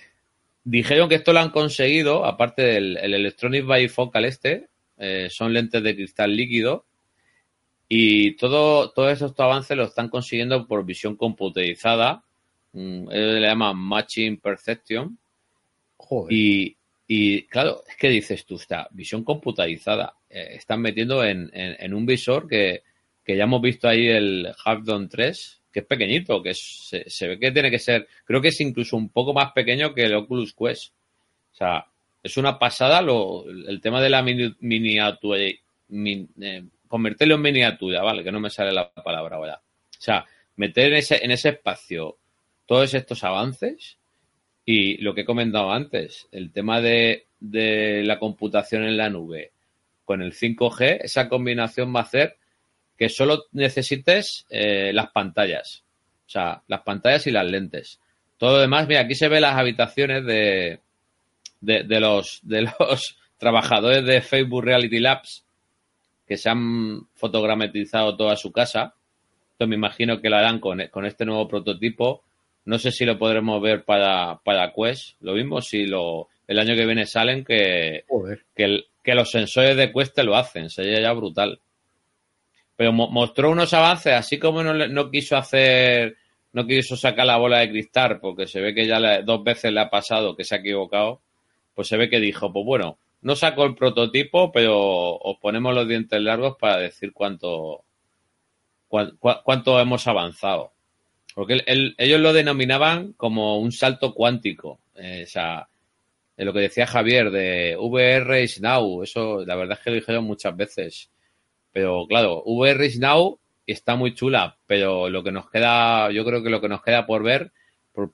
Dijeron que esto lo han conseguido, aparte del el Electronic Bifocal este, eh, son lentes de cristal líquido. Y todo, todos estos avances lo están consiguiendo por visión computerizada. Mm, ellos le llaman Matching Perception. Joder. Y, y, claro, es que dices tú, está visión computarizada. Eh, están metiendo en, en- en un visor que, que ya hemos visto ahí el Half-Dome 3, que es pequeñito, que se, se ve que tiene que ser, creo que es incluso un poco más pequeño que el Oculus Quest. O sea, es una pasada lo, el tema de la mini- miniatura, min- eh, convertirlo en miniatura, vale, que no me sale la palabra ahora. O sea, meter en ese, en ese espacio todos estos avances y lo que he comentado antes, el tema de, de la computación en la nube con el 5G, esa combinación va a hacer que solo necesites eh, las pantallas. O sea, las pantallas y las lentes. Todo lo demás, mira, aquí se ve las habitaciones de, de, de los, de los trabajadores de Facebook Reality Labs que se han fotogrametrizado toda su casa. Entonces me imagino que lo harán con, con este nuevo prototipo No sé si lo podremos ver para, para Quest. Lo mismo si lo, el año que viene salen que, Joder. que, el- que los sensores de Quest te lo hacen. Sería ya brutal. Pero mo- mostró unos avances, así como no, no quiso hacer, no quiso sacar la bola de cristal, porque se ve que ya dos veces le ha pasado que se ha equivocado, pues se ve que dijo, pues bueno, no saco el prototipo, pero os ponemos los dientes largos para decir cuánto, cuán- cua- cuánto hemos avanzado. Porque ellos lo denominaban como un salto cuántico. Eh, o sea, de lo que decía Javier de VR is now. Eso, la verdad es que lo dijeron muchas veces. Pero claro, VR now está muy chula, pero lo que nos queda, yo creo que lo que nos queda por ver, por,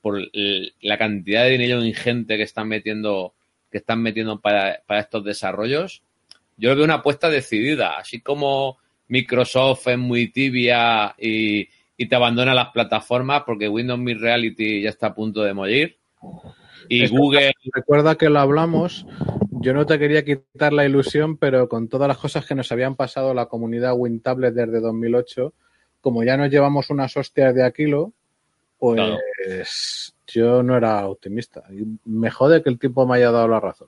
la cantidad de dinero ingente que están metiendo, que están metiendo para, estos desarrollos, yo lo veo una apuesta decidida, así como Microsoft es muy tibia y, te abandona las plataformas porque Windows Mixed Reality ya está a punto de morir. Y Esto- Google, Recuerda que lo hablamos. Yo no te quería quitar la ilusión, pero con todas las cosas que nos habían pasado a la comunidad WinTablet desde 2008, como ya nos llevamos unas hostias de Aquilo, pues Claro. yo no era optimista. Y me jode que el tipo me haya dado la razón.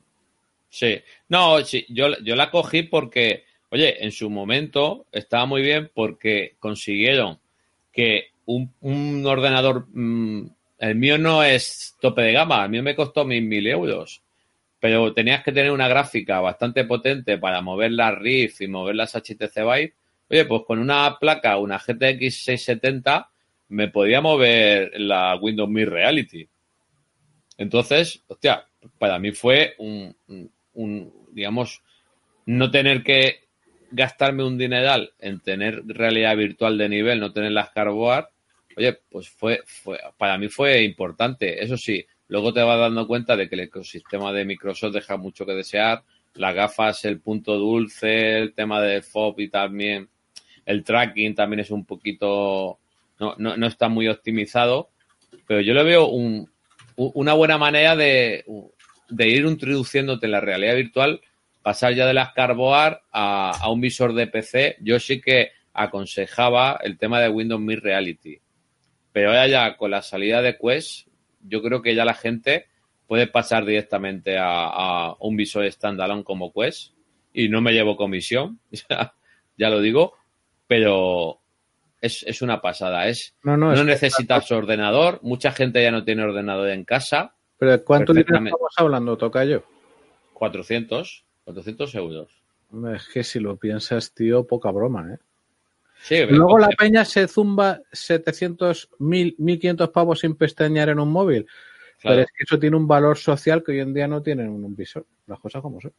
Sí, no, sí, yo, yo la cogí porque, oye, en su momento estaba muy bien porque consiguieron que un, un ordenador, mm, el mío no es tope de gama, el mío me costó mil, mil euros, pero tenías que tener una gráfica bastante potente para mover las RIF y mover las HTC Vive. Oye, pues con una placa, una GTX 670, me podía mover la Windows Mixed Reality. Entonces, hostia, para mí fue un, digamos, no tener que gastarme un dineral en tener realidad virtual de nivel, no tener las carboard, oye, pues fue, fue, para mí fue importante. Eso sí, luego te vas dando cuenta de que el ecosistema de Microsoft deja mucho que desear. Las gafas, el punto dulce, el tema del FOB y también el tracking también es un poquito, no, no, no está muy optimizado, pero yo le veo un, una buena manera de, ir introduciéndote en la realidad virtual, pasar ya de las Carboard a, a un visor de PC. Yo sí que aconsejaba el tema de Windows Mixed Reality. Pero ahora ya con la salida de Quest, yo creo que ya la gente puede pasar directamente a, a un visor standalone como Quest y no me llevo comisión, ya, ya lo digo, pero es, es una pasada. Es, No, no, no es que- necesitas ordenador, mucha gente ya no tiene ordenador en casa, pero ¿de ¿cuánto dinero estamos hablando, Tocayo? 400, 400 euros. Es que si lo piensas, tío, poca broma, ¿eh? Sí, Luego la pero- peña se zumba 700, 1000, 1500 pavos sin pestañear en un móvil. claro, Pero es que eso tiene un valor social que hoy en día no tienen en un visor. Las cosas como son.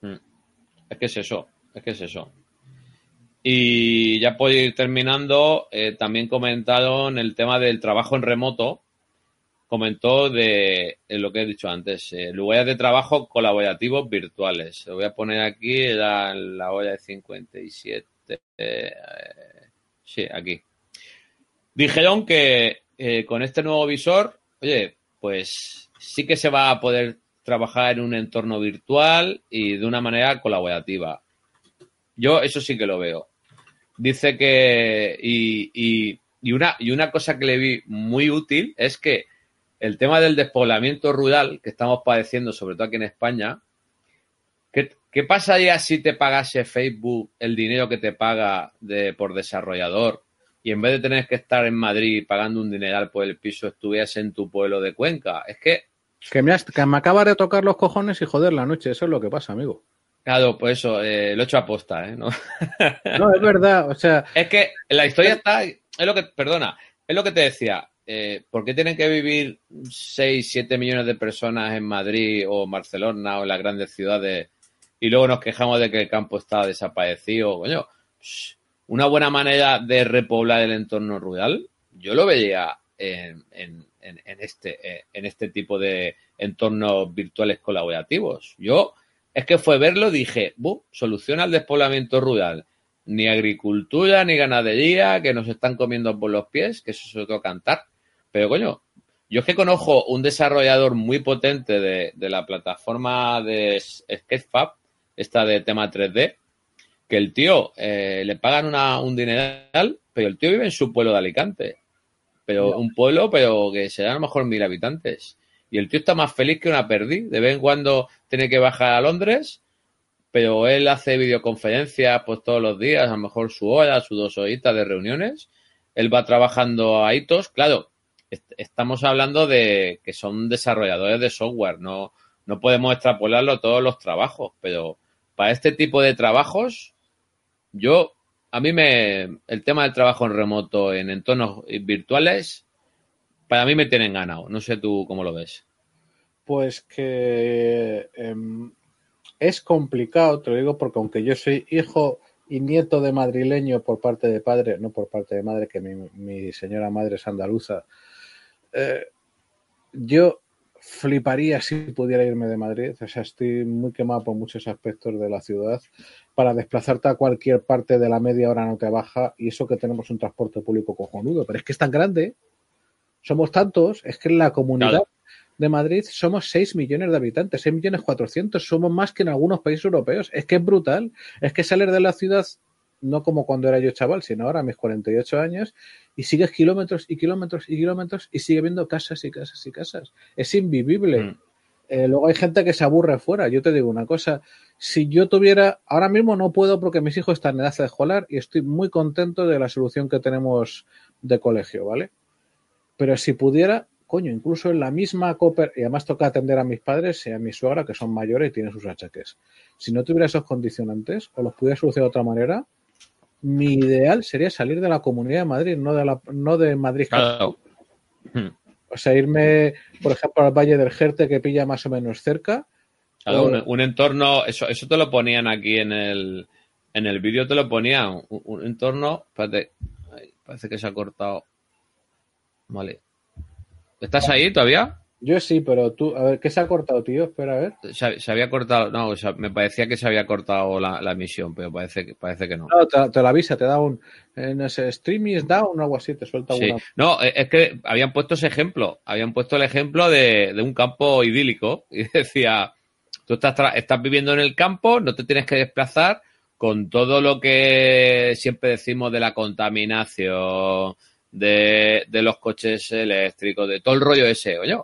es que es eso, es que es eso. Y ya por ir terminando, eh, también comentaron el tema del trabajo en remoto. Comentó de, de lo que he dicho antes, eh, lugares de trabajo colaborativos virtuales. Lo voy a poner aquí, era en la hora de 57. eh, sí, aquí. Dijeron que eh, con este nuevo visor, oye, pues sí que se va a poder trabajar en un entorno virtual y de una manera colaborativa. Yo eso sí que lo veo. Dice que y, y, y una, y una cosa que le vi muy útil es que el tema del despoblamiento rural que estamos padeciendo, sobre todo aquí en España, ¿qué, pasaría si te pagase Facebook el dinero que te paga de, por desarrollador y en vez de tener que estar en Madrid pagando un dineral por el piso, estuvieras en tu pueblo de Cuenca? Es que Que me, has- que me acaba de tocar los cojones y joder la noche. Eso es lo que pasa, amigo. Claro, pues eso, eh, lo he hecho aposta, ¿eh? ¿No? No, es verdad. O sea, Es que la historia está, es lo que, perdona, es lo que te decía. Eh, ¿Por qué tienen que vivir 6, 7 millones de personas en Madrid o Barcelona o en las grandes ciudades y luego nos quejamos de que el campo está desaparecido? Coño, una buena manera de repoblar el entorno rural, yo lo veía en, en- en- en este, eh, en este tipo de entornos virtuales colaborativos. Yo, es que fue verlo, dije, "Bu, soluciona el despoblamiento rural ni agricultura, ni ganadería, que nos están comiendo por los pies, que eso es otro cantar. Pero coño, yo es que conozco un desarrollador muy potente de, de la plataforma de Sketchfab, esta de tema 3D, que el tío eh, le pagan una, un dineral, pero el tío vive en su pueblo de Alicante. pero un pueblo, pero que será a lo mejor mil habitantes. Y el tío está más feliz que una perdiz. De vez en cuando tiene que bajar a Londres, pero él hace videoconferencias pues todos los días, a lo mejor su hora, sus dos horitas de reuniones. Él va trabajando a hitos. Claro, est- estamos hablando de que son desarrolladores de software, no, no podemos extrapolarlo a todos los trabajos, pero para este tipo de trabajos, yo, a mí me, el tema del trabajo en remoto en entornos virtuales, para mí me tienen ganado. No sé tú cómo lo ves. Pues que em, es complicado, te lo digo porque aunque yo soy hijo y nieto de madrileño por parte de padre, no por parte de madre, que mi, mi señora madre es andaluza, eh, yo fliparía si pudiera irme de Madrid. O sea, estoy muy quemado por muchos aspectos de la ciudad. Para desplazarte a cualquier parte de la media hora no te baja y eso que tenemos un transporte público cojonudo, pero es que es tan grande, somos tantos, es que en la comunidad Claro. de Madrid somos 6 millones de habitantes, 6 millones 400, somos más que en algunos países europeos. Es que es brutal. Es que salir de la ciudad, no como cuando era yo chaval, sino ahora a mis 48 años, y sigues kilómetros y kilómetros y kilómetros y sigue viendo casas y casas y casas. Es invivible. Mm. Eh, luego hay gente que se aburre fuera. Yo te digo una cosa, si yo tuviera, ahora mismo no puedo porque mis hijos están en edad de escolar y estoy muy contento de la solución que tenemos de colegio, ¿vale? Pero si pudiera, coño, incluso en la misma cooper, y además toca atender a mis padres y a mi suegra, que son mayores y tienen sus achaques. Si no tuviera esos condicionantes o los pudiera solucionar de otra manera, mi ideal sería salir de la comunidad de Madrid, no de, la, no de Madrid. Claro. Mm. O sea, irme, por ejemplo, al Valle del Jerte, que pilla más o menos cerca. Claro, O- un, un entorno, eso, eso te lo ponían aquí en el, en el vídeo, te lo ponían. Un, un entorno, espérate, ay, parece que se ha cortado. Vale. ¿Estás ahí todavía? Yo sí, pero tú, a ver, ¿qué se ha cortado, tío? Espera, a ver. Se, se había cortado, no, o sea, me parecía que se había cortado la, la emisión, pero parece que, parece que no. No, te, te lo avisa, te da un, no sé, stream is down o algo así, te suelta Sí. una. No, eh, es que habían puesto ese ejemplo. Habían puesto el ejemplo de, de un campo idílico y decía, tú estás, estás viviendo en el campo, no te tienes que desplazar con todo lo que siempre decimos de la contaminación, de, de los coches eléctricos, de todo el rollo ese. Oye,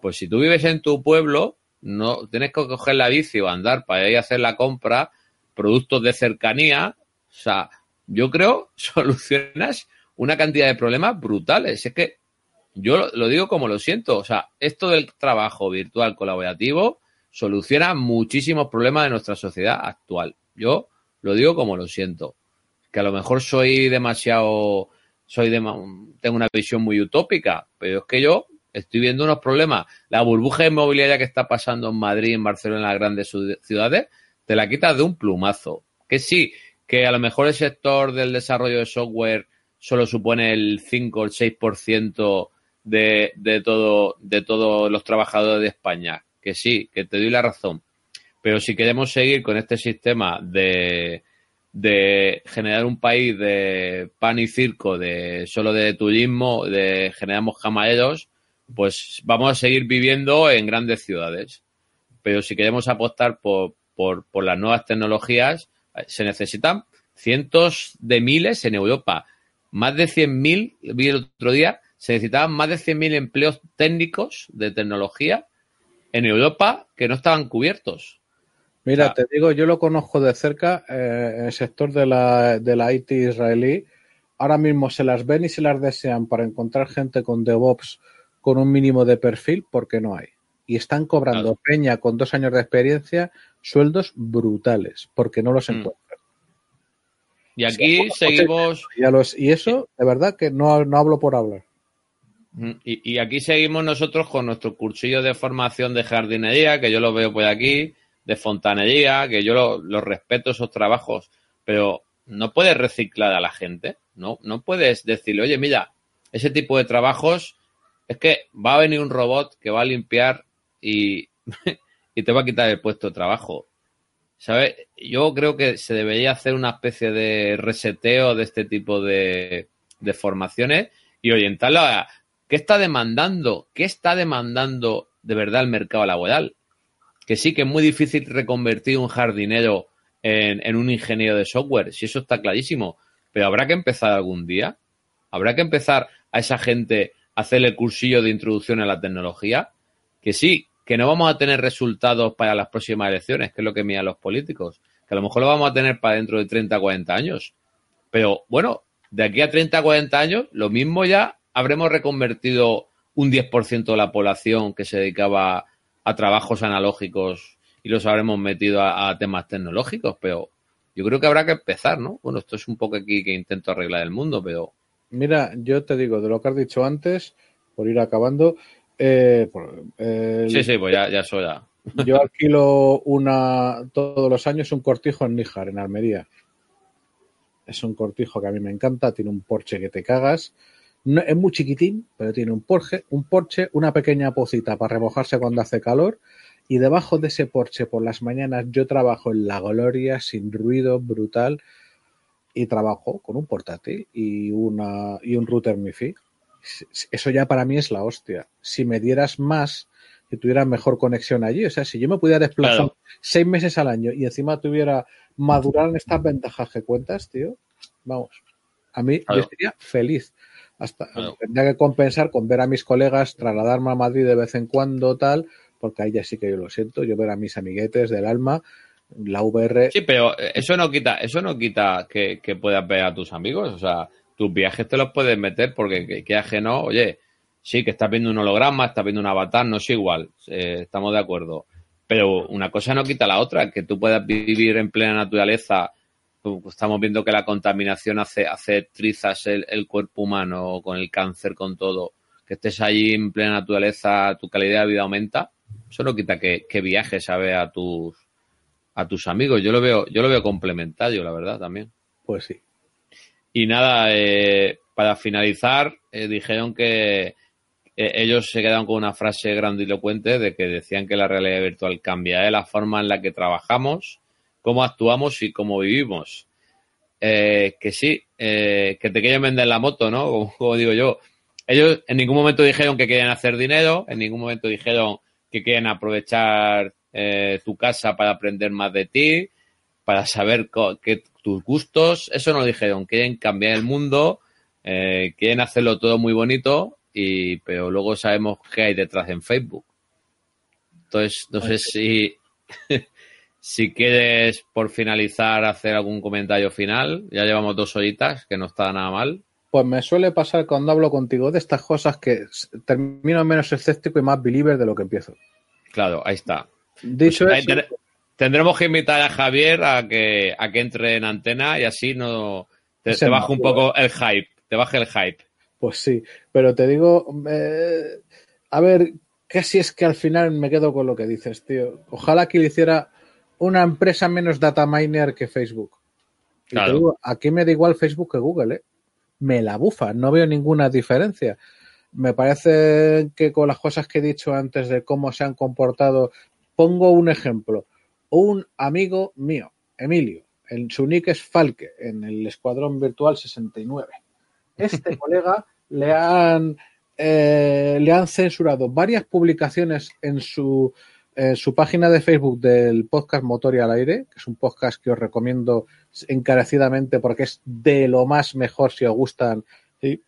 pues si tú vives en tu pueblo, no tienes que coger la bici o andar para ir a hacer la compra, productos de cercanía. O sea, yo creo solucionas una cantidad de problemas brutales. Es que yo lo, digo como lo siento. O sea, esto del trabajo virtual colaborativo soluciona muchísimos problemas de nuestra sociedad actual. Yo lo digo como lo siento. Que a lo mejor soy demasiado, soy de, tengo una visión muy utópica, pero es que yo estoy viendo unos problemas. La burbuja inmobiliaria que está pasando en Madrid, en Barcelona, en las grandes ciud- ciudades, te la quitas de un plumazo. Que sí, que a lo mejor el sector del desarrollo de software solo supone el 5 o el 6% de, de todo, de todos los trabajadores de España. Que sí, que te doy la razón. Pero si queremos seguir con este sistema de, de generar un país de pan y circo, de solo de turismo, de generamos camareros, pues vamos a seguir viviendo en grandes ciudades. Pero si queremos apostar por, por, por las nuevas tecnologías, eh, se necesitan cientos de miles en Europa. Más de 100.000, vi el otro día, se necesitaban más de 100.000 empleos técnicos de tecnología en Europa que no estaban cubiertos. Mira, te digo, yo lo conozco de cerca, eh, el sector de la, de la IT israelí. Ahora mismo se las ven y se las desean para encontrar gente con DevOps con un mínimo de perfil porque no hay. Y están cobrando Claro. peña con dos años de experiencia sueldos brutales porque no los Mm. encuentran. Y aquí Sí, seguimos, Y, a los, y eso, de verdad, que no, no hablo por hablar. y, y aquí seguimos nosotros con nuestro cursillo de formación de jardinería, que yo lo veo por aquí, de fontanería, que yo lo, lo respeto esos trabajos, pero no puedes reciclar a la gente, no, no puedes decirle, oye, mira, ese tipo de trabajos es que va a venir un robot que va a limpiar y, te va a quitar el puesto de trabajo. ¿Sabes? Yo creo que se debería hacer una especie de reseteo de este tipo de, de formaciones y orientarlo a qué está demandando, qué está demandando de verdad el mercado laboral. Que sí que es muy difícil reconvertir un jardinero en, en un ingeniero de software, si eso está clarísimo, pero habrá que empezar algún día. Habrá que empezar a esa gente hacerle cursillo de introducción a la tecnología? Que sí, que no vamos a tener resultados para las próximas elecciones, que es lo que miran los políticos, que a lo mejor lo vamos a tener para dentro de 30, 40 años. Pero bueno, de aquí a 30, 40 años, lo mismo ya habremos reconvertido un 10% de la población que se dedicaba a trabajos analógicos y los habremos metido a, a, temas tecnológicos, pero yo creo que habrá que empezar, ¿no? Bueno, esto es un poco aquí que intento arreglar el mundo, pero... Mira, yo te digo, de lo que has dicho antes, por ir acabando, eh, por, eh, sí, sí, pues ya, ya eso ya. Yo alquilo una todos los años un cortijo en Níjar, en Almería. Es un cortijo que a mí me encanta, tiene un porche que te cagas. No, es muy chiquitín, pero tiene un porche, un porche, una pequeña pocita para remojarse cuando hace calor. Y debajo de ese porche por las mañanas yo trabajo en la gloria sin ruido brutal y trabajo con un portátil y una y un router MiFi. Eso ya para mí es la hostia. Si me dieras más, que tuviera mejor conexión allí. O sea, si yo me pudiera desplazar claro. seis meses al año y encima tuviera madurar en estas ventajas que cuentas, tío, vamos, a mí claro. yo sería feliz. Hasta claro. tendría que compensar con ver a mis colegas, trasladarme a Madrid de vez en cuando, tal, porque ahí ya sí que yo lo siento, yo ver a mis amiguetes del alma, la VR. Sí, pero eso no quita, eso no quita que, que puedas ver a tus amigos, o sea, tus viajes te los puedes meter porque que, que ajeno, oye, sí, que estás viendo un holograma, estás viendo un avatar, no es igual, eh, estamos de acuerdo. Pero una cosa no quita la otra, que tú puedas vivir en plena naturaleza. Estamos viendo que la contaminación hace, hace trizas el, el cuerpo humano con el cáncer, con todo. Que estés allí en plena naturaleza, tu calidad de vida aumenta. Eso no quita que, que viajes a ver a tus, a tus amigos. Yo lo veo, yo lo veo complementario, la verdad, también. Pues sí. Y nada, eh, para finalizar, eh, dijeron que, ellos se quedaron con una frase grandilocuente de que decían que la realidad virtual cambia ¿eh? la forma en la que trabajamos, cómo actuamos y cómo vivimos. Eh, que sí, eh, que te quieren vender la moto, ¿no? Como, como, digo yo. Ellos en ningún momento dijeron que quieren hacer dinero, en ningún momento dijeron que quieren aprovechar eh, tu casa para aprender más de ti, para saber que tus gustos, eso no lo dijeron. Quieren cambiar el mundo, eh, quieren hacerlo todo muy bonito y pero luego sabemos qué hay detrás en Facebook. Entonces, no sé si, si quieres, por finalizar, hacer algún comentario final. Ya llevamos dos horitas, que no está nada mal. Pues me suele pasar cuando hablo contigo de estas cosas que termino menos escéptico y más believer de lo que empiezo. Claro, ahí está. Dicho pues, eso, tendremos que invitar a Javier a que, a que entre en antena y así no te, te baja un poco el hype, te baja el hype. Pues sí, pero te digo, eh, a ver, casi es que al final me quedo con lo que dices, tío. Ojalá que le hiciera una empresa menos data miner que Facebook. Y Claro. te digo, aquí me da igual Facebook que Google, ¿eh? Me la bufa, no veo ninguna diferencia. Me parece que con las cosas que he dicho antes de cómo se han comportado, pongo un ejemplo. Un amigo mío, Emilio, en su nick es Falke, en el Escuadrón Virtual 69 este colega le han, eh, le han censurado varias publicaciones en su, eh, su página de Facebook del podcast Motor y al Aire, que es un podcast que os recomiendo encarecidamente porque es de lo más mejor si os gustan y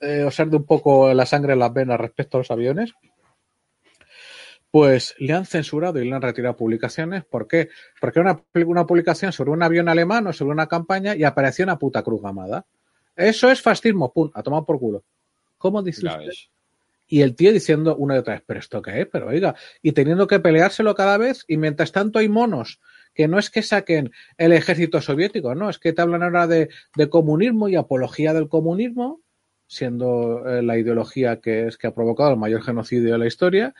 eh, os arde un poco la sangre en las venas respecto a los aviones. Pues le han censurado y le han retirado publicaciones. ¿Por qué? Porque era una, una publicación sobre un avión alemán o sobre una campaña y apareció una puta cruz gamada. Eso es fascismo, pum, a tomar por culo. ¿Cómo dice Ya usted? ves. Y el tío diciendo una y otra vez, pero esto qué es, pero oiga, y teniendo que peleárselo cada vez, y mientras tanto hay monos, que no es que saquen el ejército soviético, no, es que te hablan ahora de, de comunismo y apología del comunismo, siendo eh, la ideología que es que ha provocado el mayor genocidio de la historia,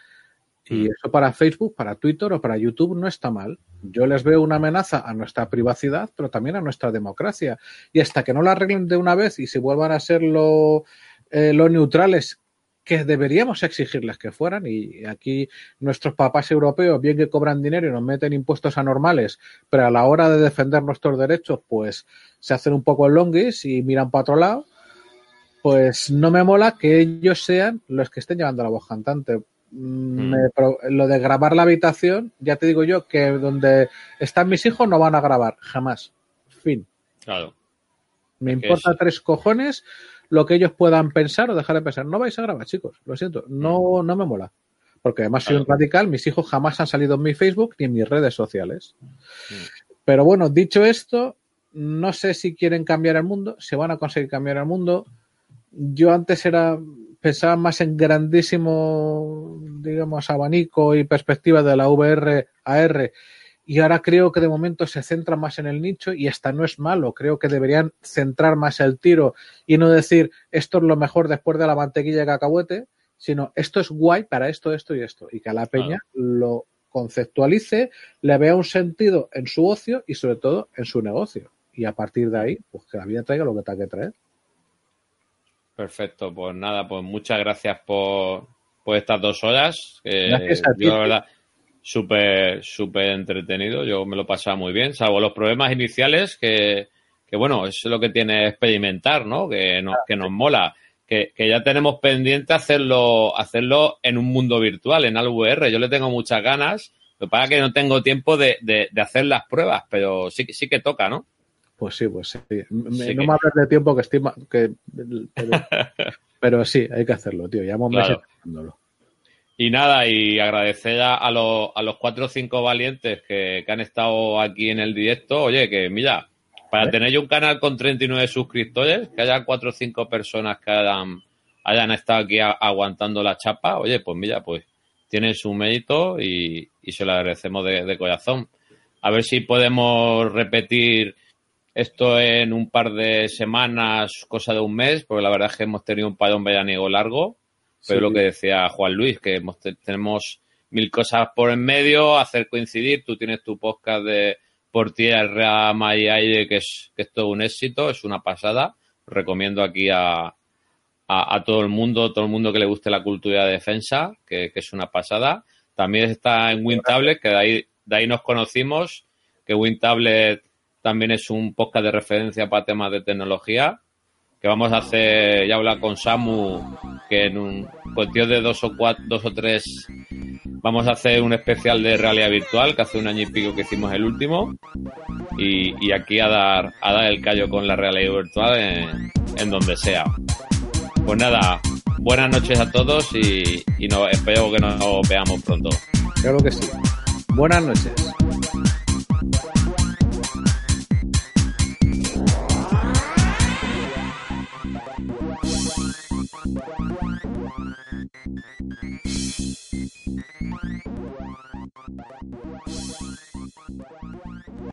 y Mm. eso para Facebook, para Twitter o para YouTube no está mal. Yo les veo una amenaza a nuestra privacidad, pero también a nuestra democracia. Y hasta que no la arreglen de una vez y se vuelvan a ser lo, eh, lo neutrales que deberíamos exigirles que fueran, y aquí nuestros papás europeos, bien que cobran dinero y nos meten impuestos anormales, pero a la hora de defender nuestros derechos, pues se hacen un poco el longuis y miran para otro lado, pues no me mola que ellos sean los que estén llevando la voz cantante. Mm, me pro- lo de grabar la habitación, ya te digo yo que donde están mis hijos no van a grabar, jamás. Fin. Claro. Me importa es- tres cojones lo que ellos puedan pensar o dejar de pensar. No vais a grabar, chicos, lo siento, no, no me mola. Porque además soy un radical, mis hijos jamás han salido en mi Facebook ni en mis redes sociales. Mm. Pero bueno, dicho esto, no sé si quieren cambiar el mundo, si van a conseguir cambiar el mundo. Yo antes era pensaba más en grandísimo, digamos, abanico y perspectiva de la VR AR y ahora creo que de momento se centra más en el nicho y hasta no es malo. Creo que deberían centrar más el tiro y no decir esto es lo mejor después de la mantequilla de cacahuete, sino esto es guay para esto, esto y esto. Y que a la peña lo conceptualice, le vea un sentido en su ocio y sobre todo en su negocio. Y a partir de ahí, pues que la vida traiga lo que tenga que traer. Perfecto, pues nada, pues muchas gracias por, por estas dos horas. que Gracias a ti, yo, la verdad, súper, súper entretenido. Yo me lo he pasado muy bien, salvo los problemas iniciales que, que bueno, es lo que tiene experimentar, ¿no? Que nos, que nos mola. Que, que ya tenemos pendiente hacerlo, hacerlo en un mundo virtual, en algo VR. Yo le tengo muchas ganas. Lo que pasa es que no tengo tiempo de, de, de hacer las pruebas, pero sí, que- sí que toca, ¿no? Pues sí, pues sí. Me- Sí no que- me hables de tiempo que estoy ma- que, pero, pero sí, hay que hacerlo, tío. Llevamos Claro. meses haciéndolo. Y nada, y agradecer a, los, a los cuatro o cinco valientes que, que han estado aquí en el directo. Oye, que mira, para ¿Eh? tener yo un canal con 39 suscriptores, que haya cuatro o cinco personas que hayan, hayan estado aquí a- aguantando la chapa, oye, pues mira, pues tiene su mérito y, y se lo agradecemos de, de corazón. A ver si podemos repetir esto en un par de semanas, cosa de un mes, porque la verdad es que hemos tenido un parón veraniego largo. Pero Sí. lo que decía Juan Luis, que hemos- te- tenemos mil cosas por en medio, hacer coincidir. Tú tienes tu podcast de Por Tierra, Mar y Aire, que es, que es todo un éxito, es una pasada. Recomiendo aquí a, a, a todo el mundo, todo el mundo que le guste la cultura de defensa, que, que es una pasada. También está en WinTablet, que de ahí, de ahí nos conocimos, que WinTablet también es un podcast de referencia para temas de tecnología que vamos a hacer, ya hablar con Samu, que en un cuestión de dos o cuatro, dos o tres, vamos a hacer un especial de realidad virtual, que hace un año y pico que hicimos el último, y, aquí a dar, a dar el callo con la realidad virtual en, en donde sea. Pues nada, buenas noches a todos y, y no, espero que nos veamos pronto. Claro que sí. Buenas noches.